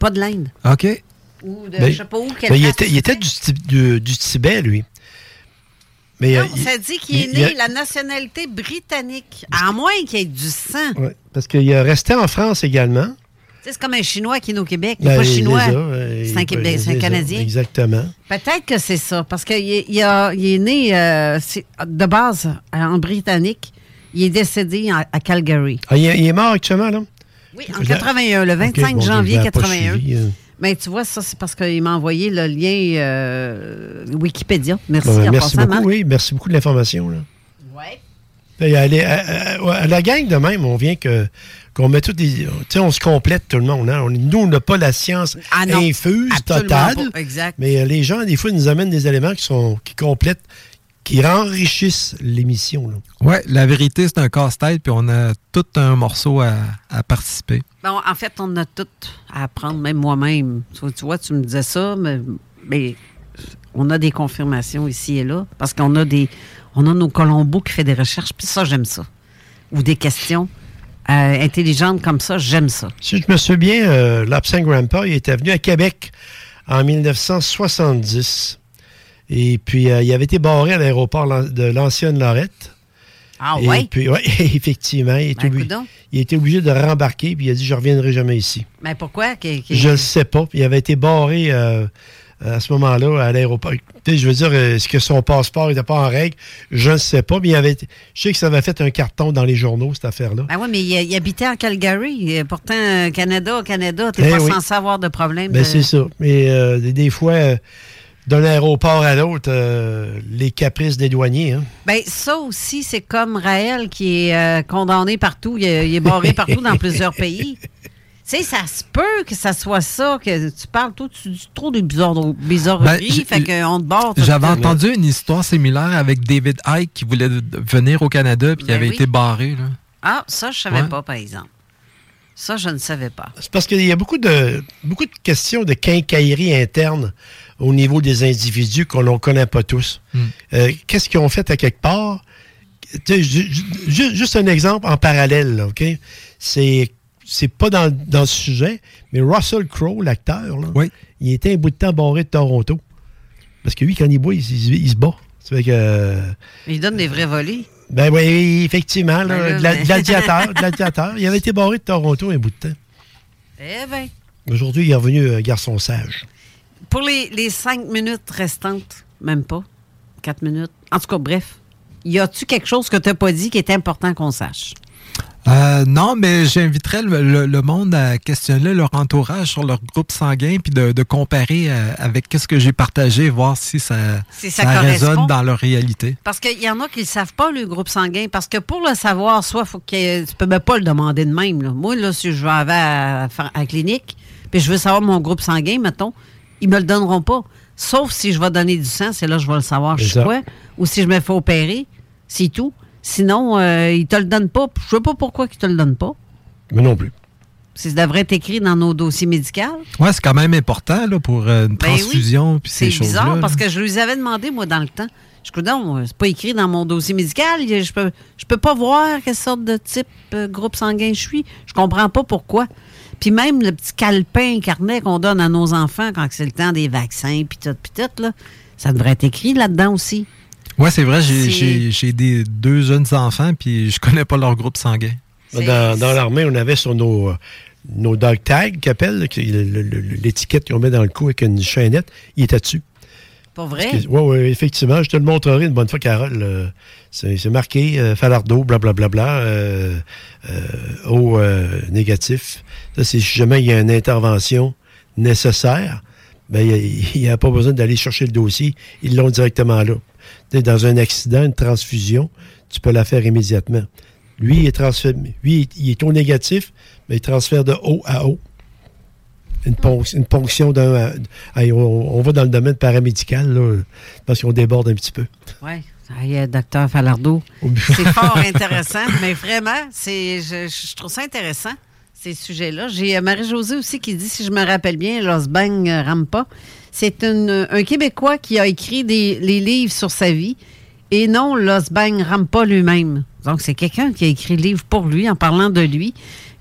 Pas de l'Inde. OK. Ou de, Ben, je sais pas où. ben, il, était, il était du, du- du Tibet, lui. Mais, Non, euh, ça dit qu'il est né a- la nationalité britannique. À moins qu'il ait du sang. Ouais, parce qu'il est resté en France également. C'est comme un Chinois qui est né au Québec. Il n'est Ben, pas chinois. euh, C'est un, Québec- c'est un a, Canadien. Exactement. Peut-être que c'est ça, parce qu'il est, il né euh, de base en Britannique. Il est décédé en- à Calgary. Ah, il, est, il est mort actuellement, là? Oui, en 81, le 25 Ok, bon, janvier je l'avais pas 81. suivi, euh. Mais tu vois, ça, c'est parce qu'il m'a envoyé le lien euh, Wikipédia. Merci. Bon, ben, en merci passant, beaucoup, Marc. oui. Merci beaucoup de l'information. là. Ouais. Ben, allez, à, à- à la gang de même, on vient que qu'on met tout des. Tu sais, on se complète tout le monde. Hein? On- nous, on n'a pas la science Ah non, infuse, totale. pas, exact. Mais euh, les gens, des fois, ils nous amènent des éléments qui sont qui complètent, qui enrichissent l'émission. Oui, la vérité, c'est un casse-tête, puis on a tout un morceau à, à participer. Bon, en fait, on a tout à apprendre, même moi-même. Tu, tu vois, tu me disais ça, mais, on a des confirmations ici et là, parce qu'on a des, on a nos Colombo qui fait des recherches, puis ça, j'aime ça. Ou des questions euh, intelligentes comme ça, j'aime ça. Si je me souviens, euh, l'Absent Grandpa, il était venu à Québec en 1970. Et puis, euh, il avait été barré à l'aéroport de l'ancienne Lorette. Ah Et ouais? puis, ouais, effectivement, il, est Ben, obli- coudonc. il a été obligé de rembarquer, puis il a dit Je ne reviendrai jamais ici. Mais pourquoi? Je ne sais pas. Puis il avait été barré euh, à ce moment-là à l'aéroport. Tu Je veux dire, est-ce que son passeport n'était pas en règle? Je ne sais pas. Mais il avait, je sais que ça avait fait un carton dans les journaux, cette affaire-là. Ben oui, mais il, il habitait en Calgary. Pourtant, Canada, au Canada, t'es Eh pas oui. censé avoir de problème. Ben, de- c'est ça. Mais euh, des, des fois, euh, d'un aéroport à l'autre, euh, les caprices des douaniers. Hein? Ben, ça aussi, c'est comme Raël qui est euh, condamné partout. Il est, il est barré partout dans plusieurs pays. Tu sais, ça se peut que ça soit ça, que tu parles tout, tu dis trop de bizarre- bizarreries, Ben, j'ai- fait qu'on te barre. J'avais entendu une histoire similaire avec David Icke qui voulait venir au Canada puis qui Ben avait oui. été barré. Là. Ah, ça, je savais Ouais. pas, par exemple. Ça, je ne savais pas. C'est parce qu'il y a beaucoup de, beaucoup de questions de quincaillerie interne au niveau des individus qu'on ne connaît pas tous. Euh, Qu'est-ce qu'ils ont fait à quelque part? Juste un exemple en parallèle, là, OK? C'est c'est pas dans, dans le sujet, mais Russell Crowe, l'acteur, là, il était un bout de temps barré de Toronto. Parce que lui, quand il boit, il, il- il se bat. Ça fait que... euh, Il donne des vrais volets. Ben oui, effectivement, là, Ben là, mais- gladiateur, gladiateur. Il avait été barré de Toronto un bout de temps. Eh bien, Aujourd'hui, il est revenu un garçon sage. Pour les, les cinq minutes restantes, même pas, quatre minutes. En tout cas, bref, y a-tu quelque chose que tu n'as pas dit qui est important qu'on sache? Euh, non, mais j'inviterais le, le- le monde à questionner leur entourage sur leur groupe sanguin puis de, de comparer euh, avec ce que j'ai partagé, voir si ça, Si ça résonne dans leur réalité. Parce qu'il y en a qui ne savent pas, le groupe sanguin. Parce que pour le savoir, soit faut que tu peux même pas le demander de même. là. Moi, là, si je vais à, à, à la clinique, puis je veux savoir mon groupe sanguin, mettons, ils me le donneront pas. Sauf si je vais donner du sang, c'est là que je vais le savoir. Je quoi? Ou si je me fais opérer, c'est tout. Sinon, euh, ils te le donnent pas. Je sais pas pourquoi ils te le donnent pas. Mais non plus. Ça devrait être écrit dans nos dossiers médicaux. Oui, c'est quand même important là, pour euh, une Ben oui. transfusion puis ces C'est bizarre là. parce que je lui avais demandé, moi, dans le temps. Je dis, non, c'est pas écrit dans mon dossier médical. Je peux, je peux pas voir quelle sorte de type euh, groupe sanguin je suis. Je comprends pas pourquoi. Puis même le petit calepin carnet qu'on donne à nos enfants quand c'est le temps des vaccins, puis tout, puis tout, là, ça devrait être écrit là-dedans aussi. Oui, c'est vrai, j'ai- des deux jeunes enfants puis je connais pas leur groupe sanguin. Dans, dans l'armée, on avait sur nos, euh, nos dog tags, qu'ils appellent, l'étiquette qu'on met dans le cou avec une chaînette, il était dessus. Pas vrai? Oui, oui, effectivement. Je te le montrerai une bonne fois, Carole. Euh, C'est marqué euh, Falardeau, blablabla, euh, euh, au euh, négatif. Ça, si jamais il y a une intervention nécessaire, ben, il n'y a, pas besoin d'aller chercher le dossier. Ils l'ont directement là. Dans un accident, une transfusion, tu peux la faire immédiatement. Lui, il est, transféré, lui, il est au négatif, mais il transfère de haut à haut. Une, ponc- une ponction d'un. Hey, on, on va dans le domaine paramédical, là, parce qu'on déborde un petit peu. Oui. Hey, docteur Falardeau. C'est fort intéressant, mais vraiment, c'est, je, je trouve ça intéressant, ces sujets-là. J'ai euh, Marie-Josée aussi qui dit, si je me rappelle bien, Los Bang euh, Rampa, c'est un Québécois qui a écrit des, les livres sur sa vie et non Los Bang Rampa lui-même. Donc, c'est quelqu'un qui a écrit le livre pour lui, en parlant de lui.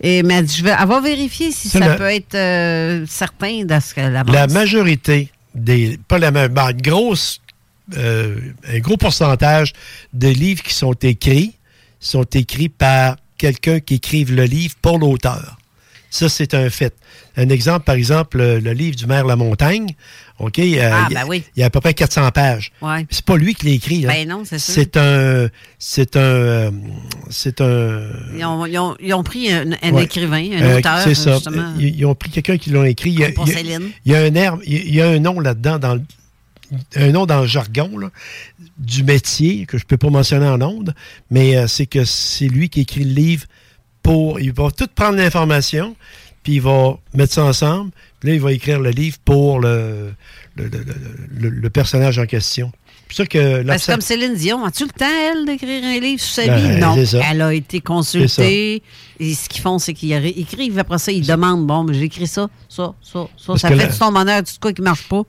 Et, dit, je vais, elle va vérifier si ça la- peut être euh, certain de ce qu'elle avance. La majorité des. Pas la ma- ben, grosse. euh, un gros pourcentage de livres qui sont écrits sont écrits par quelqu'un qui écrive le livre pour l'auteur. Ça, c'est un fait. Un exemple, par exemple, le, le livre du maire La Montagne, OK? euh, Ah, il y a- ben oui. Il y a à peu près 400 pages. Ouais. C'est pas lui qui l'a écrit. là. Ben non, c'est sûr. C'est un. C'est un. C'est un. Ils ont, ils ont- ils ont pris un, un Ouais. écrivain, un Euh, auteur, C'est ça. justement. Ils, ils ont pris quelqu'un qui l'a écrit. Il y a, pour il Céline. il y a un air- il y a un nom là-dedans, dans le- un nom dans le jargon là, du métier que je peux pas mentionner en ondes, mais euh, c'est que c'est lui qui écrit le livre pour. Il va tout prendre l'information, puis il va mettre ça ensemble. Là, il va écrire le livre pour le, le, le- le- personnage en question. C'est que l'absent- comme Céline Dion. As-tu le temps, elle, d'écrire un livre sur sa Ben, vie? Non. Elle a été consultée. Et ce qu'ils font, c'est qu'ils écrivent. Après ça, ils demandent Bon, mais j'écris ça, ça, ça, ça. Parce Ça que fait la- du ton bonheur, du quoi qui marche pas.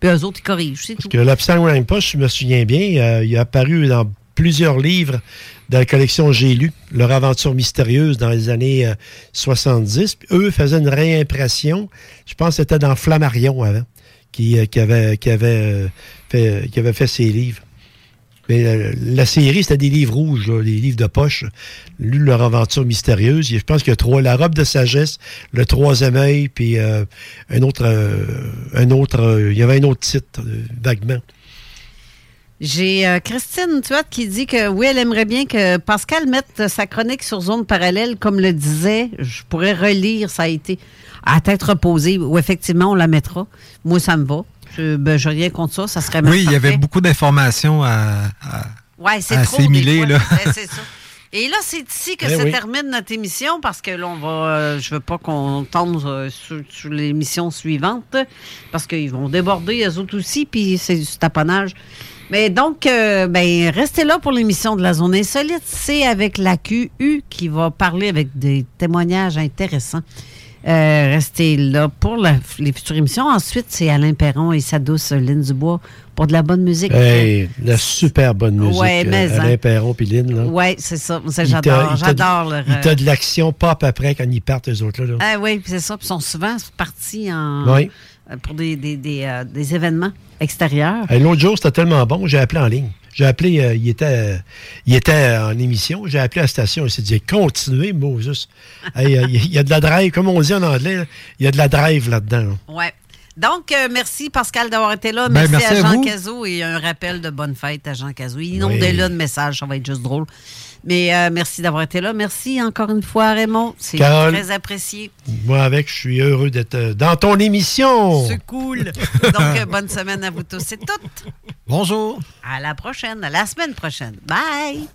Puis eux autres, ils corrigent. C'est tout. Parce que l'absent je me souviens bien, euh, il a apparu dans plusieurs livres de la collection J'ai lu, Leur aventure mystérieuse dans les années euh, 70. Puis eux faisaient une réimpression, je pense que c'était dans Flammarion avant, qui, euh, avait, qui, avait, euh, fait, qui ces livres. Mais euh, la série, c'était des livres rouges, là, des livres de poche. Lu Leur aventure mystérieuse. Je pense qu'il y a trois. La robe de sagesse, Le troisième œil, puis euh, un autre. euh, un autre euh, il y avait un autre titre, euh, vaguement. J'ai euh, Christine Tuat qui dit que oui, elle aimerait bien que Pascal mette sa chronique sur zone parallèle, comme le disait. Je pourrais relire, ça a été à tête reposée, où effectivement on la mettra. Moi, ça me va. Je ben, j'ai rien contre ça, ça serait même Oui, il y avait beaucoup d'informations à, Ouais, c'est assimiler, là. C'est ça. Et là, c'est ici que Eh se oui. termine notre émission parce que là, on va. euh, je veux pas qu'on tombe euh, sur, sur l'émission suivante parce qu'ils vont déborder eux autres aussi, puis c'est du taponnage. Mais donc, euh, ben, restez là pour l'émission de la zone insolite. C'est avec la QU qui va parler avec des témoignages intéressants. Euh, restez là pour la- les futures émissions. Ensuite, c'est Alain Perron et sa douce Lynne Dubois pour de la bonne musique. Hey, la super bonne musique. Ouais, mais, euh, Alain hein. Perron puis Lynn. Oui, c'est ça. J'adore. J'adore leur. Il t'a de l'action pop après quand ils partent, eux autres. Là, là. Ah oui, c'est ça. Puis ils sont souvent partis en, Oui. Euh, pour des, des, des, euh, des événements extérieurs. Hey, L'autre jour, c'était tellement bon, j'ai appelé en ligne. J'ai appelé, euh, il, était, euh, il était en émission, j'ai appelé à la station, il s'est dit continuez, Moses. Hey, euh, Il y a de la drive, comme on dit en anglais, il y a de la drive là-dedans. là. Ouais. Donc, euh, merci Pascal d'avoir été là. Ben, Merci, à à Jean. Cazot et un rappel de bonne fête à Jean Cazot. Il inonde Oui. là de messages, ça va être juste drôle. Mais euh, merci d'avoir été là. Merci encore une fois, Raymond. C'est très apprécié. Moi, avec, je suis heureux d'être euh, dans ton émission. C'est cool. Donc, bonne semaine à vous tous et toutes. Bonjour. À la prochaine, à la semaine prochaine. Bye.